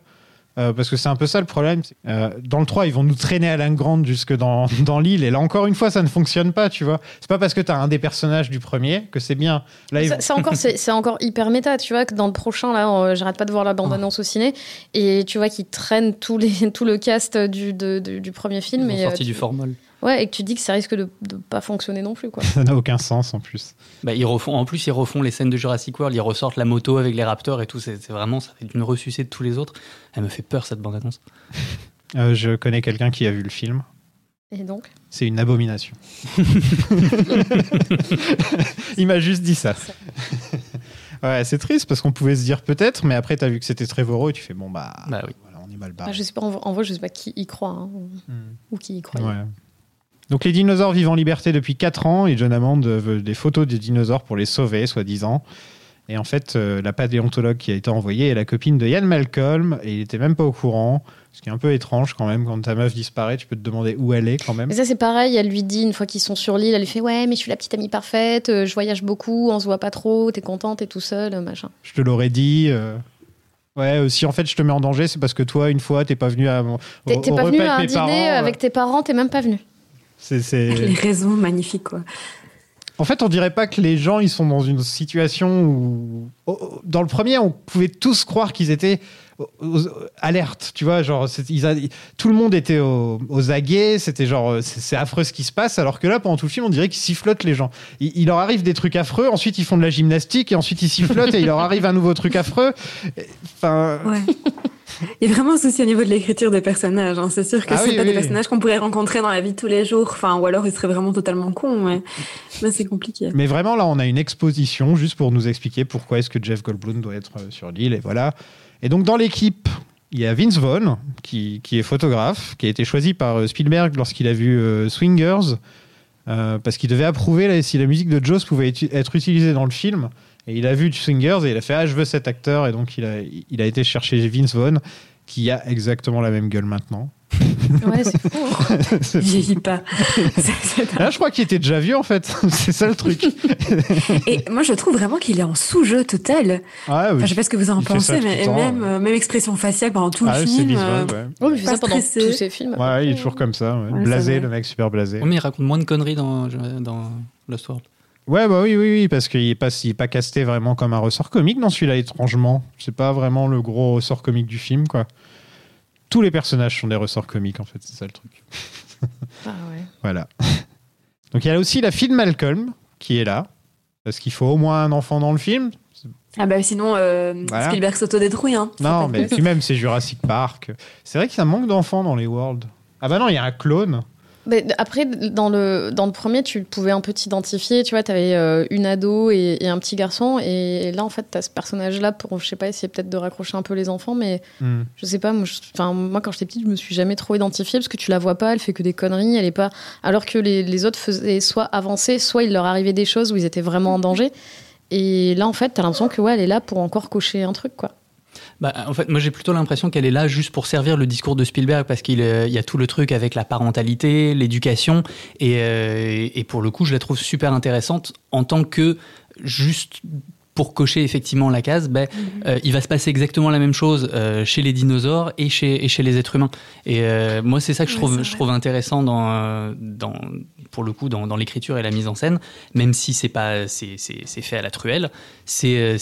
Euh, parce que c'est un peu ça le problème. euh, dans le 3, ils vont nous traîner Alan Grant jusque dans, dans l'île. Et là, encore une fois, ça ne fonctionne pas, tu vois. C'est pas parce que tu as un des personnages du premier que c'est bien. Là, ils- Ça, c'est encore, c'est c'est encore hyper méta, tu vois, que dans le prochain, là, euh, j'arrête pas de voir la bande-annonce au ciné, et tu vois qu'ils traînent tous les, tout le cast du, de- du premier film. Ils et, sorti euh, du formol. Ouais, et que tu dis que ça risque de, de pas fonctionner non plus, quoi. ça n'a aucun sens en plus. Bah, ils refont, en plus, ils refont les scènes de Jurassic World, ils ressortent la moto avec les raptors et tout. C'est c'est vraiment, ça fait d'une ressucée de tous les autres. Elle me fait peur, cette bande-annonce. Euh, je connais quelqu'un qui a vu le film. Et donc? C'est une abomination. Il m'a juste dit ça. ouais, c'est triste parce qu'on pouvait se dire peut-être, mais après, tu as vu que c'était Trevorrow et tu fais bon, bah, Bah oui. voilà, on est mal Ah, barré. Je sais pas, en, en vrai, je sais pas qui y croit, hein, ou, ou qui y croit. Ouais. Donc les dinosaures vivent en liberté depuis 4 ans et John Hammond veut des photos des dinosaures pour les sauver, soi-disant. Et en fait, euh, la paléontologue qui a été envoyée est la copine de Ian Malcolm et il était même pas au courant. Ce qui est un peu étrange quand même, quand ta meuf disparaît, tu peux te demander où elle est quand même. Mais ça, c'est pareil, elle lui dit, une fois qu'ils sont sur l'île, elle lui fait Ouais, mais je suis la petite amie parfaite, euh, je voyage beaucoup, on se voit pas trop, t'es contente, t'es tout seul, euh, machin. Je te l'aurais dit. euh, Ouais, euh, si en fait je te mets en danger, c'est parce que toi, une fois, t'es pas venu à T'es pas venu à un dîner parents, avec tes parents, t'es même pas venu. C'est, c'est- Les raisons magnifiques, quoi. En fait, on dirait pas que les gens ils sont dans une situation où oh, oh, dans le premier, on pouvait tous croire qu'ils étaient alertes, tu vois, genre c'est- ils a- tout le monde était aux, aux aguets, c'était genre euh, c'est affreux ce qui se passe, alors que là pendant tout le film, on dirait qu'ils sifflotent les gens. Il, il leur arrive des trucs affreux, ensuite ils font de la gymnastique et ensuite ils sifflotent et il leur arrive un nouveau truc affreux. Enfin, Ouais. Il y a vraiment un souci au niveau de l'écriture des personnages. hein. C'est sûr que Ah c'est oui, pas oui, des personnages qu'on pourrait rencontrer dans la vie de tous les jours. Enfin, ou alors ils seraient vraiment totalement cons. Mais, mais c'est compliqué. Mais vraiment, là, on a une exposition juste pour nous expliquer pourquoi est-ce que Jeff Goldblum doit être euh, sur l'île. Et voilà. Et donc, dans l'équipe, il y a Vince Vaughn, qui, est photographe, qui a été choisi par euh, Spielberg lorsqu'il a vu euh, Swingers. euh, parce qu'il devait approuver si la musique de Jaws pouvait être utilisée dans le film. Et il a vu Swingers et il a fait Ah, je veux cet acteur. Et donc, il a, il a été chercher Vince Vaughn, qui a exactement la même gueule maintenant. Ouais, c'est fou. Il vieillit pas. Là, je crois qu'il était déjà vieux, en fait. C'est ça le truc. Et moi, je trouve vraiment qu'il est en sous-jeu total. Ouais, Enfin, oui. je sais pas ce que vous en Il pensez, mais temps, même, ouais. euh, même expression faciale pendant tout Ah, le c'est film. Euh, ouais. Oui, il fait Pas ça pendant stressé. tous ses films. Ouais, il est toujours comme ça. ouais. Ouais, blasé, le mec super blasé. Oui, mais il raconte moins de conneries dans, dans Lost World. Ouais, bah oui, oui, oui, parce qu'il n'est pas, il est pas casté vraiment comme un ressort comique dans celui-là, étrangement. C'est pas vraiment le gros ressort comique du film, quoi. Tous les personnages sont des ressorts comiques, en fait, c'est ça le truc. Ah ouais. Voilà. Donc il y a aussi la fille de Malcolm qui est là, parce qu'il faut au moins un enfant dans le film. Ah bah sinon, euh, Voilà. Spielberg s'autodétruit. Hein. Non, mais puis même c'est Jurassic Park. C'est vrai qu'il y a un manque d'enfants dans les Worlds. Ah bah non, il y a un clone. Mais après, dans le, dans le premier, tu pouvais un peu t'identifier. Tu vois, tu avais une ado et, et un petit garçon. Et là, en fait, tu as ce personnage-là pour, je sais pas, essayer peut-être de raccrocher un peu les enfants. Mais Hmm. je sais pas, moi, je- enfin, moi quand j'étais petite, je me suis jamais trop identifiée parce que tu la vois pas, elle fait que des conneries. Elle est pas. Alors que les, les autres faisaient soit avancer, soit il leur arrivait des choses où ils étaient vraiment en danger. Et là, en fait, tu as l'impression que ouais, elle est là pour encore cocher un truc, quoi. Bah, en fait, moi j'ai plutôt l'impression qu'elle est là juste pour servir le discours de Spielberg parce qu'il euh, y a tout le truc avec la parentalité, l'éducation euh, et pour le coup je la trouve super intéressante en tant que juste pour cocher effectivement la case, ben, euh, il va se passer exactement la même chose euh, chez les dinosaures et chez, et chez les êtres humains. Et euh, moi, c'est ça que je trouve, je intéressant dans, dans, pour le coup, dans, dans l'écriture et la mise en scène, même si c'est pas, fait à la truelle. C'est,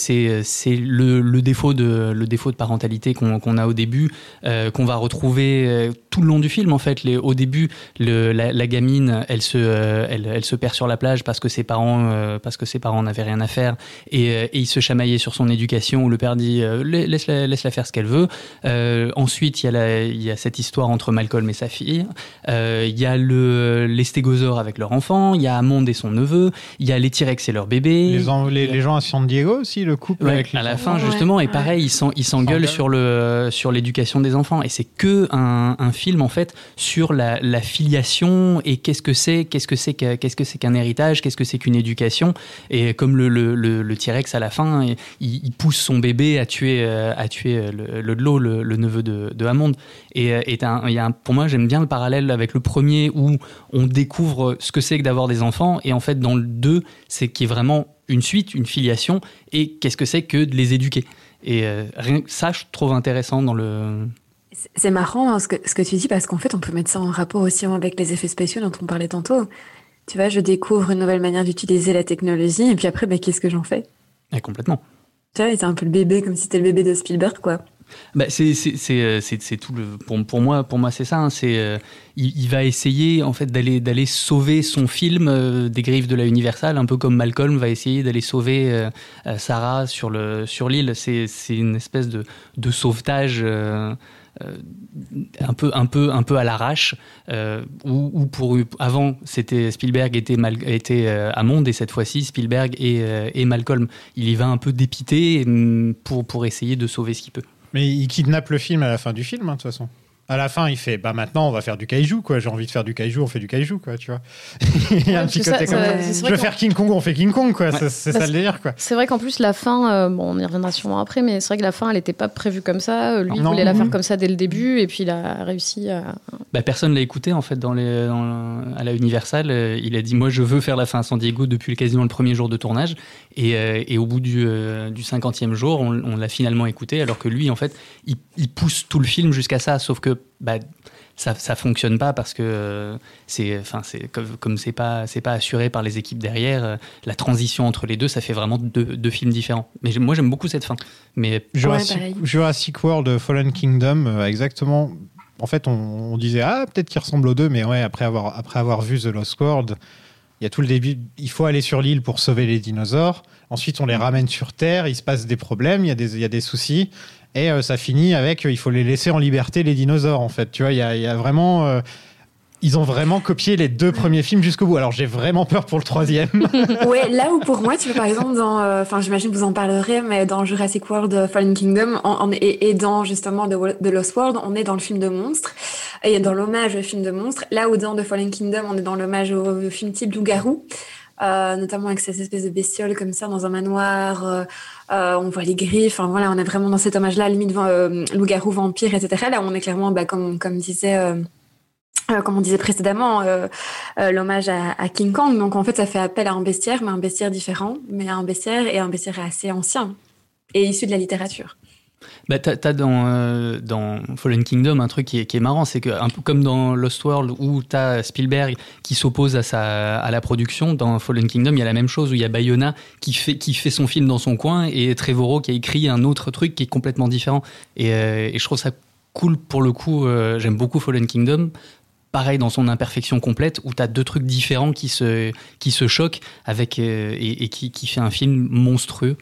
le, le défaut de, le défaut de parentalité qu'on, a au début, qu'on va retrouver tout le long du film. En fait, les, au début, le, la, la gamine, elle se, elle, elle se perd sur la plage parce que ses parents, parce que ses parents n'avaient rien à faire et, et il se chamaillait sur son éducation où le père dit euh, La- laisse-la, faire ce qu'elle veut. Euh, ensuite, il y, a la- il y a cette histoire entre Malcolm et sa fille. Euh, il y a le, les stégosaures avec leur enfant. Il y a Amond et son neveu. Il y a les T-Rex et leur bébé. Les, en- les, les gens à San Diego aussi, le couple Ouais, avec les à la enfants. fin justement et pareil ils s'en- ils s'engueulent sur le sur l'éducation des enfants et c'est que un, un film en fait sur la, la filiation et qu'est-ce que c'est qu'est-ce que c'est que- qu'est-ce que c'est qu'un héritage qu'est-ce que c'est qu'une éducation et comme le le, le, le T-Rex à la fin il, pousse son bébé à tuer euh, à tuer euh, le, le le, neveu de, de Hammond. Et, euh, pour moi j'aime bien le parallèle avec le premier où on découvre ce que c'est que d'avoir des enfants. Et en fait dans le 2 c'est qui est vraiment une suite une filiation. Et qu'est-ce que c'est que de les éduquer. Et euh, rien ça je trouve intéressant dans le C'est- marrant hein, ce, que, tu dis parce qu'en fait, on peut mettre ça en rapport aussi avec les effets spéciaux dont on parlait tantôt. Tu vois, je découvre une nouvelle manière d'utiliser la technologie et puis après, bah, qu'est-ce que j'en fais? Ouais, complètement. Tu vois, c'est un peu le bébé comme si c'était le bébé de Spielberg, quoi. Bah, c'est c'est c'est euh, c'est tout le pour, pour moi pour moi c'est ça hein, c'est euh, il, il va essayer en fait d'aller d'aller sauver son film euh, des griffes de la Universal un peu comme Malcolm va essayer d'aller sauver euh, Sarah sur le sur l'île. C'est c'est une espèce de de sauvetage un peu un peu un peu à l'arrache euh, où, pour avant c'était Spielberg était mal était euh, Hammond et cette fois-ci Spielberg et, euh, et Malcolm il y va un peu dépité hum, pour pour essayer de sauver ce qu'il peut Mais il kidnappe le film à la fin du film, hein, de toute façon. À la fin, il fait bah maintenant on va faire du kaiju quoi. J'ai envie de faire du kaiju, on fait du kaiju quoi, tu vois. il y a un petit côté ça, comme ça- Je veux faire King Kong, on fait King Kong quoi. Ouais. C'est- Bah, ça le délire quoi. C'est vrai qu'en plus, la fin, euh, bon, on y reviendra sûrement après, mais c'est vrai que la fin, elle n'était pas prévue comme ça. Euh, Lui, il Non. voulait la faire Mhm. comme ça dès le début, et puis il a réussi à. Bah, personne l'a écouté en fait dans les, dans- à la Universal. Euh, Il a dit moi je veux faire la fin à San Diego depuis quasiment le premier jour de tournage et, euh, et au bout du, euh, du 50e jour on, on l'a finalement écouté alors que lui en fait il, il pousse tout le film jusqu'à ça sauf que bah, ça ça fonctionne pas parce que euh, c'est enfin c'est comme comme c'est pas c'est pas assuré par les équipes derrière euh, la transition entre les deux ça fait vraiment deux, deux films différents. Mais moi j'aime beaucoup cette fin. Mais Jurassic, World Fallen Kingdom, euh, exactement. En fait, on, on disait ah peut-être qu'il ressemble aux deux, mais ouais après avoir après avoir vu The Lost World, il y a tout le début. Il faut aller sur l'île pour sauver les dinosaures. Ensuite, on les ramène sur Terre. Il se passe des problèmes, il y a des il y a des soucis. Et euh, ça finit avec euh, il faut les laisser en liberté les dinosaures en fait. Tu vois, il y a, il y a vraiment euh, ils ont vraiment copié les deux premiers films jusqu'au bout. Alors j'ai vraiment peur pour le troisième. ouais, là où pour moi, tu vois, par exemple, dans, euh, enfin, j'imagine que vous en parlerez, mais dans Jurassic World Fallen Kingdom, on, et, et dans justement The, The Lost World, on est dans le film de monstres, et dans l'hommage au film de monstres. Là où dans The Fallen Kingdom, on est dans l'hommage au, au film type loup-garou. Euh, notamment avec cette espèce de bestiole comme ça dans un manoir, euh, euh, on voit les griffes, enfin voilà, on est vraiment dans cet hommage-là, limite loup-garou, vampire, etc. Là, on est clairement, bah, comme, comme disait comme on disait précédemment, l'hommage à, à King Kong. Donc en fait, ça fait appel à un bestiaire, mais un bestiaire différent, mais un bestiaire et un bestiaire assez ancien et issu de la littérature. Bah, t'as, dans, euh, dans Fallen Kingdom un truc qui est, qui est marrant, c'est que un peu comme dans Lost World où t'as Spielberg qui s'oppose à, sa, à la production, dans Fallen Kingdom il y a la même chose où il y a Bayona qui fait, qui fait son film dans son coin et Trevorrow qui a écrit un autre truc qui est complètement différent. Et, euh, et je trouve ça cool pour le coup, euh, j'aime beaucoup Fallen Kingdom. Pareil dans son imperfection complète où t'as deux trucs différents qui se, qui se choquent avec, et, et qui, qui fait un film monstrueux.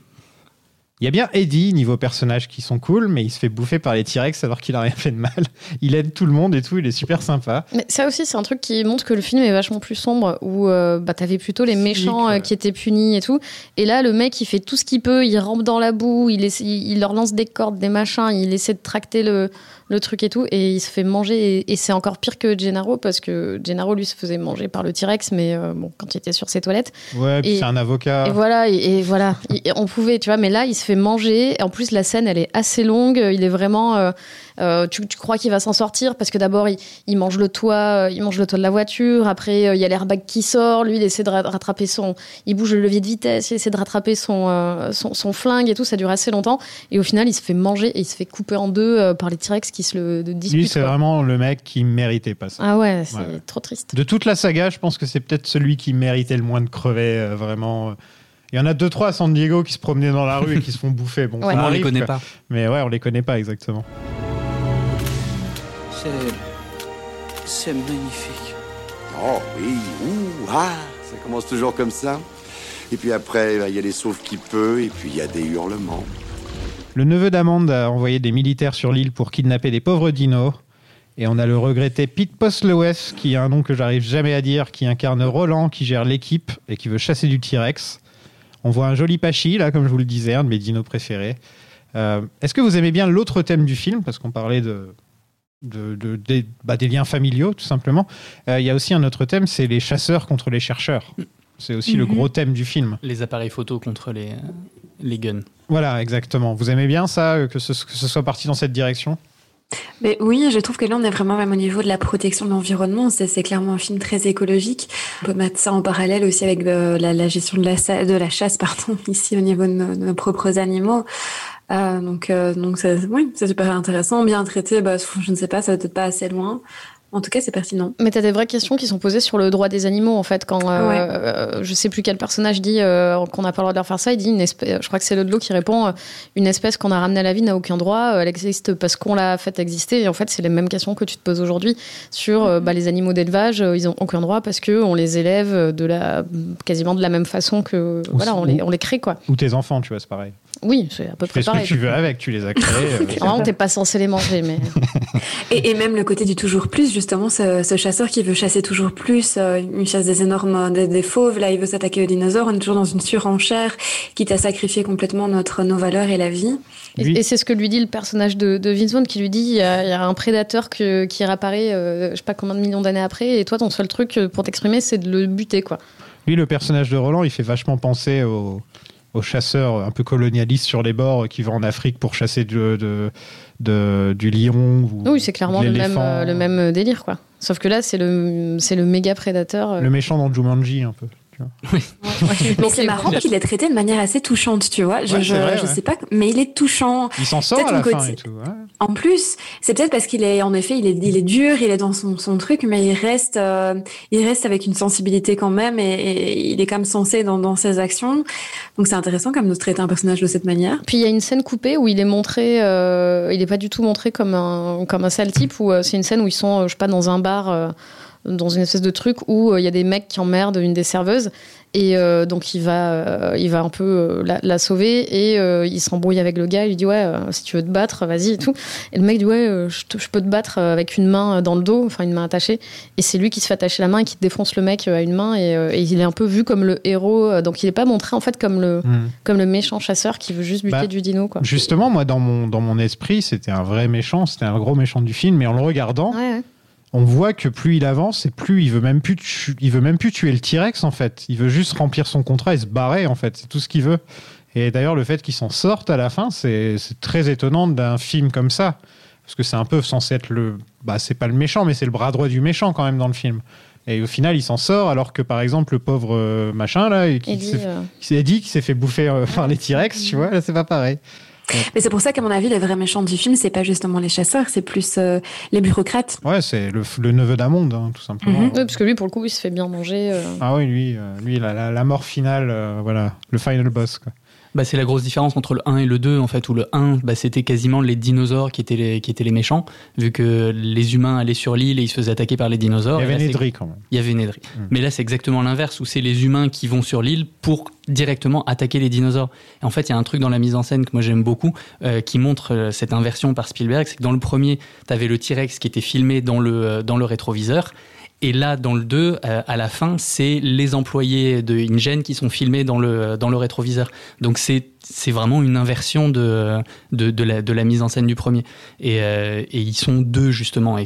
Il y a bien Eddie, niveau personnages qui sont cool, mais il se fait bouffer par les T-Rex alors qu'il a rien fait de mal. Il aide tout le monde et tout, il est super sympa. Mais ça aussi, c'est un truc qui montre que le film est vachement plus sombre, où euh, bah, t'avais plutôt les méchants euh, qui étaient punis et tout. Et là, le mec, il fait tout ce qu'il peut, il rampe dans la boue, il, essa- il, il leur lance des cordes, des machins, il essaie de tracter le, le truc et tout, et il se fait manger. Et, et c'est encore pire que Gennaro, parce que Gennaro, lui, se faisait manger par le T-Rex, mais euh, bon, quand il était sur ses toilettes. Ouais, puis Et- c'est un avocat. Et voilà, et, et voilà, on pouvait, tu vois, mais là, il se fait manger. Et en plus, la scène, elle est assez longue. Il est vraiment. euh, euh, tu, tu crois qu'il va s'en sortir parce que d'abord, il, il mange le toit, euh, il mange le toit de la voiture. Après, euh, il y a l'airbag qui sort. Lui, il essaie de ra- rattraper son. Il bouge le levier de vitesse. Il essaie de rattraper son, euh, son, son flingue et tout. Ça dure assez longtemps. Et au final, il se fait manger et il se fait couper en deux euh, par les T-Rex qui se le disputent. Lui, c'est vraiment le mec qui méritait pas ça. Ah ouais, c'est Ouais. trop triste. De toute la saga, je pense que c'est peut-être celui qui méritait le moins de crever, euh, vraiment. Il y en a deux, trois à San Diego qui se promenaient dans la rue et qui se font bouffer. Bon, Ouais. ça On les connaît quoi. pas. Mais ouais, on les connaît pas exactement. C'est. C'est magnifique. Oh oui, ouh, ah, ça commence toujours comme ça. Et puis après, bah, il y a les sauves qui peut, et puis il y a des hurlements. Le neveu d'Amande a envoyé des militaires sur l'île pour kidnapper des pauvres dinos. Et on a le regretté Pete Postlewes, qui a un nom que j'arrive jamais à dire, qui incarne Roland, qui gère l'équipe et qui veut chasser du T-Rex. On voit un joli Pachi, là, comme je vous le disais, un de mes dinos préférés. Euh, Est-ce que vous aimez bien l'autre thème du film? Parce qu'on parlait de, de, de- des- bah, des liens familiaux, tout simplement. Euh, Il y a aussi un autre thème, c'est les chasseurs contre les chercheurs. C'est aussi le Mhm. gros thème du film. Les appareils photo contre les, les guns. Voilà, exactement. Vous aimez bien ça, euh, que ce, que ce soit parti dans cette direction? Mais oui, je trouve que là, on est vraiment même au niveau de la protection de l'environnement. C'est clairement un film très écologique. On peut mettre ça en parallèle aussi avec de- la, la gestion de la, de la chasse, pardon, ici au niveau de nos, de nos propres animaux. Euh, donc, euh, donc c'est oui, c'est super intéressant, bien traité. Bah, je ne sais pas, ça va peut-être pas assez loin. En tout cas, c'est pertinent. Mais t'as des vraies questions qui sont posées sur le droit des animaux en fait quand euh, Ouais. euh, je sais plus quel personnage dit euh, qu'on n'a pas le droit de leur faire ça il dit une espèce je crois que c'est l'eau qui répond euh, une espèce qu'on a ramenée à la vie n'a aucun droit euh, elle existe parce qu'on l'a fait exister et en fait c'est les mêmes questions que tu te poses aujourd'hui sur euh, bah, les animaux d'élevage euh, ils ont aucun droit parce que on les élève de la quasiment de la même façon que Ou voilà on les on les crée quoi Ou tes enfants, tu vois, c'est pareil. Oui c'est à peu Tu près fais ce pareil que tu veux avec, tu les as créés. euh, Normalement, t'es pas censé les manger mais Et, et même le côté du toujours plus, justement, ce, ce chasseur qui veut chasser toujours plus, euh, une chasse des énormes, des, des fauves, là, il veut s'attaquer aux dinosaures, on est toujours dans une surenchère, quitte à sacrifier complètement notre, nos valeurs et la vie. Et, et c'est ce que lui dit le personnage de, de Vince Vaughn qui lui dit il y a, il y a un prédateur que- qui réapparaît euh, je sais pas combien de millions d'années après et toi ton seul truc euh, pour t'exprimer c'est de le buter quoi. Lui, le personnage de Roland, il fait vachement penser aux, aux chasseurs un peu colonialistes sur les bords qui vont en Afrique pour chasser de- de- du lion. Ou Oui c'est clairement le même, euh, le même délire quoi. Sauf que là c'est le, c'est le méga prédateur. euh. Le méchant dans Jumanji, un peu. Tu vois. Mais c'est marrant qu'il est traité de manière assez touchante, tu vois. Je, Ouais, je, c'est vrai, je ouais. sais pas, mais il est touchant. Il s'en sort à la mon fin côté- et tout. ouais. En plus, c'est peut-être parce qu'il est, en effet, il est, il est dur, il est dans son, son truc, mais il reste, euh, il reste avec une sensibilité quand même, et, et il est quand même sensé dans, dans ses actions. Donc c'est intéressant comme de traiter un personnage de cette manière. Puis il y a une scène coupée où il est montré, euh, il est pas du tout montré comme un comme un sale type où euh, c'est une scène où ils sont, euh, je sais pas, dans un bar. Dans une espèce de truc où euh, il y a des mecs qui emmerdent une des serveuses. Et euh, donc il va, euh, il va un peu euh, la, la sauver et il s'embrouille avec le gars. Il lui dit ouais, si tu veux te battre, vas-y et tout. Et le mec dit ouais, je, te- je peux te battre avec une main dans le dos, enfin une main attachée. Et c'est lui qui se fait attacher la main et qui défonce le mec à une main. Et, et il est un peu vu comme le héros. Donc il n'est pas montré en fait comme le, Hmm. comme le méchant chasseur qui veut juste buter Bah, du dino quoi. Justement, moi, dans mon, dans mon esprit, c'était un vrai méchant, c'était un gros méchant du film, mais en le regardant, Ouais, ouais. On voit que plus il avance et plus il veut même plus, tu- il veut même plus tuer le T-Rex, en fait. Il veut juste remplir son contrat et se barrer, en fait. C'est tout ce qu'il veut. Et d'ailleurs, le fait qu'il s'en sorte à la fin, c'est très étonnant d'un film comme ça. Parce que c'est un peu censé être le. Bah, c'est pas le méchant, mais c'est le bras droit du méchant, quand même, dans le film. Et au final, il s'en sort, alors que par exemple, le pauvre euh, machin, là, qui Eddie, s'est euh, qui s'est dit qu'il s'est fait bouffer euh, par les T-Rex, tu vois, là, c'est pas pareil. Mais c'est pour ça qu'à mon avis, les vrais méchants du film, c'est pas justement les chasseurs, c'est plus euh, les bureaucrates. Ouais, c'est le, le neveu d'Amonde, hein, tout simplement. Ouais, parce que lui, pour le coup, il se fait bien manger. euh. Ah oui, lui, euh, lui la, la, la mort finale, euh, voilà, le final boss. Quoi. Bah, c'est la grosse différence entre le 1 et le 2, en fait, où le 1, bah, c'était quasiment les dinosaures qui étaient les, qui étaient les méchants, vu que les humains allaient sur l'île et ils se faisaient attaquer par les dinosaures. Il y avait Nedry quand même. Il y avait Nedry. Mm. Mais là, c'est exactement l'inverse, où c'est les humains qui vont sur l'île pour directement attaquer les dinosaures. Et en fait, il y a un truc dans la mise en scène que moi j'aime beaucoup, euh, qui montre euh, cette inversion par Spielberg, c'est que dans le premier, tu avais le T-Rex qui était filmé dans le, euh, dans le rétroviseur. Et là, dans le 2, euh, à la fin, c'est les employés de InGen qui sont filmés dans le, dans le rétroviseur. Donc c'est c'est vraiment une inversion de, de, de, la, de la mise en scène du premier. Et, euh, et ils sont deux, justement.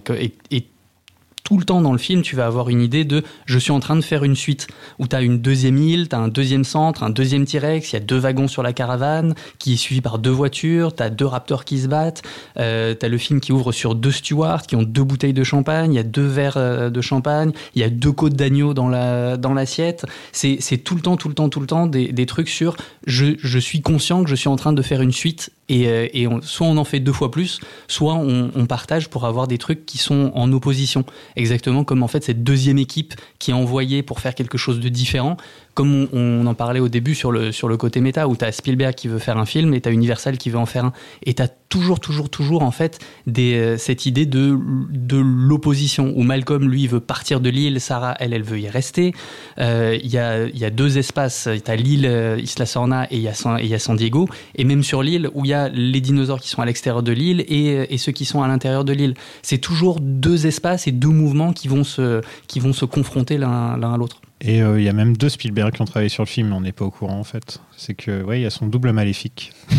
Tout le temps dans le film, tu vas avoir une idée de je suis en train de faire une suite où tu as une deuxième île, tu as un deuxième centre, un deuxième T-Rex, il y a deux wagons sur la caravane qui est suivi par deux voitures, tu as deux raptors qui se battent, euh, le film qui ouvre sur deux stewards qui ont deux bouteilles de champagne, il y a deux verres euh, de champagne, il y a deux côtes d'agneau dans la dans l'assiette. C'est c'est tout le temps, tout le temps, tout le temps des, des trucs sur je, je suis conscient que je suis en train de faire une suite et, euh, soit on en fait deux fois plus, soit on, on partage pour avoir des trucs qui sont en opposition. Exactement comme en fait cette deuxième équipe qui est envoyée pour faire quelque chose de différent. Comme on, on en parlait au début sur le, sur le côté méta, où tu as Spielberg qui veut faire un film et tu as Universal qui veut en faire un. Et tu as toujours, toujours, toujours en fait des, euh, cette idée de, de l'opposition, où Malcolm, lui, veut partir de l'île, Sarah, elle, elle veut y rester. Euh, Il y, a, y a deux espaces, tu as l'île euh, Isla Sorna et il y, y a San Diego. Et même sur l'île, où il y a les dinosaures qui sont à l'extérieur de l'île et, et ceux qui sont à l'intérieur de l'île. C'est toujours deux espaces et deux mouvements qui vont se, qui vont se confronter l'un à l'autre. Et euh, il y a même deux Spielberg qui ont travaillé sur le film, mais on n'est pas au courant en fait. C'est que, ouais, il y a son double maléfique.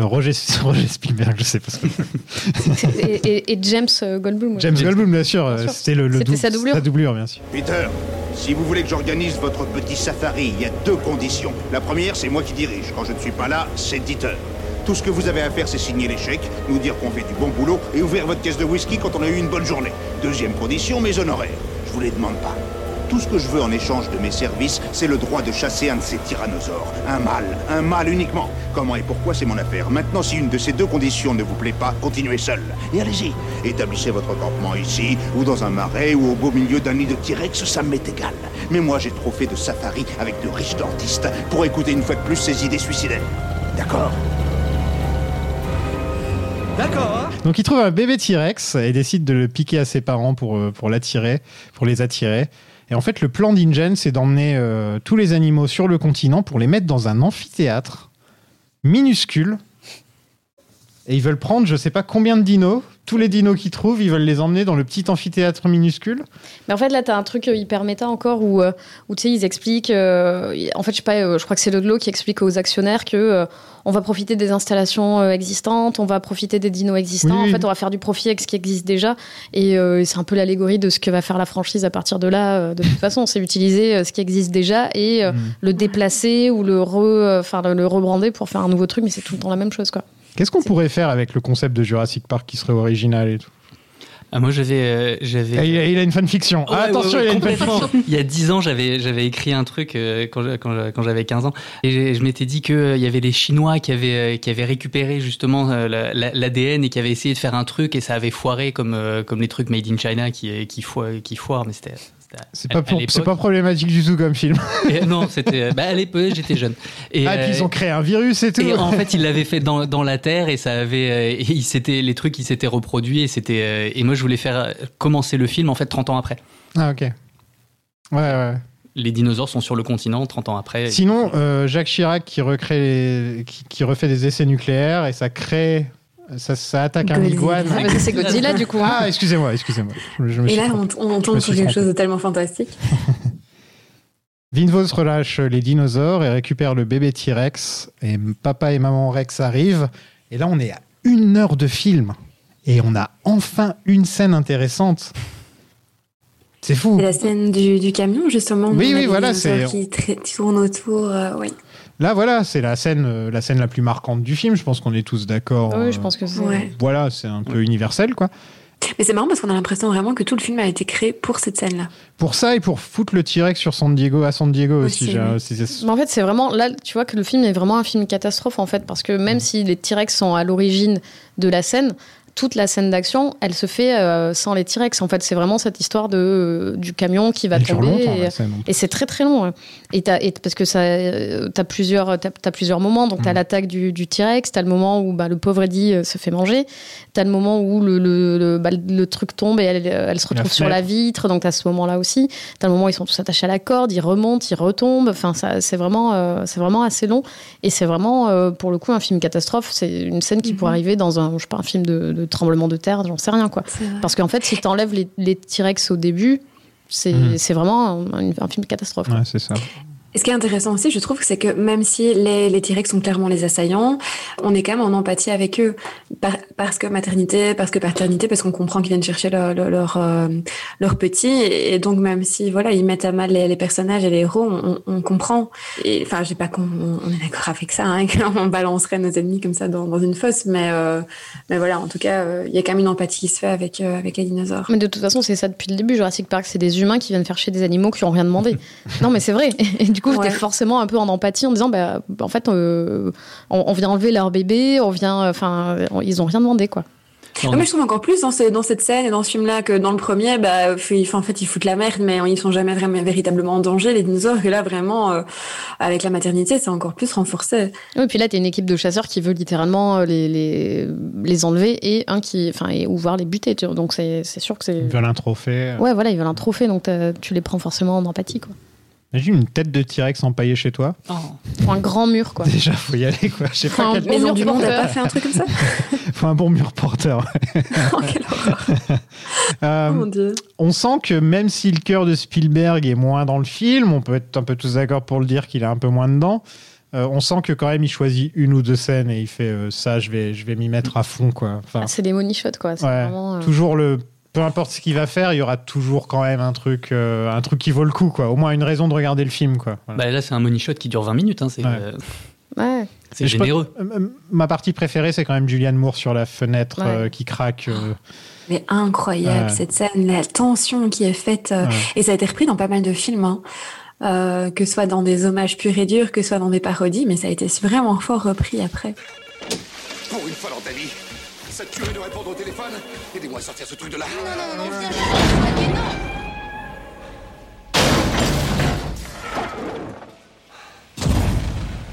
Euh, Roger, Roger Spielberg, je sais pas ce que et, et- et James euh, Goldblum. James Goldblum, bien sûr, sûr. c'était le, le C'était dou- sa doublure. Sa doublure, bien sûr. Peter, si vous voulez que j'organise votre petit safari, il y a deux conditions. La première, c'est moi qui dirige. Quand je ne suis pas là, c'est Dieter. Tout ce que vous avez à faire, c'est signer les chèques, nous dire qu'on fait du bon boulot et ouvrir votre caisse de whisky quand on a eu une bonne journée. Deuxième condition, mes honoraires. Je vous les demande pas. Tout ce que je veux en échange de mes services, c'est le droit de chasser un de ces tyrannosaures. Un mâle, un mâle uniquement. Comment et pourquoi, c'est mon affaire. Maintenant, si une de ces deux conditions ne vous plaît pas, continuez seul. Et allez-y. Établissez votre campement ici, ou dans un marais, ou au beau milieu d'un nid de T-Rex, ça m'est égal. Mais moi, j'ai trop fait de safari avec de riches dentistes pour écouter une fois de plus ces idées suicidaires. D'accord? D'accord. Donc il trouve un bébé T-Rex et décide de le piquer à ses parents pour, euh, pour l'attirer, pour les attirer. Et en fait, le plan d'Ingen, c'est d'emmener euh, tous les animaux sur le continent pour les mettre dans un amphithéâtre minuscule. Et ils veulent prendre, je sais pas combien de dinos, tous les dinos qu'ils trouvent, ils veulent les emmener dans le petit amphithéâtre minuscule. Mais en fait, là, tu as un truc euh, hyper méta encore où, euh, où tu sais, ils expliquent. euh, en fait, je sais pas, je crois que c'est Ludlow qui explique aux actionnaires que euh, on va profiter des installations existantes, on va profiter des dinos existants. Oui. En fait, on va faire du profit avec ce qui existe déjà. Et euh, c'est un peu l'allégorie de ce que va faire la franchise à partir de là. de toute façon, c'est utiliser ce qui existe déjà et Mm. le déplacer ou le, re, enfin, le, le rebrander pour faire un nouveau truc. Mais c'est tout le temps la même chose, quoi. Qu'est-ce qu'on pourrait faire avec le concept de Jurassic Park qui serait original et tout Ah, moi, j'avais. euh, j'avais il, a, il a une fanfiction. Ah, Ouais, attention, ouais, ouais, il a une fanfiction. Il y a 10 ans, j'avais, j'avais écrit un truc euh, quand, j'avais 15 ans. Et je m'étais dit qu'il y avait les Chinois qui avaient, euh, qui avaient récupéré justement euh, la- la- l'ADN et qui avaient essayé de faire un truc et ça avait foiré comme, euh, comme les trucs made in China qui, qui, foirent, qui foirent. Mais c'était C'est pas, pour- pas problématique du tout comme film. Et non, c'était. Bah, à l'époque, j'étais jeune. Et, ah, puis ils euh, ont créé un virus et tout. Et en fait, il l'avait fait dans, dans la terre et ça avait, euh, et il les trucs, ils s'étaient reproduits et c'était, euh, et moi, je voulais faire euh, commencer le film en fait 30 ans après. Ah, ok. Ouais, ouais. Les dinosaures sont sur le continent 30 ans après. Sinon, euh, Jacques Chirac qui, recrée, les- qui, qui refait des essais nucléaires et ça crée. Ça, ça attaque un iguane. Ah, c'est Godzilla, du coup. hein. Ah, excusez-moi, excusez-moi. Et là, on, on tombe sur quelque chose de tellement fantastique. Vinvos relâche les dinosaures et récupère le bébé T-Rex. Et papa et maman Rex arrivent. Et là, on est à une heure de film. Et on a enfin une scène intéressante. C'est fou. C'est la scène du, du camion, justement. Oui, oui, voilà, c'est- Qui, tournent autour, euh, oui. Là, voilà, c'est la scène, euh, la scène la plus marquante du film. Je pense qu'on est tous d'accord. Oui, je Euh, pense que c'est. Ouais. Voilà, c'est un peu universel, quoi. Mais c'est marrant parce qu'on a l'impression vraiment que tout le film a été créé pour cette scène-là. Pour ça et pour foutre le T-Rex sur San Diego, à San Diego aussi. Oui. Mais en fait, c'est vraiment là, tu vois que le film est vraiment un film catastrophe en fait, parce que Mm. même si les T-Rex sont à l'origine de la scène, toute la scène d'action, elle se fait euh, sans les T-Rex. En fait, c'est vraiment cette histoire de euh, du camion qui va Elle tomber. et- c'est très très long. hein. Et, parce que ça, euh, t'as plusieurs, t'as plusieurs moments. Donc t'as Mhm. l'attaque du, du T-Rex, t'as le moment où bah, le pauvre Eddie euh, se fait manger, t'as le moment où le, le, le, bah, le truc tombe et elle, elle se La retrouve sur la vitre. Donc t'as ce moment-là aussi. T'as le moment où ils sont tous attachés à la corde, ils remontent, ils retombent. Enfin, c'est vraiment, c'est vraiment assez long. Et c'est vraiment, pour le coup, un film catastrophe. C'est une scène qui pourrait Mhm. arriver dans un, je sais pas, un film de, de tremblement de terre, j'en sais rien quoi. Parce qu'en fait, si t'enlèves les, les T-Rex au début, c'est, c'est vraiment un, un film catastrophe. Ouais, c'est ça. Et ce qui est intéressant aussi, je trouve, c'est que même si les, les T-Rex sont clairement les assaillants, on est quand même en empathie avec eux. Par- parce que maternité, parce que paternité, parce qu'on comprend qu'ils viennent chercher leur, leur, leur, euh, leur petit. Et donc, même si, voilà, ils mettent à mal les, les personnages et les héros, on, on comprend. Et enfin, je dis pas qu'on on est d'accord avec ça, hein, qu'on balancerait nos ennemis comme ça dans, dans une fosse, mais, euh, mais voilà, en tout cas, euh, il y a quand même une empathie qui se fait avec, euh, avec les dinosaures. Mais de toute façon, c'est ça depuis le début. Jurassic Park, c'est des humains qui viennent faire chier des animaux qui ont rien demandé. non, mais c'est vrai. Et du coup, Ouais. t'es forcément un peu en empathie en disant, bah, en fait, euh, on, on vient enlever leur bébé, on vient, enfin, ils ont rien demandé, quoi. Non, Ah, mais je trouve encore plus dans, ce- dans cette scène et dans ce film-là que dans le premier, bah, en fait, ils foutent la merde, mais ils sont jamais vraiment véritablement en danger, les dinosaures. Et là, vraiment, euh, avec la maternité, c'est encore plus renforcé. Et puis là, t'as une équipe de chasseurs qui veut littéralement euh, les, les, les enlever et un qui, enfin, ou voir les buter. tu vois. Donc c'est c'est sûr que c'est. Ils veulent un trophée. Ouais, voilà, ils veulent un trophée, donc tu les prends forcément en empathie, quoi. Imagine une tête de T-Rex empaillée chez toi. Oh. Faut un grand mur, quoi. Déjà, faut y aller, quoi. Je sais pas Enfin, quel... Bon Maison mur du Monde n'a porteur. pas fait un truc comme ça faut un bon mur porteur. Oh, quelle horreur. Euh, Oh, mon Dieu. on sent que même si le cœur de Spielberg est moins dans le film, on peut être un peu tous d'accord pour le dire qu'il est un peu moins dedans. euh, on sent que quand même il choisit une ou deux scènes et il fait euh, ça, je vais, je vais m'y mettre à fond, quoi. Enfin, C'est des money shots, quoi. C'est ouais, vraiment, euh, toujours le. Peu importe ce qu'il va faire, il y aura toujours quand même un truc, euh, un truc qui vaut le coup, quoi. Au moins une raison de regarder le film, quoi. Voilà. Bah, là, c'est un money shot qui dure 20 minutes. Hein, c'est Ouais. euh, Ouais. c'est généreux. peux- euh, ma partie préférée, c'est quand même Julianne Moore sur la fenêtre Ouais. euh, qui craque. euh, Mais incroyable, Ouais. cette scène, la tension qui est faite. euh, Ouais. Et ça a été repris dans pas mal de films. hein. Euh, que ce soit dans des hommages purs et durs, que ce soit dans des parodies, mais ça a été vraiment fort repris après. Pour une fois, Landali, ça te tuerait de répondre au téléphone Aidez-moi à sortir ce truc de là.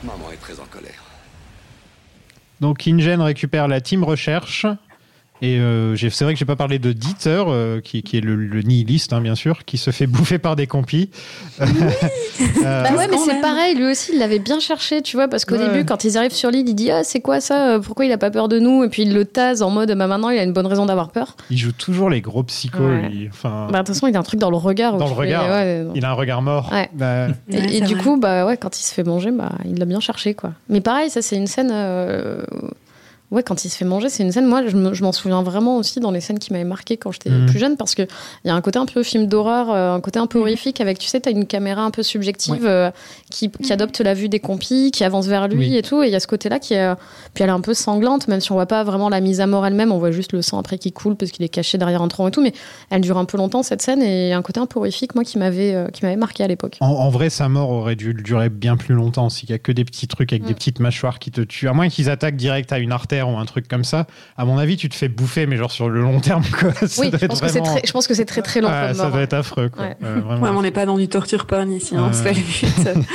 Maman est très en colère. Donc InGen récupère la team recherche. Et euh, c'est vrai que j'ai pas parlé de Dieter, euh, qui, qui est le, le nihiliste, hein, bien sûr, qui se fait bouffer par des compis. Euh, Bah ouais, mais c'est pareil, lui aussi, il l'avait bien cherché, tu vois, parce qu'au Ouais. début, quand ils arrivent sur l'île, il dit Ah, c'est quoi ça Pourquoi il a pas peur de nous? Et puis il le tase en mode Bah maintenant, il a une bonne raison d'avoir peur. il joue toujours les gros psychos. Ouais. lui. Enfin, Bah, de toute façon, il a un truc dans le regard. dans le fais, regard, ouais, il a un regard mort. Ouais. Bah, Et, Ouais, et c'est du vrai. coup, bah ouais, quand il se fait manger, bah il l'a bien cherché, quoi. Mais pareil, ça c'est une scène. Ouais, quand il se fait manger, c'est une scène. Moi, je me- je m'en souviens vraiment aussi dans les scènes qui m'avaient marqué quand j'étais Mhm. plus jeune, parce que il y a un côté un peu film d'horreur, euh, un côté un peu Mhm. horrifique, avec tu sais, t'as une caméra un peu subjective euh, qui, qui adopte la vue des compis, qui avance vers lui Oui. et tout. Et il y a ce côté-là qui est, puis elle est un peu sanglante, même si on voit pas vraiment la mise à mort elle-même, on voit juste le sang après qui coule parce qu'il est caché derrière un tronc et tout. Mais elle dure un peu longtemps cette scène et un côté un peu horrifique, moi, qui m'avait euh, qui m'avait marqué à l'époque. en, en vrai, sa mort aurait dû durer bien plus longtemps s'il y a que des petits trucs avec des Mm. petites mâchoires qui te tuent. À moins qu'ils attaquent direct à une artère ou un truc comme ça, à mon avis, tu te fais bouffer, mais genre sur le long terme. Quoi. Ça Oui, doit je pense, que c'est vraiment- très, je pense que c'est très très long ça mort. doit être affreux. Quoi. Ouais. Euh, vraiment. Ouais, mais on n'est pas dans du torture porn ici, hein, c'est pas le but.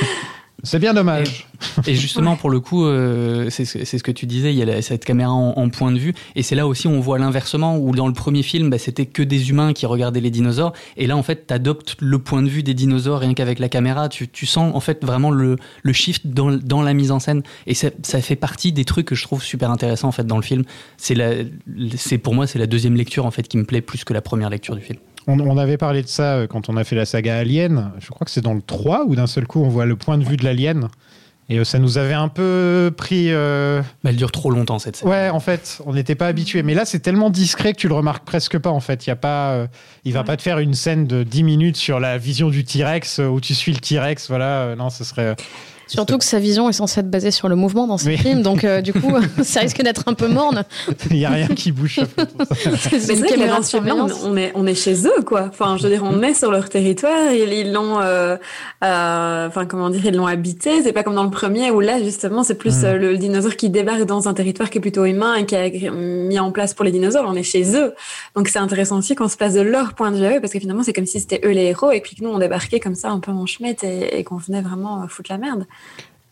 C'est bien dommage. Et justement, pour le coup, euh, c'est ce que tu disais, il y a cette caméra en, point de vue, et c'est là aussi où on voit l'inversement, où dans le premier film, bah, c'était que des humains qui regardaient les dinosaures, et là, en fait, t'adoptes le point de vue des dinosaures rien qu'avec la caméra, tu, tu sens en fait vraiment le, le shift dans, dans la mise en scène, et ça, fait partie des trucs que je trouve super intéressants en fait dans le film. C'est pour moi, c'est la deuxième lecture en fait qui me plaît plus que la première lecture du film. On, on avait parlé de ça euh, quand on a fait la saga Alien. Je crois que c'est dans le 3 où d'un seul coup on voit le point de vue de l'alien. Et euh, ça nous avait un peu pris. euh, Mais elle dure trop longtemps cette scène. Ouais, en fait, on n'était pas habitué. Mais là, c'est tellement discret que tu le remarques presque pas. En fait, il y a pas, euh, il va pas te faire une scène de 10 minutes sur la vision du T-Rex où tu suis le T-Rex. Voilà, non, ce serait. Surtout que sa vision est censée être basée sur le mouvement dans ses films, donc euh, du coup, ça risque d'être un peu morne. Il y a rien qui bouge. C'est Mais une caméra on, on est, on est chez eux, quoi. Enfin, je veux dire, on est sur leur territoire, ils l'ont, euh, euh, enfin, comment dire, ils l'ont habité. C'est pas comme dans le premier où là, justement, c'est plus Mm. euh, le, dinosaure qui débarque dans un territoire qui est plutôt humain et qui a mis en place pour les dinosaures. On est chez eux. Donc, c'est intéressant aussi qu'on se place de leur point de vue à eux, parce que finalement, c'est comme si c'était eux les héros et puis que nous, on débarquait comme ça un peu en schmette et, et qu'on venait vraiment foutre la merde.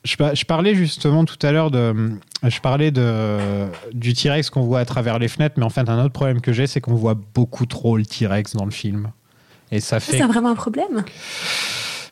Je, pa- je parlais justement tout à l'heure de, je parlais de du T-Rex qu'on voit à travers les fenêtres, mais en fait un autre problème que j'ai, c'est qu'on voit beaucoup trop le T-Rex dans le film, et ça fait, C'est vraiment un problème?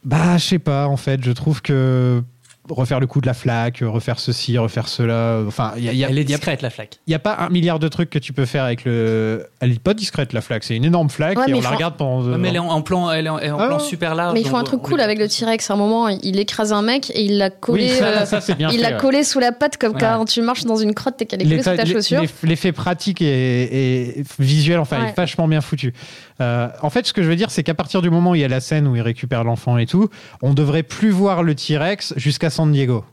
bah je sais pas, en fait, je trouve que refaire le coup de la flaque, refaire ceci, refaire cela, enfin il y a, y a- Elle est il y a- discrète la flaque. il y a pas un milliard de trucs que tu peux faire avec le, elle est pas discrète la flaque, c'est une énorme flaque Ouais, et on la faut- regarde pendant. Ouais, mais elle est en, en plan, elle est en, elle est en Ah plan super large. Mais ils font un truc on- cool avec le T-Rex. À un moment, il écrase un mec et il l'a collé, Oui, ça- euh, ça, bien il fait, l'a ouais. collé sous la patte comme Ouais. quand tu marches dans une crotte et qu'elle est collée sous ta chaussure. l'eff- L'effet pratique et, et visuel, enfin, Ouais. est vachement bien foutu. Euh, en fait, ce que je veux dire, c'est qu'à partir du moment où il y a la scène où il récupère l'enfant et tout, on devrait plus voir le T-Rex jusqu'à San Diego.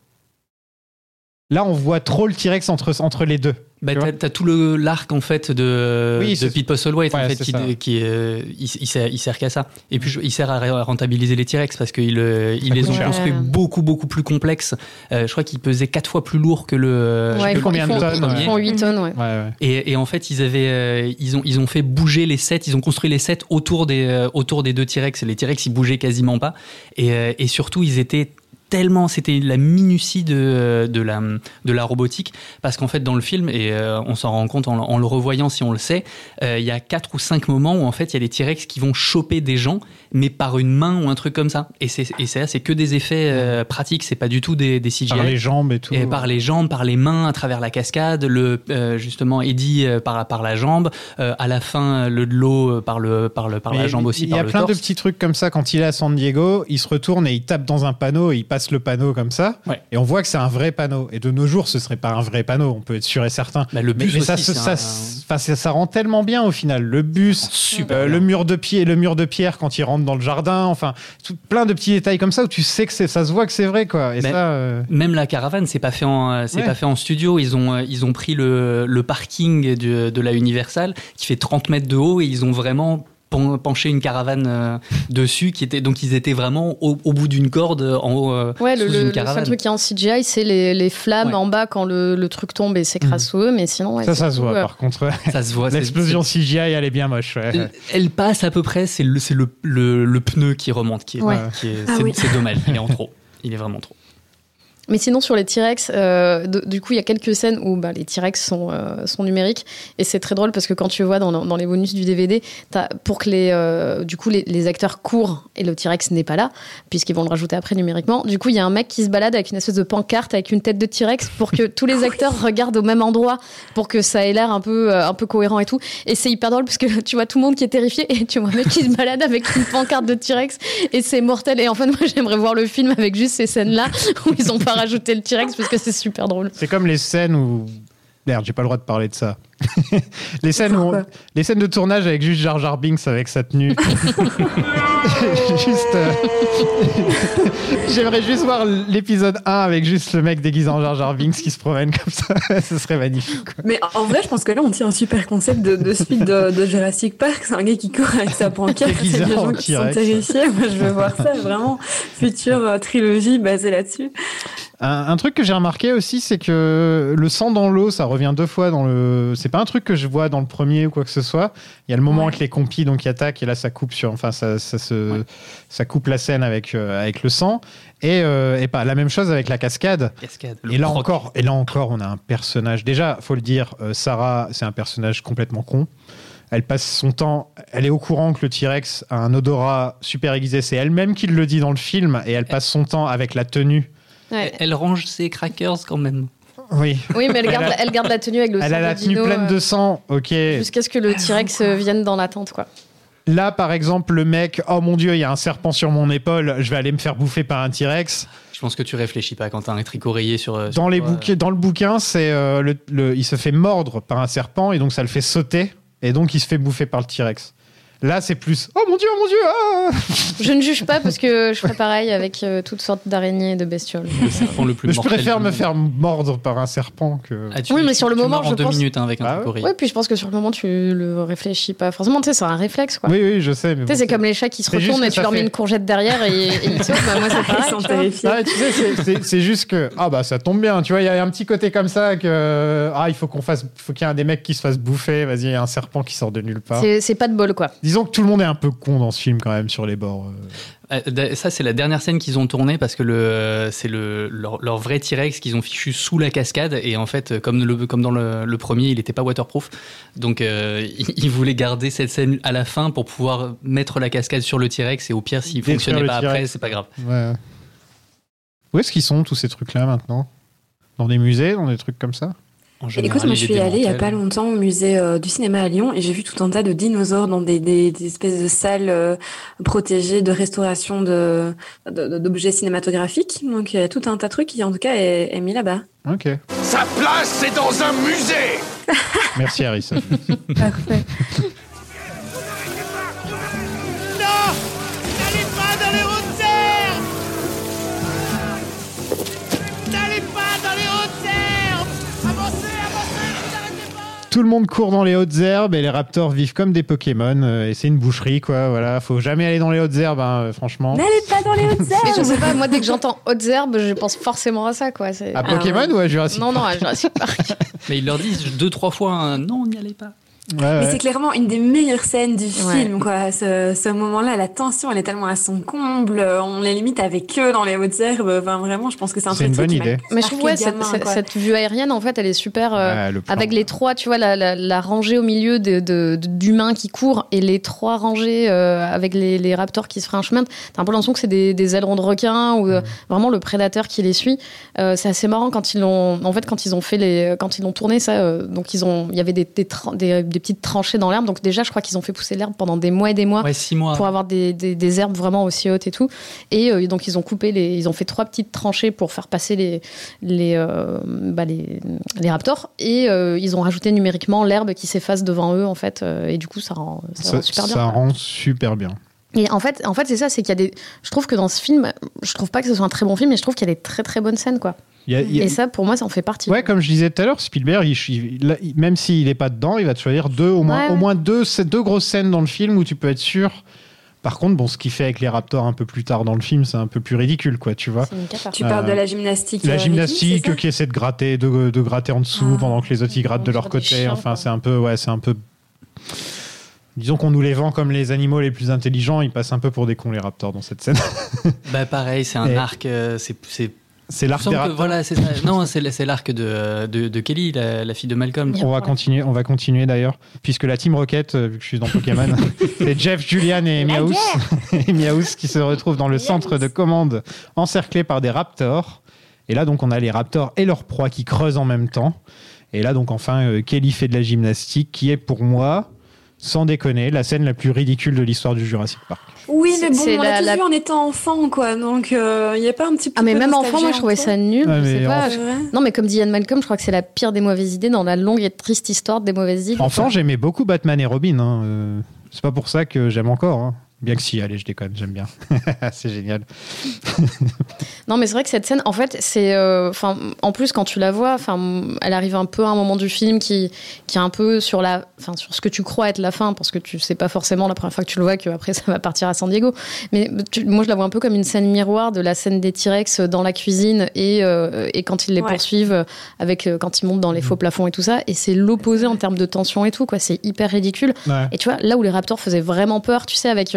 Là, on voit trop le T-Rex entre, entre les deux. Bah, Tu t'as tout le l'arc en fait de, Oui, de Pete Postlethwaite en Ouais, fait c'est qui, qui euh, il, il sert, il sert qu'à ça. Et puis il sert à rentabiliser les T-Rex parce qu'ils euh, ils les ont cher. construits beaucoup beaucoup plus complexes. Euh, je crois qu'ils pesaient quatre fois plus lourd que le. Ouais, ils combien ils de font- tonnes, ils ouais. font 8 tonnes, ouais. Ouais, ouais. Et, et en fait, ils avaient, euh, ils ont, ils ont fait bouger les sets. Ils ont construit les sets autour des, euh, autour des deux T-Rex. Les T-Rex, ils bougeaient quasiment pas. Et, euh, et surtout, ils étaient tellement, c'était la minutie de, de la, de la robotique, parce qu'en fait, dans le film, et euh, on s'en rend compte en, en le revoyant si on le sait, euh, il y a quatre ou cinq moments où en fait, il y a des T-Rex qui vont choper des gens, mais par une main ou un truc comme ça. Et c'est, et c'est, que des effets euh, pratiques. C'est pas du tout des, des CGI. Par les jambes et tout. Et par les jambes, par les mains, à travers la cascade, le euh, justement Eddie euh, par par la jambe, euh, à la fin le de l'eau euh, par le par le par la jambe aussi Il y par a le plein de petits trucs comme ça. Quand il est à San Diego, il se retourne et il tape dans un panneau et il passe le panneau comme ça. Ouais. Et on voit que c'est un vrai panneau. Et de nos jours, ce serait pas un vrai panneau, on peut être sûr et certain. Bah, le Mais, bus mais ça, aussi, c'est ça, un- ça, ça rend tellement bien au final. Le bus, super euh, le mur de pied, le mur de pierre quand il rentre dans le jardin. Enfin, tout- plein de petits détails comme ça où tu sais que ça se voit que c'est vrai, quoi. Et Mais- ça, euh, Même la caravane, c'est pas fait en, euh, c'est Ouais. pas fait en studio. Ils ont, ils ont pris le, le parking du- de la Universal qui fait 30 mètres de haut et ils ont vraiment pen- penché une caravane euh, dessus qui était donc ils étaient vraiment au, au bout d'une corde en haut euh, Ouais, le, sous le- une le caravane. seul truc qui est en CGI, c'est les, les flammes Ouais. en bas quand le, le truc tombe et s'écrase sous eux, mais sinon, ouais, ça, ça se voit. euh, Par contre, ouais. Ça se voit. c'est- l'explosion CGI, elle est bien moche. ouais. Elle, elle passe à peu près, c'est le, c'est le, le, le pneu qui remonte, qui est, Ouais. qui est- Ah c'est, oui. c'est dommage, il est en trop. Il est vraiment trop. Mais sinon, sur les T-Rex, euh, du coup, il y a quelques scènes où bah, les T-Rex sont, euh, sont numériques. Et c'est très drôle parce que quand tu vois dans, dans les bonus du DVD, t'as- pour que les, euh, du coup, les, les acteurs courent et le T-Rex n'est pas là, puisqu'ils vont le rajouter après numériquement, du coup, il y a un mec qui se balade avec une espèce de pancarte avec une tête de T-Rex pour que tous les acteurs regardent au même endroit pour que ça ait l'air un peu, un peu cohérent et tout. Et c'est hyper drôle parce que tu vois tout le monde qui est terrifié et tu vois un mec qui se balade avec une pancarte de T-Rex et c'est mortel. Et en fait, moi, j'aimerais voir le film avec juste ces scènes-là où ils ont pas rajouté le T-Rex parce que c'est super drôle. C'est comme les scènes où. Merde, j'ai pas le droit de parler de ça. Les, scènes où on- Pourquoi les scènes de tournage avec juste Jar Jar Binks avec sa tenue. juste. euh, J'aimerais juste voir l'épisode 1 avec juste le mec déguisé en Jar Jar Binks qui se promène comme ça. Ce serait magnifique. quoi. Mais en vrai, je pense que là, on tient un super concept de, de suite de, de Jurassic Park. C'est un gars qui court avec sa pancarte. C'est des en gens qui sont terrifiés. Moi, je veux voir ça. Vraiment, future euh, trilogie basée là-dessus. Un, un truc que j'ai remarqué aussi, c'est que le sang dans l'eau, ça revient deux fois dans le. C'est pas un truc que je vois dans le premier ou quoi que ce soit. Il y a le moment Ouais. avec les compis donc qui attaquent et là ça coupe sur. Enfin, ça, ça, se, ça coupe la scène avec, euh, avec le sang. Et, euh, et pas la même chose avec la cascade. Cascade. Et là croc. encore, et là encore, on a un personnage. Déjà, faut le dire, euh, Sarah, c'est un personnage complètement con. Elle passe son temps, elle est au courant que le T-Rex a un odorat super aiguisé. C'est elle-même qui le dit dans le film, et elle passe son temps avec la tenue. Ouais. Elle range ses crackers quand même. Oui. Oui, mais elle Elle garde, a- elle garde la tenue avec le Elle sang a la de tenue dino, pleine euh, de sang, ok. Jusqu'à ce que le T-Rex euh, vienne dans la tente, quoi. Là, par exemple, le mec, oh mon dieu, il y a un serpent sur mon épaule, je vais aller me faire bouffer par un T-Rex. Je pense que tu réfléchis pas quand t'as un tricoréier sur. euh, Dans, sur les dans le bouquin, c'est euh, le, le- il se fait mordre par un serpent et donc ça le fait sauter et donc il se fait bouffer par le T-Rex. Là, c'est plus oh mon dieu, oh mon dieu. ah Je ne juge pas parce que je ferais pareil avec euh, toutes sortes d'araignées et de bestioles. Le serpent le plus Mais je préfère me monde. faire mordre par un serpent que. Ah, tu- Oui, mais sur le moment, je deux pense- minutes hein, avec un Ah ouais. Oui, puis je pense que sur le moment, tu le réfléchis pas forcément. Tu sais, c'est un réflexe, quoi. Oui, oui, je sais. Mais Tu sais, bon, c'est comme les chats qui se retournent et tu leur mets fait- une courgette derrière et, et ils sautent. Bah, moi, c'est Ils pareil. tu. Ah, tu sais, c'est- juste que ah bah ça tombe bien, tu vois, il y a un petit côté comme ça que ah il faut qu'on fasse, faut qu'il y ait un des mecs qui se fasse bouffer, vas-y, il y a un serpent qui sort de nulle part. C'est pas de bol, quoi. Disons que tout le monde est un peu con dans ce film quand même sur les bords. euh. Euh, Ça, c'est la dernière scène qu'ils ont tournée parce que le, c'est le, leur, leur vrai T-Rex qu'ils ont fichu sous la cascade. Et en fait, comme, le, comme dans le, le premier, il n'était pas waterproof. Donc, euh, ils, ils voulaient garder cette scène à la fin pour pouvoir mettre la cascade sur le T-Rex. Et au pire, s'il Détruire fonctionnait pas après, c'est pas grave. Ouais. Où est-ce qu'ils sont tous ces trucs-là maintenant? Dans des musées, dans des trucs comme ça? Général, Écoute, moi je suis allée il y a pas longtemps au musée euh, du cinéma à Lyon et j'ai vu tout un tas de dinosaures dans des, des, des espèces de salles euh, protégées de restauration de de- de- d'objets cinématographiques. Donc il y a tout un tas de trucs qui en tout cas est, est mis là-bas. Ok. Sa place, c'est dans un musée Merci Harrison. Parfait. Tout le monde court dans les hautes herbes et les raptors vivent comme des Pokémon. euh, et c'est une boucherie, quoi. Voilà, faut jamais aller dans les hautes herbes, hein, euh, franchement. N'allez pas dans les hautes Mais je herbes sais pas, moi, dès que j'entends hautes herbes, je pense forcément à ça, quoi. C'est- À Pokémon ou à Jurassic Non, non, Park à Jurassic Park. Mais ils leur disent deux, trois fois hein, non, n'y allez pas. Ouais, Mais ouais. c'est clairement une des meilleures scènes du Ouais. film, quoi. Ce, ce moment-là, la tension, elle est tellement à son comble. On est limite avec eux dans les hautes herbes. Enfin, vraiment, je pense que c'est un C'est truc une bonne idée. Mais je trouve, ouais, cette, gamin, cette- quoi. cette vue aérienne, en fait, elle est super. euh, Ouais, le plan. Avec les trois, tu vois, la, la, la rangée au milieu de- de- de- d'humains qui courent et les trois rangées euh, avec les, les raptors qui se feraient un chemin. T'as un peu l'impression que c'est des, des ailerons de requin ou euh, vraiment le prédateur qui les suit. Euh, c'est assez marrant quand ils l'ont. En fait, quand ils ont fait les, quand ils l'ont tourné ça, euh, donc ils ont, il y avait des, des, tra- des- des petites tranchées dans l'herbe. Donc déjà, je crois qu'ils ont fait pousser l'herbe pendant des mois et des mois Ouais, six mois. pour avoir des, des, des herbes vraiment aussi hautes et tout. Et euh, donc ils ont coupé les, ils ont fait trois petites tranchées pour faire passer les les euh, bah, les, les raptors et euh, ils ont rajouté numériquement l'herbe qui s'efface devant eux en fait et du coup ça rend, ça Ça, rend super bien. ça rend super bien. Et en fait, en fait c'est ça, c'est qu'il y a des, je trouve que dans ce film, je trouve pas que ce soit un très bon film, mais je trouve qu'il y a des très très bonnes scènes quoi. A- a- Et ça pour moi ça en fait partie. Ouais, comme je disais tout à l'heure, Spielberg, il- il- là, il- même s'il n'est pas dedans, il va te choisir deux, au moins, Ouais, au moins deux, deux grosses scènes dans le film où tu peux être sûr. Par contre, bon, ce qu'il fait avec les Raptors un peu plus tard dans le film, c'est un peu plus ridicule, quoi, tu vois. C'est une cata. Tu parles Euh, de la gymnastique. La euh, gymnastique qui essaie de gratter, de, de gratter en dessous Ah. pendant que les autres ils grattent de On leur côté. chiens, enfin, c'est un peu, ouais, c'est un peu. Disons qu'on nous les vend comme les animaux les plus intelligents, ils passent un peu pour des cons les Raptors dans cette scène. Bah pareil, c'est un Et- arc. euh, c'est c'est l'arc des que voilà, ça. Non, c'est c'est l'arc de, de, de Kelly, la, la fille de Malcolm. On va continuer, on va continuer d'ailleurs, puisque la Team Rocket, euh, vu que je suis dans Pokémon, c'est Jeff, Julian et guerre. et qui se retrouvent dans le centre de commande, encerclés par des Raptors. Et là, donc, on a les Raptors et leur proie qui creusent en même temps. Et là, donc, enfin, euh, Kelly fait de la gymnastique, qui est pour moi, sans déconner, la scène la plus ridicule de l'histoire du Jurassic Park. Oui, mais bon, C'est on la- l'a tous la- vu en étant enfant, quoi. Donc, il n'y a pas un petit peu Ah mais même enfant, moi je trouvais ça nul. Mais pas. Non mais comme dit Ian Malcolm, je crois que c'est la pire des mauvaises idées dans la longue et triste histoire des mauvaises idées. Enfant, j'aimais beaucoup Batman et Robin. hein, euh, C'est pas pour ça que j'aime encore. hein. Bien que si, allez, je déconne, j'aime bien. c'est génial. Non, mais c'est vrai que cette scène, en fait, c'est. euh, Enfin, en plus, quand tu la vois, enfin, elle arrive un peu à un moment du film qui, qui est un peu sur la, enfin, sur ce que tu crois être la fin, parce que tu sais pas forcément la première fois que tu le vois qu'après ça va partir à San Diego. Mais tu- moi, je la vois un peu comme une scène miroir de la scène des T-Rex dans la cuisine et, euh, et quand ils les Ouais. poursuivent avec euh, quand ils montent dans les faux plafonds et tout ça. Et c'est l'opposé en termes de tension et tout, quoi. C'est hyper ridicule. Ouais. Et tu vois, là où les raptors faisaient vraiment peur, tu sais, avec.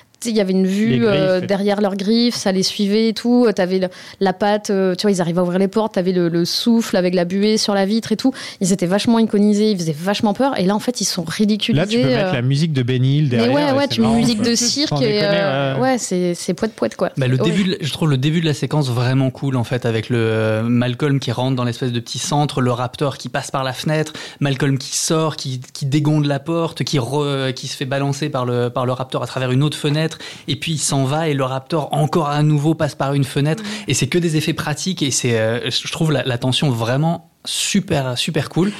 euh, tu sais, il y avait une vue griffes euh, derrière leurs griffes, ça les suivait et tout. T'avais le- la patte, euh, tu vois, ils arrivaient à ouvrir les portes, t'avais le, le souffle avec la buée sur la vitre et tout. Ils étaient vachement iconisés, ils faisaient vachement peur. Et là, en fait, ils sont ridiculisés. Là, tu peux mettre euh, la musique de Benny Hill mais derrière. ouais, et ouais, c'est tu mets une musique quoi. de cirque et euh, ouais. ouais, c'est c'est poète poète quoi. Bah, le Ouais. début, de- je trouve le début de la séquence vraiment cool en fait avec le euh, Malcolm qui rentre dans l'espèce de petit centre, le Raptor qui passe par la fenêtre, Malcolm qui sort, qui, qui dégonde la porte, qui re- qui se fait balancer par le par le Raptor à travers une autre fenêtre et puis il s'en va et le Raptor encore à nouveau passe par une fenêtre et c'est que des effets pratiques et c'est euh, je trouve la, la tension vraiment super super cool.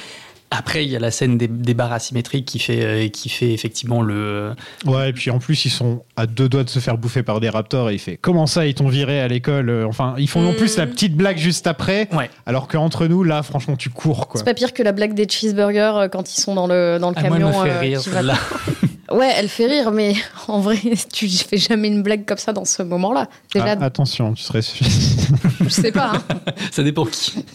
Après, il y a la scène des, des barres asymétriques qui fait, euh, qui fait effectivement le, Ouais, et puis en plus, ils sont à deux doigts de se faire bouffer par des raptors et il fait Comment ça, ils t'ont viré à l'école Euh, Enfin, ils font non plus la petite blague juste après. Alors qu'entre nous, là, franchement, tu cours quoi. C'est pas pire que la blague des cheeseburgers euh, quand ils sont dans le, dans le Ah, moi, elle camion. me fait euh, rire. Ouais, elle fait rire, mais en vrai, tu fais jamais une blague comme ça dans ce moment-là. Déjà, Ah, attention, tu serais. je sais pas. hein. Ça dépend qui.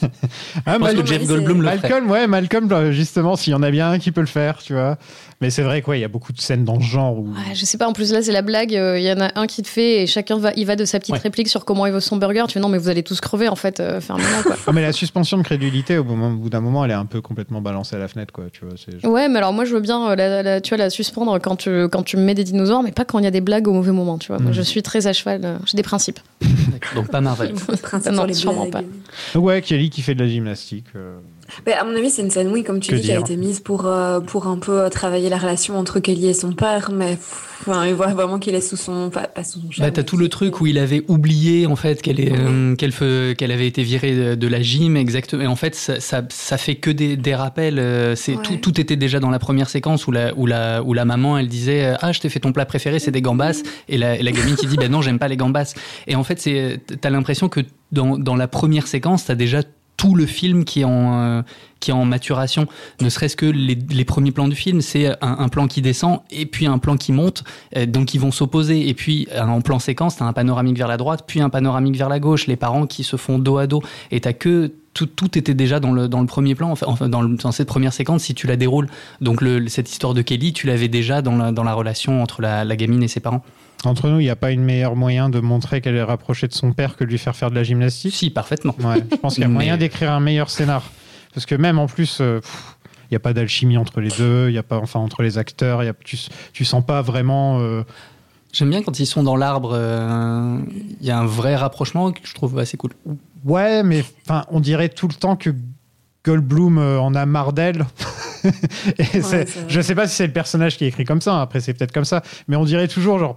Ah, que Jeff Goldblum le ferait. Malcolm, ouais, Malcolm, euh, justement, s'il y en a bien un qui peut le faire, tu vois. Mais c'est vrai qu'il y a beaucoup de scènes dans ce genre où. Ouais, je sais pas, en plus là c'est la blague, euh, il y en a un qui te fait et chacun va, il va de sa petite réplique sur comment il veut son burger. Tu fais non mais vous allez tous crever en fait, euh, fermez-la quoi. Ah, mais la suspension de crédulité, au bout au bout d'un moment, elle est un peu complètement balancée à la fenêtre, quoi, tu vois. c'est- Ouais, mais alors moi je veux bien euh, la, la- tu vois, la suspendre quand tu, quand tu me mets des dinosaures, mais pas quand il y a des blagues au mauvais moment, tu vois. Moi Mm. je suis très à cheval, euh, j'ai des principes. Donc pas Marvel. Principe non, les sûrement blagues. pas. Ouais, Kelly qui fait de la gymnastique. euh, Mais à mon avis, c'est une scène, oui, comme tu Que dis, qui a été mise pour, euh, pour un peu euh, travailler la relation entre Kelly et son père, mais enfin, il voit vraiment qu'il est sous son. Pas, pas sous son Bah, charme. t'as tout le truc où il avait oublié en fait qu'elle euh, qu'elle avait été virée de, de la gym exactement. Et en fait, ça, ça, ça fait que des, des rappels. C'est Ouais. tout, tout était déjà dans la première séquence où la, où la, où la maman elle disait ah je t'ai fait ton plat préféré c'est des gambas et la, et la gamine qui dit ben non j'aime pas les gambas. Et en fait c'est t'as l'impression que dans, dans la première séquence t'as déjà tout le film qui est en, euh, qui est en maturation. Ne serait-ce que les, les premiers plans du film, c'est un, un plan qui descend et puis un plan qui monte, euh, donc ils vont s'opposer. Et puis euh, en plan séquence, t'as un panoramique vers la droite, puis un panoramique vers la gauche, les parents qui se font dos à dos. Et t'as que tout, tout était déjà dans le, dans le premier plan, enfin, dans, le- dans cette première séquence, si tu la déroules. Donc le, cette histoire de Kelly, tu l'avais déjà dans la, dans la relation entre la, la gamine et ses parents. Entre nous, il n'y a pas une meilleure moyen de montrer qu'elle est rapprochée de son père que de lui faire faire de la gymnastique? Si, parfaitement. Ouais, je pense qu'il y a Mais- moyen d'écrire un meilleur scénar. Parce que même en plus, euh, il n'y a pas d'alchimie entre les deux, il y a pas, enfin, entre les acteurs, y a, tu, tu sens pas vraiment. euh, J'aime bien quand ils sont dans l'arbre, euh, il y a un vrai rapprochement que je trouve assez cool. Ouais, mais on dirait tout le temps que Goldblum euh, en a marre d'elle. Vrai. je sais pas si c'est le personnage qui est écrit comme ça, hein, après c'est peut-être comme ça, mais on dirait toujours genre.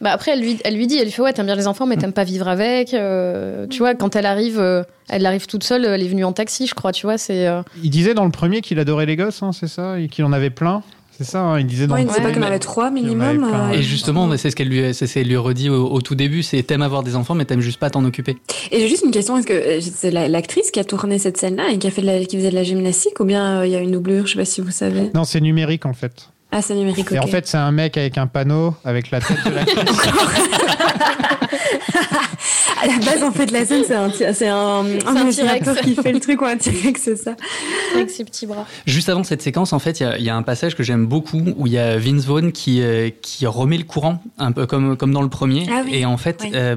Bah après, elle lui, elle lui dit, elle lui fait ouais, t'aimes bien les enfants, mais t'aimes pas vivre avec. euh, tu vois, quand elle arrive, euh, elle arrive toute seule, elle est venue en taxi, je crois. Tu vois, c'est. euh, Il disait dans le premier qu'il adorait les gosses, hein, c'est ça, et qu'il en avait plein. C'est ça, hein, il disait dans Ouais, il disait pas qu'il en avait trois minimum. avait plein, euh. Et justement, mais c'est ce qu'elle lui, c'est ce qu'elle lui redit au, au tout début, c'est t'aimes avoir des enfants, mais t'aimes juste pas t'en occuper. Et j'ai juste une question, est-ce que euh, c'est la- l'actrice qui a tourné cette scène-là et qui, a fait de la- qui faisait de la gymnastique ou bien euh, il y a une doublure, je sais pas si vous savez. Non, c'est numérique en fait. Ah, c'est numérique, Et en fait, c'est un mec avec un panneau avec la tête de l'actrice. à la base, en fait, la scène, c'est un, c'est un, un, un Velociraptor T-Rex. qui fait le truc ou un T-Rex, c'est ça. avec ses petits bras. Juste avant cette séquence, en fait, il y a- il y, a un passage que j'aime beaucoup où il y a Vince Vaughn qui, euh, qui remet le courant, un peu comme, comme dans le premier. Ah oui, Et en fait, oui. euh,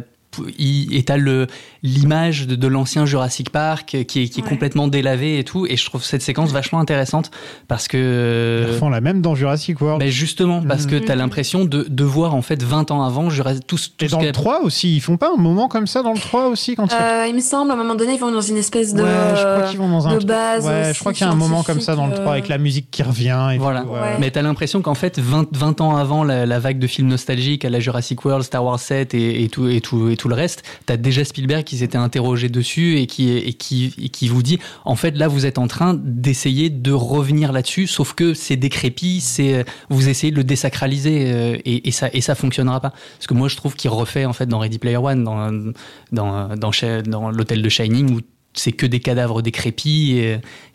il t'as le l'image de, de l'ancien Jurassic Park qui est, qui est Ouais. complètement délavé et tout. Et je trouve cette séquence vachement intéressante parce que Ils font la même dans Jurassic World. Ben justement, parce que t'as l'impression de, de voir en fait 20 ans avant Jurassic- tout, tout Et ce dans le qu'a- 3 aussi, ils font pas un moment comme ça dans le 3 aussi quand ils- Euh, il me semble, à un moment donné, ils vont dans une espèce de, Ouais, je crois qu'ils vont dans un de base. Ouais, je crois qu'il y a un moment comme ça dans le 3 avec la musique qui revient. Et Voilà. tout, Ouais. Mais t'as l'impression qu'en fait, 20, 20 ans avant la, la vague de films nostalgiques à la Jurassic World, Star Wars 7 et, et tout, et tout, et tout tout le reste, t'as déjà Spielberg qui s'était interrogé dessus et qui, qui, qui vous dit, en fait, là, vous êtes en train d'essayer de revenir là-dessus, sauf que c'est décrépit, c'est, vous essayez de le désacraliser euh, et, ça, et ça fonctionnera pas. Parce que moi, je trouve qu'il refait, en fait, dans Ready Player One, dans, l'hôtel de Shining, où c'est que des cadavres décrépits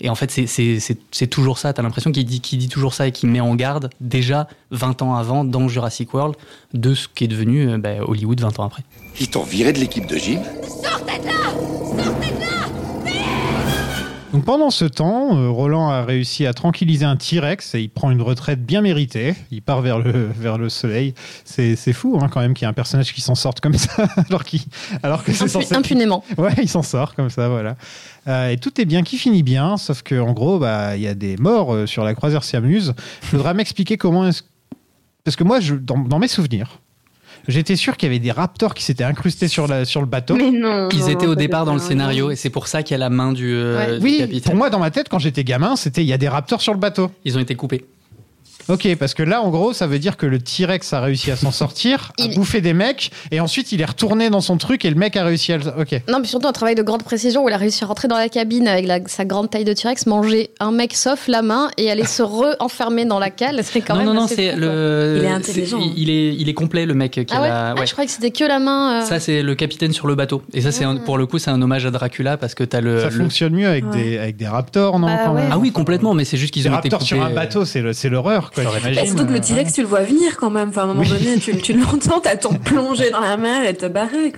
et, en fait c'est- toujours ça t'as l'impression qu'il dit, qu'il dit toujours ça et qu'il met en garde déjà 20 ans avant dans Jurassic World de ce qui est devenu euh, bah, Hollywood 20 ans après Ils t'ont viré de l'équipe de gym Sortez de là Sortez de là Donc pendant ce temps, euh, Roland a réussi à tranquilliser un T-Rex et il prend une retraite bien méritée. Il part vers le, vers le soleil. C'est c'est fou hein, quand même qu'il y ait un personnage qui s'en sorte comme ça alors, qu'il- alors que c'est Impu- censé... impunément. Ouais, il s'en sort comme ça, voilà. Euh, et tout est bien qui finit bien, sauf que en gros, bah, il y a des morts euh, sur la croisière Siamuse. Il faudra m'expliquer comment est-ce... Parce que moi, je, dans, dans mes souvenirs, j'étais sûr qu'il y avait des raptors qui s'étaient incrustés sur, la, sur le bateau. Mais non. ils non, étaient au départ dans le scénario et c'est pour ça qu'il y a la main du, euh, du Oui, capitaine pour moi, dans ma tête, quand j'étais gamin, c'était il y a des raptors sur le bateau. ils ont été coupés Ok, parce que là, en gros, ça veut dire que le T-Rex a réussi à s'en sortir, a Il- bouffé des mecs, et ensuite il est retourné dans son truc et le mec a réussi à le. Ok. Non, mais surtout un travail de grande précision où il a réussi à rentrer dans la cabine avec la- sa grande taille de T-Rex, manger un mec sauf la main et aller se re-enfermer dans la cale. C'est quand non même. non non c'est le Il est intelligent. il est il est complet le mec qui quoi. Ah a ouais, la- Ah, ouais. je croyais que c'était que la main. euh. ça c'est le capitaine sur le bateau et ça c'est un- pour le coup c'est un hommage à Dracula parce que t'as le, ça Euh, le- fonctionne mieux avec, Ouais. des, avec des raptors, non Bah quand même ouais. ah oui complètement mais c'est juste qu'ils ont été raptors coupés sur un euh, bateau, c'est le- c'est l'horreur, quoi. Surtout que le T-Rex, tu le vois venir quand même. Enfin, à un moment donné, tu, tu l'entends, t'attends de plonger dans la mer et te barrer,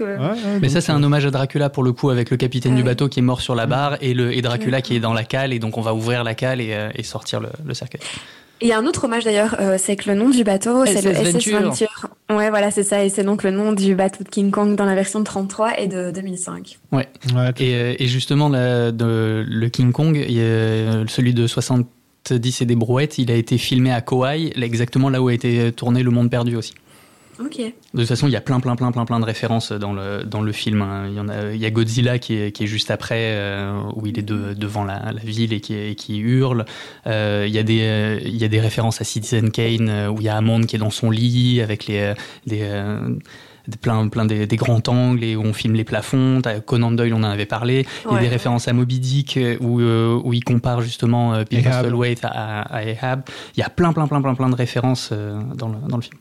mais ça, c'est un hommage à Dracula pour le coup, avec le capitaine ah du bateau qui est mort sur la barre et, le, et Dracula qui est dans la cale. Et donc, on va ouvrir la cale et, euh, sortir le, cercueil. Il y a un autre hommage d'ailleurs, euh, c'est que le nom du bateau, c'est le SS Venture. Ouais, voilà, c'est ça. Et c'est donc le nom du bateau de King Kong dans la version de 33 et de 2005. Ouais. Euh, et, justement, le King Kong, celui de 60, te dis c'est des brouettes, il a été filmé à Kauai, exactement là où a été tourné Le Monde Perdu aussi. Ok. De toute façon, il y a plein, plein, plein, plein, plein de références dans le, dans le film. Hein. Il y, a, Godzilla qui est, juste après, euh, où il est devant la, ville et qui, hurle. Euh, il, y a des, il y a des références à Citizen Kane, euh, où il y a Amon qui est dans son lit avec les plein, plein des, des grands angles et où on filme les plafonds. Conan Doyle, on en avait parlé. Il y a des références à Moby Dick, euh, où, euh, où il compare justement euh, Peter Ahab. À, à Ahab. Il y a plein, plein, plein, plein, plein de références euh, dans, le, dans le film.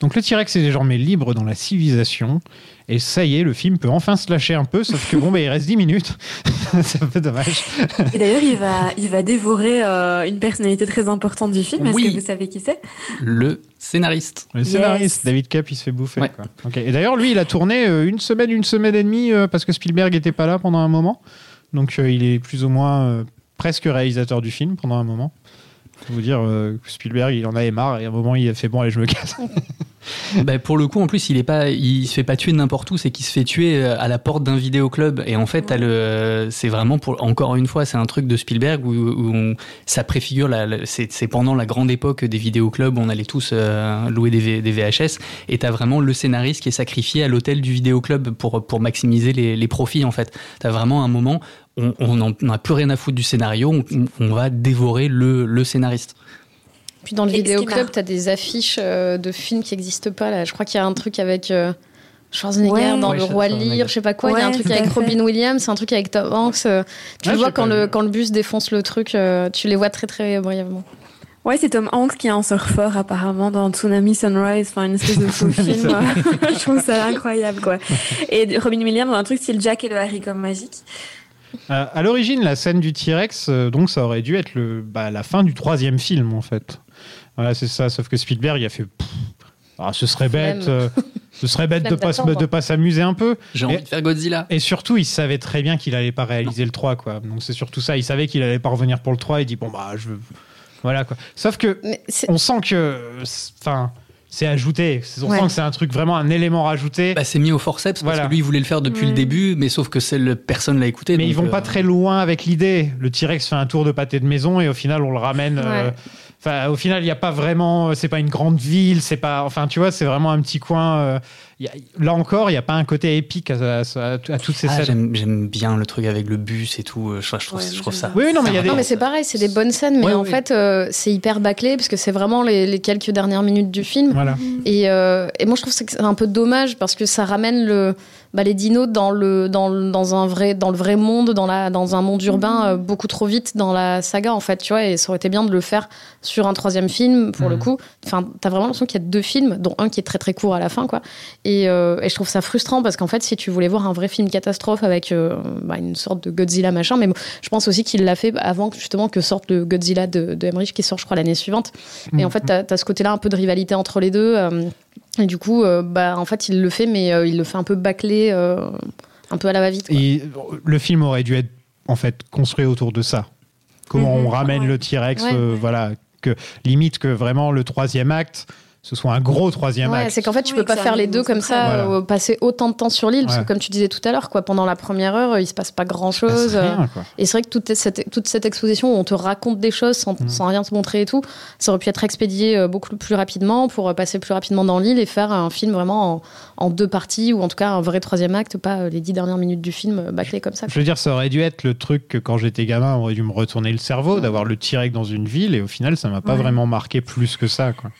Donc le T-Rex est désormais libre dans la civilisation. Et ça y est, le film peut enfin se lâcher un peu, sauf que bon, bah, il reste 10 minutes. c'est un peu dommage. Et d'ailleurs, il va, il va dévorer euh, une personnalité très importante du film. Est-ce Oui. que vous savez qui c'est? Le scénariste. Le Yes. scénariste, David Cap, il se fait bouffer. Ouais. quoi. Ok. Et d'ailleurs, lui, il a tourné euh, une semaine, une semaine et demie euh, parce que Spielberg n'était pas là pendant un moment. Donc euh, il est plus ou moins euh, presque réalisateur du film pendant un moment. Vous dire euh, Spielberg, il en avait marre et à un moment, il a fait bon, allez, je me casse. Bah, pour le coup, en plus, il est pas, il se fait pas tuer n'importe où, c'est qu'il se fait tuer euh, à la porte d'un vidéoclub. Et en fait, le, c'est vraiment pour, encore une fois, c'est un truc de Spielberg où, où ça préfigure c'est, pendant la grande époque des vidéoclubs, on allait tous euh, louer des VHS. Et t'as vraiment le scénariste qui est sacrifié à l'hôtel du vidéoclub pour, pour maximiser les, les profits, en fait. T'as vraiment un moment, on, on en on a plus rien à foutre du scénario, on, on va dévorer le, le scénariste. Puis dans le vidéoclub, m'a- t'as des affiches euh, de films qui n'existent pas. Là. Je crois qu'il y a un truc avec euh, Schwarzenegger Ouais. dans Ouais, Le Roi. Lear, je sais pas quoi. Il y a un truc avec fait. Robin Williams, un truc avec Tom Hanks. euh, tu le vois quand le, vu. quand le bus défonce le truc, euh, tu les vois très très brièvement. Ouais, c'est Tom Hanks qui est un surfeur apparemment dans Tsunami Sunrise, enfin une espèce de faux film. Je trouve ça incroyable quoi. Et Robin Williams dans un truc style Jack et le haricot magique. Euh, à l'origine, la scène du T-Rex, euh, donc ça aurait dû être le, bah, la fin du troisième film, en fait. Voilà, c'est ça. Sauf que Spielberg, il a fait. pff, ah, ce serait bête. Euh, ce serait bête de Flemme pas, se- d'attendre. de pas s'amuser un peu. J'ai Et- envie de faire Godzilla. Et surtout, il savait très bien qu'il allait pas réaliser le 3, quoi. Donc c'est surtout ça. Il savait qu'il allait pas revenir pour le 3. Il dit, bon, bah, je veux. Voilà, quoi. Sauf que, Mais c'est- on sent que. Enfin, c'est ajouté. On Ouais. sent que c'est un truc vraiment un élément rajouté. Bah, c'est mis au forceps parce Voilà. que lui il voulait le faire depuis le début, mais sauf que c'est le, personne l'a écouté. Mais donc, ils vont euh, pas très loin avec l'idée. Le T-Rex fait un tour de pâté de maison et au final on le ramène. euh. Enfin, au final, il n'y a pas vraiment. C'est pas une grande ville. C'est pas. Enfin, tu vois, c'est vraiment un petit coin. euh, il y a- là encore, il n'y a pas un côté épique à, à- à- à toutes ces Ah, scènes. j'aime, bien le truc avec le bus et tout. euh, Je, je trouve, Ouais, je trouve j'aime ça. Oui, non, mais il y a des- mais c'est pareil, c'est des bonnes scènes, mais Ouais, en fait, euh, c'est hyper bâclé parce que c'est vraiment les, les quelques dernières minutes du film. Voilà. Et, euh, et moi, je trouve que c'est un peu dommage parce que ça ramène le. Bah, les dinos dans le dans, un vrai dans le vrai monde, dans la dans un monde urbain euh, beaucoup trop vite dans la saga en fait, tu vois. Et ça aurait été bien de le faire sur un troisième film pour le Mhm. coup. Enfin, t'as vraiment l'impression qu'il y a deux films, dont un qui est très très court à la fin, quoi. Et, euh, et je trouve ça frustrant parce qu'en fait, si tu voulais voir un vrai film catastrophe avec euh, bah, une sorte de Godzilla machin, mais bon, je pense aussi qu'il l'a fait avant que, justement que sorte le Godzilla de, de Emmerich qui sort, je crois, l'année suivante. Et en fait, t'as as ce côté-là un peu de rivalité entre les deux. Et du coup, euh, bah, en fait, il le fait, mais euh, il le fait un peu bâclé, euh, un peu à la va-vite. quoi. Et le film aurait dû être en fait construit autour de ça. Comment Mhm. on ramène le T-Rex, Ouais. euh, voilà, que limite que vraiment le troisième acte, ce soit un gros troisième Ouais, acte. c'est qu'en fait, tu Oui, peux pas faire les deux comme ça, Voilà. euh, passer autant de temps sur l'île, parce que comme tu disais tout à l'heure, quoi, pendant la première heure, il se passe pas grand chose. rien, quoi. Et c'est vrai que toute cette, toute cette exposition où on te raconte des choses sans, Mhm. sans rien te montrer et tout, ça aurait pu être expédié euh, beaucoup plus rapidement pour euh, passer plus rapidement dans l'île et faire un film vraiment en, en deux parties, ou en tout cas un vrai troisième acte, pas euh, les dix dernières minutes du film euh, bâclées comme ça. Je veux dire, ça aurait dû être le truc que quand j'étais gamin, on aurait dû me retourner le cerveau, d'avoir le T-Rex dans une ville, et au final, ça m'a pas Ouais. vraiment marqué plus que ça. Quoi.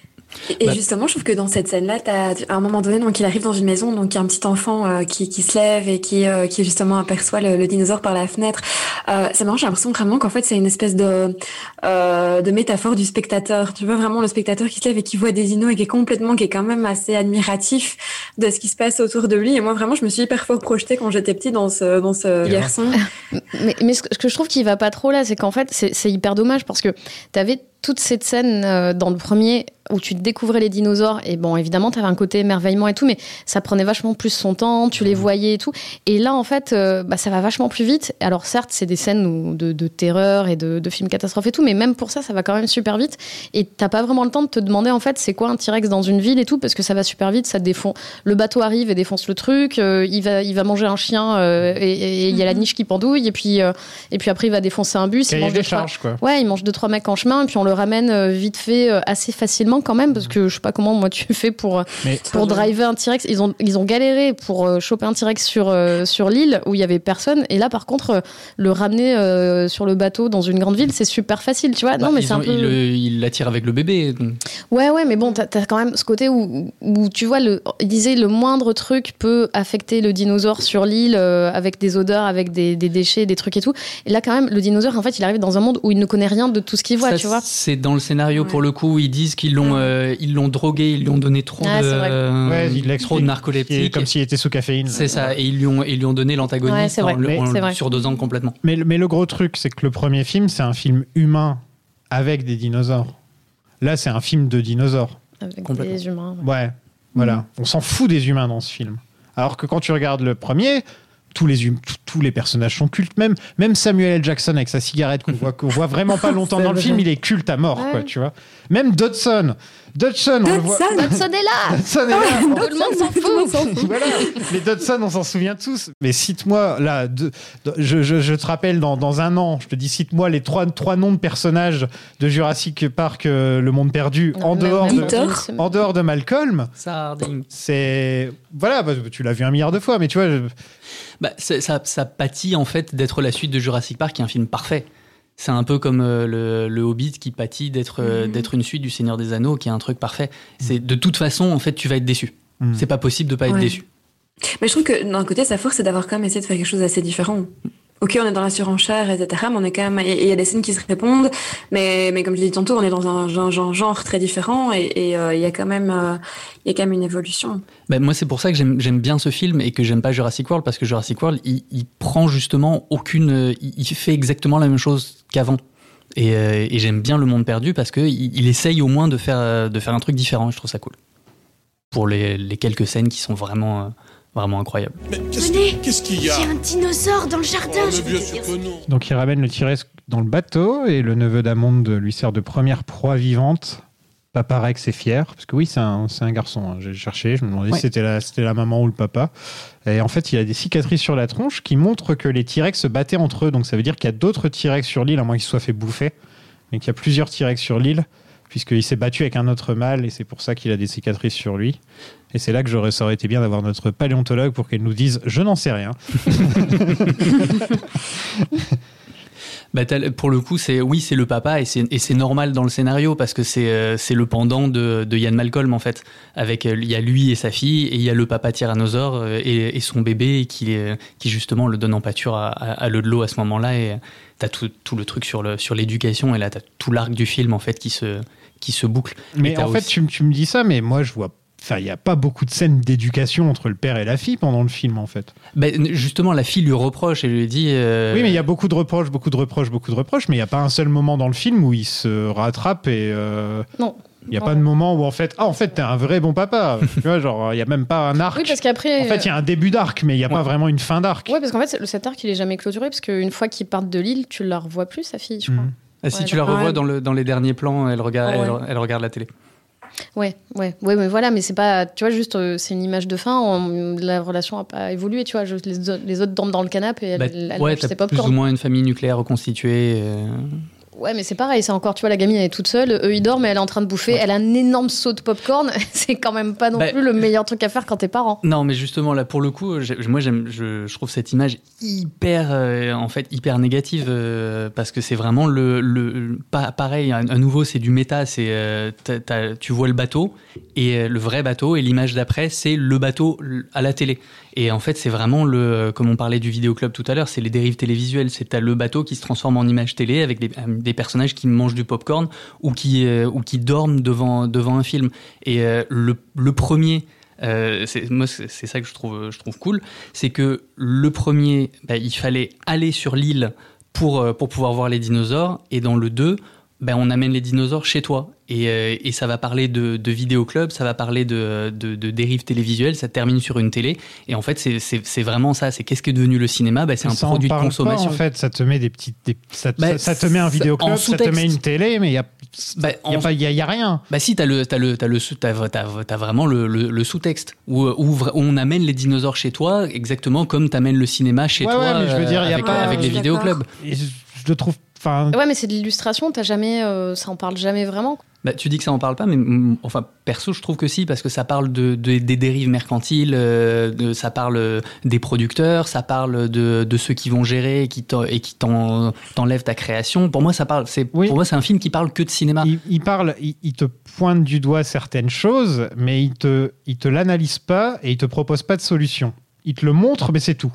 Et, Bah- justement, je trouve que dans cette scène-là, t'as- à un moment donné, donc il arrive dans une maison, donc il y a un petit enfant euh, qui, qui se lève et qui, euh, qui justement aperçoit le, le dinosaure par la fenêtre. Euh, c'est marrant, j'ai l'impression vraiment qu'en fait c'est une espèce de euh, de métaphore du spectateur. Tu vois vraiment le spectateur qui se lève et qui voit des dinos et qui est complètement, qui est quand même assez admiratif de ce qui se passe autour de lui. Et moi vraiment, je me suis hyper fort projetée quand j'étais petite dans ce dans ce garçon. Mais, mais ce que ce que je trouve qui va pas trop là, c'est qu'en fait, c'est c'est hyper dommage parce que t'avais toute cette scène euh, dans le premier où tu découvrais les dinosaures et bon évidemment t'avais un côté émerveillement et tout mais ça prenait vachement plus son temps tu les voyais et tout. Et là en fait euh, bah, ça va vachement plus vite. Alors certes c'est des scènes où- de, de terreur et de, de films catastrophes et tout mais même pour ça ça va quand même super vite. Et t'as pas vraiment le temps de te demander en fait c'est quoi un T-Rex dans une ville et tout parce que ça va super vite ça défonce le bateau arrive et défonce le truc euh, il va il va manger un chien euh, et il y a la niche qui pendouille et puis euh, et puis après il va défoncer un bus il mange des trois- charges, quoi. Ouais, il mange deux trois mecs en chemin et puis on le ramène euh, vite fait euh, assez facilement quand même parce que je sais pas comment moi tu fais pour euh, Mais pour driver un T-Rex. Ils ont ils ont galéré pour choper un T-Rex sur sur l'île où il y avait personne et là par contre le ramener euh, sur le bateau dans une grande ville c'est super facile tu vois. Bah, non mais c'est un peu il l'attire avec le bébé. Ouais, ouais, mais bon, t'as as quand même ce côté où, où tu vois, le, il disait le moindre truc peut affecter le dinosaure sur l'île euh, avec des odeurs, avec des, des déchets, des trucs et tout. Et là, quand même, le dinosaure, en fait, il arrive dans un monde où il ne connaît rien de tout ce qu'il voit, Ça, tu vois. C'est dans le scénario pour le coup où ils disent qu'ils l'ont euh, ils l'ont drogué, ils lui ont donné trop Ah, de euh, Ouais, il trop de narcoleptiques. Comme s'il était sous caféine. C'est ça, et ils lui ont, ils lui ont donné Ouais, l'antagoniste en, le- en le vrai. surdosant complètement. Mais, le- mais le gros truc, c'est que le premier film, c'est un film humain avec des dinosaures. Là, c'est un film de dinosaures. Avec des humains. ouais. Ouais, voilà. On s'en fout des humains dans ce film. Alors que quand tu regardes le premier, tous les, hum- tous- les personnages sont cultes. Même, même Samuel L. Jackson avec sa cigarette qu'on voit, qu'on voit vraiment pas longtemps dans le film, il est culte à mort, quoi, tu vois. Même Dodson. Dodson, on le voit. Dodson Dodson est là Dodson est là. Tout le monde s'en fout voilà. Mais Dodson, on s'en souvient tous. Mais cite-moi, là, de- de- je, je- je te rappelle, dans, dans un an, je te dis, cite-moi les trois, trois noms de personnages de Jurassic Park, euh, Le Monde Perdu, en, Même- dehors même de, en dehors de Malcolm. C'est. Voilà, bah, tu l'as vu un milliard de fois, mais tu vois. je- Bah, ça, ça pâtit en fait d'être la suite de Jurassic Park, qui est un film parfait. C'est un peu comme euh, le, le Hobbit qui pâtit d'être euh, Mhm. d'être une suite du Seigneur des Anneaux, qui est un truc parfait. C'est de toute façon en fait tu vas être déçu. Mm. C'est pas possible de pas être déçu. Mais je trouve que d'un côté, sa force, c'est d'avoir quand même essayé de faire quelque chose d'assez différent. Ok, on est dans la surenchère, etc., on est quand même, il y a des scènes qui se répondent, mais, mais comme je l'ai dit tantôt, on est dans un genre, très différent, et euh, il y a quand même, euh, il y a quand même une évolution. Ben, moi, c'est pour ça que j'aime bien ce film et que j'aime pas Jurassic World parce que Jurassic World, il, prend justement aucune. Il, fait exactement la même chose qu'avant. Et, euh, j'aime bien Le Monde Perdu parce qu'il il essaye au moins de faire, de faire un truc différent je trouve ça cool. Pour les, quelques scènes qui sont vraiment, vraiment incroyables. Mais qu'est-ce Venez. qu'est-ce qu'il y a J'ai un dinosaure dans le jardin. Oh, je mais vais bien te sûr dire que non. Donc, il ramène le T-Rex dans le bateau et le neveu d'Amonde lui sert de première proie vivante. Papa Rex est fier, parce que oui, c'est un, c'est un garçon. hein. J'ai cherché, je me demandais Ouais. si c'était la, c'était la maman ou le papa. Et en fait, il a des cicatrices sur la tronche qui montrent que les T-Rex se battaient entre eux. Donc, ça veut dire qu'il y a d'autres T-Rex sur l'île, à moins qu'ils se soient fait bouffer. Mais qu'il y a plusieurs T-Rex sur l'île, puisqu'il s'est battu avec un autre mâle et c'est pour ça qu'il a des cicatrices sur lui. Et c'est là que j'aurais, ça aurait été bien d'avoir notre paléontologue pour qu'elle nous dise Je n'en sais rien. Bah, pour le coup, c'est oui, c'est le papa et c'est et c'est normal dans le scénario parce que c'est euh, c'est le pendant de, de Ian Malcolm en fait. Avec euh, il y a lui et sa fille et il y a le papa tyrannosaure euh, et, et son bébé qui qui justement le donne en pâture à, à, à Ludlow à ce moment-là et t'as tout, tout le truc sur le sur l'éducation et là t'as tout l'arc du film en fait qui se qui se boucle. Mais en fait, aussi- tu, me- tu me dis ça, mais moi, je vois. Enfin, il n'y a pas beaucoup de scènes d'éducation entre le père et la fille pendant le film, en fait. Bah, justement, la fille lui reproche et lui dit. euh, Oui, mais il y a beaucoup de reproches, beaucoup de reproches, beaucoup de reproches, mais il n'y a pas un seul moment dans le film où il se rattrape et. euh, Non. Il n'y a pas de moment où en fait, ah en fait t'es un vrai bon papa, tu vois genre il n'y a même pas un arc. Oui, parce qu'après. En fait il y a un début d'arc, mais il n'y a pas vraiment une fin d'arc. Ouais, parce qu'en fait, cet arc, il est jamais clôturé, parce qu'une fois qu'ils partent de l'île, tu la revois plus, sa fille, je crois. Ah, si Ouais, tu la revois Ouais. dans, le, dans les derniers plans, elle regarde, Ah ouais. elle, elle regarde la télé. Ouais, ouais, ouais, mais voilà, mais c'est pas, tu vois, juste, euh, c'est une image de fin, on- la relation a pas évolué, tu vois, les, autres- les autres dorment dans le canapé et Bah, elle ouais, mange t'as ses plus ou moins une famille nucléaire reconstituée. euh, Ouais, mais c'est pareil, c'est encore, tu vois, la gamine, elle est toute seule, eux, ils dorment, elle est en train de bouffer, elle a un énorme saut de popcorn, c'est quand même pas non Bah, plus le meilleur truc à faire quand t'es parent. Non, mais justement là, pour le coup, moi j'aime, je, je trouve cette image hyper, euh, en fait, hyper négative euh, parce que c'est vraiment le, le pas pareil. À, à nouveau, c'est du méta. C'est, euh, tu vois le bateau et le vrai bateau et l'image d'après, c'est le bateau à la télé. Et en fait, c'est vraiment le, comme on parlait du vidéoclub tout à l'heure, c'est les dérives télévisuelles. C'est le bateau qui se transforme en image télé avec des, des personnages qui mangent du popcorn ou qui, euh, ou qui dorment devant, devant un film. Et euh, le, le premier, euh, moi, c'est ça que je trouve, je trouve cool, c'est que le premier, bah, il fallait aller sur l'île pour, euh, pour pouvoir voir les dinosaures, et dans le 2, ben, on amène les dinosaures chez toi. Et, euh, et ça va parler de, de vidéoclub, ça va parler de, de, de dérives télévisuelles, ça termine sur une télé. Et en fait, c'est- c'est c'est vraiment ça. C'est qu'est-ce qu'est devenu le cinéma? Ben, C'est un Ça en produit de pas, consommation. en fait, ça te met des petites, des- ça, te- Bah, ça, ça te met un vidéoclub, ça te met une télé, mais il y a, Bah, il y a en- pas, il y a, y a rien. Bah si, t'as le, t'as le, t'as le, sous- t'as, t'as- t'as vraiment le, le, le sous-texte où, où on amène les dinosaures chez toi, exactement comme t'amènes le cinéma chez Ouais, toi. ouais, mais je veux dire, il y a avec, pas- avec les vidéoclubs. Je le trouve, enfin, Ouais, mais c'est de l'illustration, t'as jamais, euh, ça en parle jamais vraiment. Bah, tu dis que ça en parle pas, mais enfin perso, je trouve que si parce que ça parle de, de- des dérives mercantiles, euh, de, ça parle euh, des producteurs, ça parle de, de ceux qui vont gérer et qui t'enlèvent ta création. Pour moi, ça parle. C'est pour moi, c'est un film qui parle que de cinéma. il, il parle, il, il te pointe du doigt certaines choses, mais il te, il te l'analyse pas et il te propose pas de solution. Il te le montre, mais c'est tout.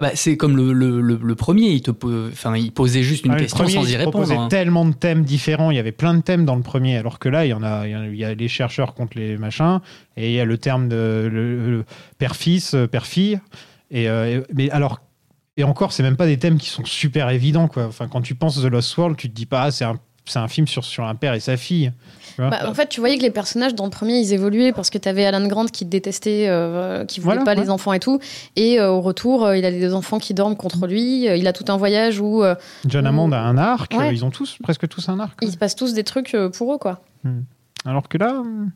Bah, c'est comme le, le, le, le premier, il te, enfin, il posait juste une Ah, question premier, sans il y répondre. proposait hein. tellement de thèmes différents. Il y avait plein de thèmes dans le premier, alors que là, il y en a, il y a- il les chercheurs contre les machins, et il y a le terme de père-fils, euh, père-fille. Et, euh, mais alors, et encore, c'est même pas des thèmes qui sont super évidents, quoi. Enfin, quand tu penses The Lost World, tu te dis pas, ah, c'est un, c'est un film sur, sur un père et sa fille. Tu Bah, en fait, tu voyais que les personnages dans le premier, ils évoluaient parce que t'avais Alan Grant qui détestait, euh, qui voulait Voilà, pas ouais. les enfants et tout. Et euh, au retour, euh, il a des enfants qui dorment contre lui. Euh, Il a tout un voyage où John Hammond a un arc, Ouais. ils ont tous, presque tous un arc. il se passe tous des trucs pour eux, quoi. Hmm. Alors que là, hmm,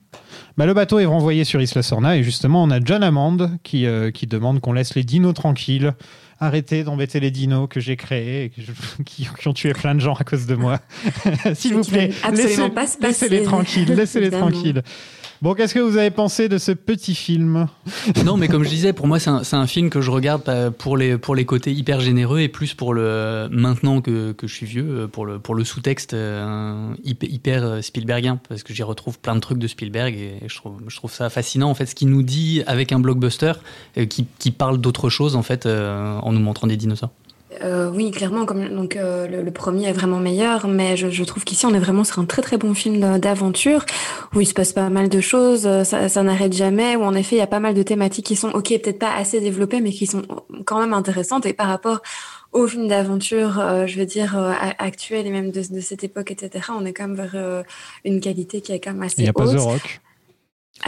bah, le bateau est renvoyé sur Isla Sorna et justement, on a John Hammond qui, qui demande qu'on laisse les dinos tranquilles. Arrêtez d'embêter les dinos que j'ai créés et que je- qui, qui ont tué plein de gens à cause de moi. S'il vous plaît, laissez, pas se passer. laissez-les tranquilles, laissez-les tranquilles. Bon, qu'est-ce que vous avez pensé de ce petit film? Non, mais comme je disais, pour moi, c'est un, film que je regarde euh, pour les, pour les côtés hyper généreux et plus pour le. Maintenant que, que je suis vieux, euh, pour le, pour le sous-texte euh, hyper, hyper Spielbergien, parce que j'y retrouve plein de trucs de Spielberg et je trouve, je trouve ça fascinant, en fait, ce qu'il nous dit avec un blockbuster euh, qui, qui parle d'autre chose, en fait, euh, en nous montrant des dinosaures. Euh, oui, clairement, comme donc euh, le, le premier est vraiment meilleur, mais je, je trouve qu'ici on est vraiment sur un très très bon film d'aventure où il se passe pas mal de choses, euh, ça, ça n'arrête jamais, où en effet il y a pas mal de thématiques qui sont ok peut-être pas assez développées, mais qui sont quand même intéressantes et par rapport aux films d'aventure, euh, je veux dire euh, actuels et même de, de cette époque, etc. On est quand même vers euh, une qualité qui est quand même assez Il n'y a pas haute. The Rock.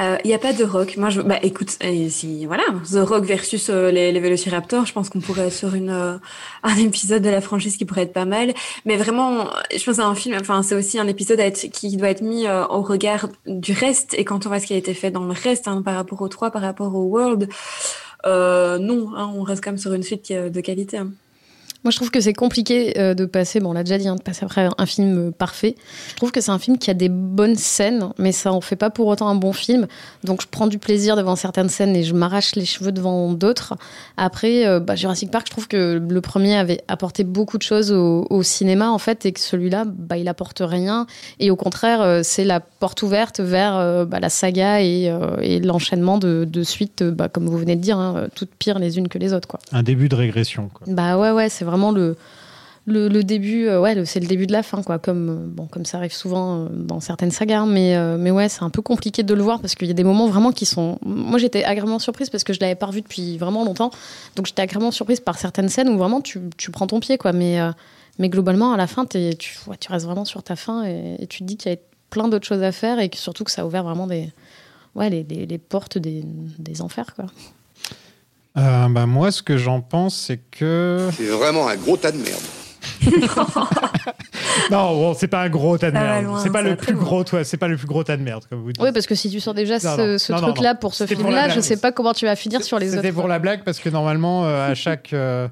Euh, Il n'y a pas de rock. Moi, je, bah, écoute, euh, si, voilà, The Rock versus euh, les, les Vélociraptors, je pense qu'on pourrait sur une, euh, un épisode de la franchise qui pourrait être pas mal. Mais vraiment, je pense c'est un film, enfin, c'est aussi un épisode à être, qui doit être mis euh, au regard du reste. Et quand on voit ce qui a été fait dans le reste, hein, par rapport aux trois, par rapport au World, euh, non, hein, on reste quand même sur une suite de qualité. hein. Moi, je trouve que c'est compliqué euh, de passer, bon, on l'a déjà dit, hein, de passer après un film euh, parfait. Je trouve que c'est un film qui a des bonnes scènes, mais ça en fait pas pour autant un bon film. Donc, je prends du plaisir devant certaines scènes et je m'arrache les cheveux devant d'autres. Après, euh, bah, Jurassic Park, je trouve que le premier avait apporté beaucoup de choses au, au cinéma, en fait, et que celui-là, bah, il apporte rien. Et au contraire, euh, c'est la porte ouverte vers bah, la saga et, et l'enchaînement de, de suites, bah, comme vous venez de dire, hein, toutes pires les unes que les autres, quoi. Un début de régression. Quoi. Bah ouais, ouais, c'est vraiment le, le, début, euh, ouais, c'est le début de la fin, quoi, comme, bon, comme ça arrive souvent euh, dans certaines sagas, hein, mais, euh, mais ouais, c'est un peu compliqué de le voir parce qu'il y a des moments vraiment qui sont. Moi, j'étais agréablement surprise parce que je l'avais pas revu depuis vraiment longtemps, donc j'étais agréablement surprise par certaines scènes où vraiment tu, tu prends ton pied, quoi, mais, mais globalement, à la fin, tu, ouais, tu restes vraiment sur ta fin et, et tu te dis qu'il y a plein d'autres choses à faire et que surtout que ça a ouvert vraiment des. Ouais, les, les, les portes des, des enfers, quoi. Euh, bah, moi, ce que j'en pense, c'est que. C'est vraiment un gros tas de merde. Non, bon, c'est pas un gros tas de merde. C'est pas le plus gros, toi, c'est pas le plus gros tas de merde, comme vous dites. Oui, parce que si tu sors déjà Non, ce, ce truc-là pour ce film-là, je sais pas comment tu vas finir sur les autres. C'était pour la blague parce que normalement, euh, à chaque euh,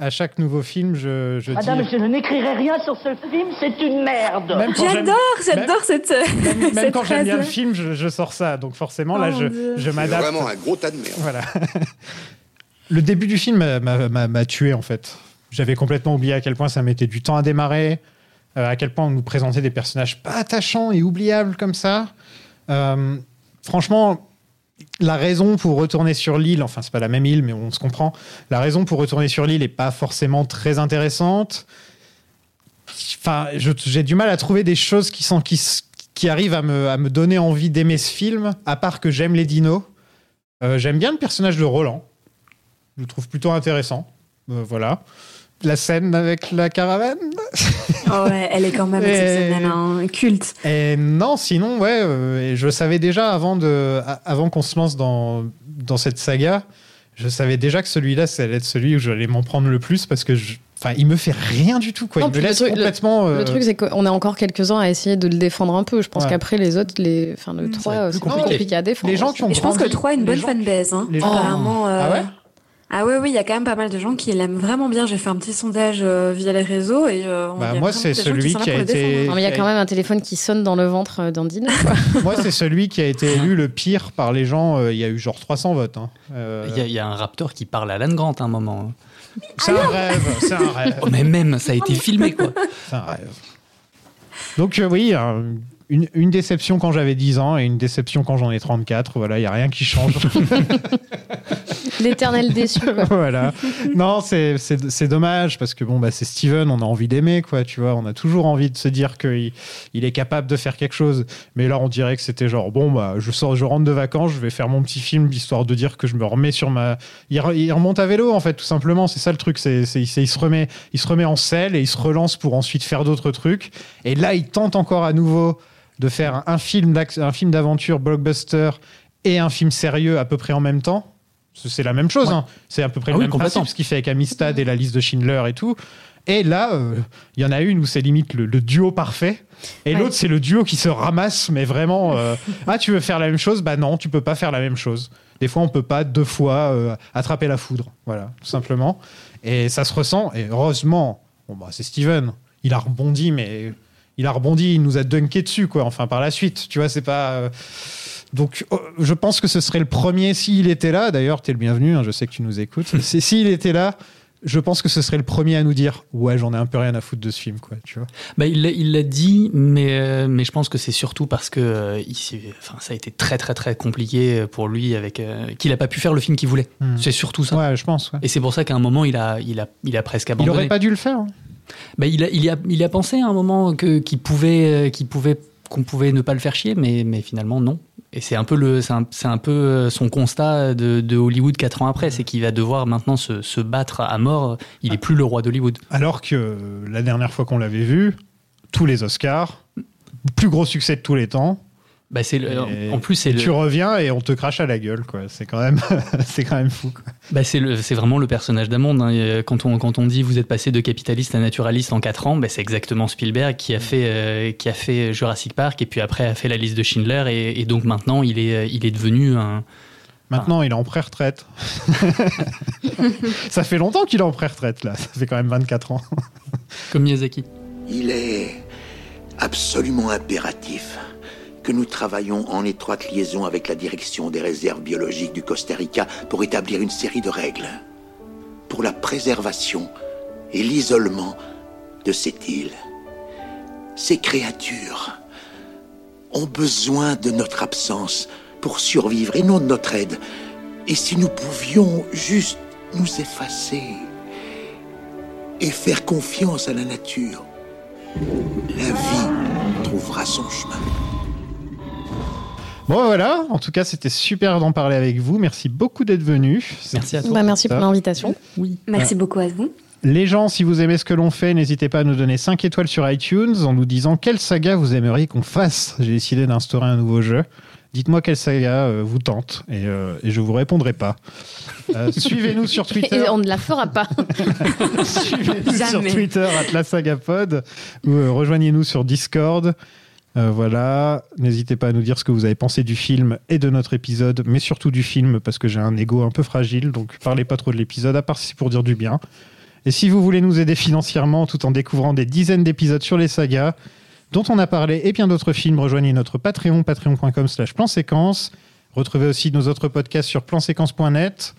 à chaque nouveau film, je, je Madame, dis. je ne n'écrirai rien sur ce film, c'est une merde. J'adore, j'adore cette. Même, même cette quand j'aime bien le film, je, je sors ça. Donc forcément, là, Oh, je, je C'est m'adapte. vraiment un gros tas de merde. Voilà. le début du film m'a- m'a m'a- m'a tué en fait. J'avais complètement oublié à quel point ça mettait du temps à démarrer, euh, à quel point on nous présentait des personnages pas attachants et oubliables comme ça. Euh, franchement, la raison pour retourner sur l'île, enfin c'est pas la même île, mais on se comprend. La raison pour retourner sur l'île est pas forcément très intéressante. Enfin, j'ai du mal à trouver des choses qui sont qui, qui arrivent à me, à me donner envie d'aimer ce film, à part que j'aime les dinos. Euh, j'aime bien le personnage de Roland. Je le trouve plutôt intéressant. Euh, voilà. La scène avec la caravane? Oh ouais, elle est quand même Et- exceptionnelle, hein, culte. Et non, sinon, ouais, euh, et je savais déjà avant, de, avant qu'on se lance dans, dans cette saga, je savais déjà que celui-là, ça allait être celui où j'allais m'en prendre le plus parce que je, enfin, il me fait rien du tout, quoi. Non, il me puis le truc- le- complètement. Le euh, truc, c'est qu'on a encore quelques-uns à essayer de le défendre un peu. Je pense Ouais. qu'après, les autres, les... enfin, le Mm. 3, va être euh, plus c'est plus compliqué. compliqué à défendre. Les gens qui ont Et je pense que le grandi- 3 a une bonne gens- fanbase. Hein. gens- Apparemment. euh, Ah ouais? Ah ouais, oui, il y a quand même pas mal de gens qui l'aiment vraiment bien. J'ai fait un petit sondage euh, via les réseaux et euh, Bah, y moi, c'est celui là qui a été- défendre. Non, mais il y a quand même un téléphone qui sonne dans le ventre euh, d'Andine. Moi, c'est celui qui a été élu le pire par les gens. euh, Il y a eu genre 300 votes. hein. Euh, Il y, a- il y a un raptor qui parle à Alan Grant à un moment. c'est un rêve. C'est un rêve. Oh, mais même, ça a été filmé, quoi. C'est un rêve. Donc euh, oui, un- une, une déception quand j'avais 10 ans et une déception quand j'en ai 34. Voilà, il n'y a rien qui change. L'éternel déçu. voilà. Non, c'est- dommage parce que bon, bah, c'est Steven, on a envie d'aimer, quoi, tu vois. On a toujours envie de se dire qu'il il est capable de faire quelque chose. Mais là, on dirait que c'était genre, bon, bah, je sors, je rentre de vacances, je vais faire mon petit film, histoire de dire que je me remets sur ma. Il, re- il remonte à vélo, en fait, tout simplement. C'est ça le truc. C'est c'est- il, se remet, il se remet en selle et il se relance pour ensuite faire d'autres trucs. Et là, il tente encore à nouveau de faire un film d'aventure blockbuster et un film sérieux à peu près en même temps. C'est la même chose, Ouais. hein. c'est à peu près Ah le oui, même principe, ce qu'il fait avec Amistad et la liste de Schindler et tout. Et là, euh, il y en a une où c'est limite le, le duo parfait, et Ouais. l'autre c'est le duo qui se ramasse, mais vraiment, euh, ah tu veux faire la même chose? Bah non, tu peux pas faire la même chose. Des fois, on peut pas deux fois euh, attraper la foudre, voilà, tout simplement. Et ça se ressent. Et heureusement, bon bah c'est Steven, il a rebondi, mais il a rebondi, il nous a dunké dessus, quoi. Enfin, par la suite, tu vois, c'est pas. Euh, Donc, oh, je pense que ce serait le premier, s'il était là, d'ailleurs, tu es le bienvenu, hein, je sais que tu nous écoutes. S'il était là, je pense que ce serait le premier à nous dire Ouais, j'en ai un peu rien à foutre de ce film, quoi, tu vois. Bah, il l'a- il dit, mais, euh, mais je pense que c'est surtout parce que euh, il enfin, ça a été très très très compliqué pour lui, avec euh, qu'il n'a pas pu faire le film qu'il voulait. Hmm. C'est surtout ça. Ouais, je pense. ouais. Et c'est pour ça qu'à un moment, il a, il a, il a presque Il abandonné. aurait pas dû le faire. hein. Bah, il, a, il, a, il a pensé à un moment que, qu'il pouvait, euh, qu'il pouvait, qu'on pouvait ne pas le faire chier, mais, mais finalement non. Et c'est un peu, le, c'est un, un peu euh, son constat de, de Hollywood quatre ans après, c'est qu'il va devoir maintenant se, se battre à mort. Il est plus le roi d'Hollywood. Alors que euh, la dernière fois qu'on l'avait vu, tous les Oscars, plus gros succès de tous les temps. Bah, c'est le- Et en plus, c'est le, Tu reviens et on te crache à la gueule, quoi. C'est quand même, c'est quand même fou. Quoi. Bah c'est le- c'est vraiment le personnage d'Amond. hein. Euh, Quand, on, quand on dit vous êtes passé de capitaliste à naturaliste en 4 ans, bah c'est exactement Spielberg qui a, fait, euh, qui a fait Jurassic Park et puis après a fait la liste de Schindler. Et, et donc maintenant, il est, il est devenu un, Maintenant, il est en pré-retraite. ça fait longtemps qu'il est en pré-retraite, là. Ça fait quand même 24 ans. Comme Miyazaki. Il est absolument impératif que nous travaillions en étroite liaison avec la direction des réserves biologiques du Costa Rica pour établir une série de règles pour la préservation et l'isolement de cette île. Ces créatures ont besoin de notre absence pour survivre et non de notre aide. Et si nous pouvions juste nous effacer et faire confiance à la nature, la vie trouvera son chemin. Bon, voilà. En tout cas, c'était super d'en parler avec vous. Merci beaucoup d'être venu. Merci à toi. Bah, merci pour l'invitation. Oui. Merci beaucoup à vous. Les gens, si vous aimez ce que l'on fait, n'hésitez pas à nous donner 5 étoiles sur iTunes en nous disant quelle saga vous aimeriez qu'on fasse. J'ai décidé d'instaurer un nouveau jeu. Dites-moi quelle saga euh, vous tente et, euh, et je vous répondrai pas. Euh, Suivez-nous sur Twitter. Et on ne la fera pas. Suivez-nous sur. Twitter, @lasagapod, ou euh, rejoignez-nous sur Discord. Euh, voilà, n'hésitez pas à nous dire ce que vous avez pensé du film et de notre épisode, mais surtout du film parce que j'ai un ego un peu fragile, donc parlez pas trop de l'épisode, à part si c'est pour dire du bien. Et si vous voulez nous aider financièrement tout en découvrant des dizaines d'épisodes sur les sagas dont on a parlé et bien d'autres films, rejoignez notre Patreon, patreon.com slash plan séquence. Retrouvez aussi nos autres podcasts sur planséquence.net.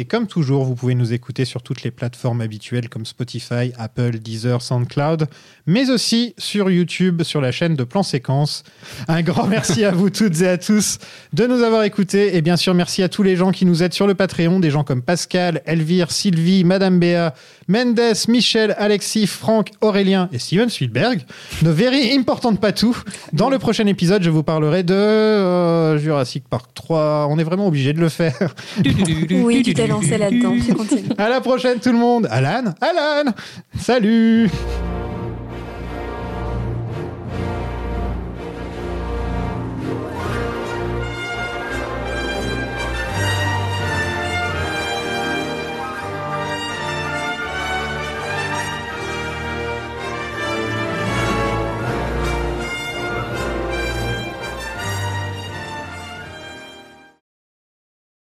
Et comme toujours, vous pouvez nous écouter sur toutes les plateformes habituelles comme Spotify, Apple, Deezer, SoundCloud, mais aussi sur YouTube, sur la chaîne de Plan Séquence. Un grand merci à vous toutes et à tous de nous avoir écoutés. Et bien sûr, merci à tous les gens qui nous aident sur le Patreon, des gens comme Pascal, Elvire, Sylvie, Madame Béa, Mendes, Michel, Alexis, Franck, Aurélien et Steven Spielberg. Nos very important patou. Dans le prochain épisode, je vous parlerai de euh, Jurassic Park 3. On est vraiment obligé de le faire. Oui, tu t'es là-dedans. À la prochaine tout le monde. Alan, Alan, salut.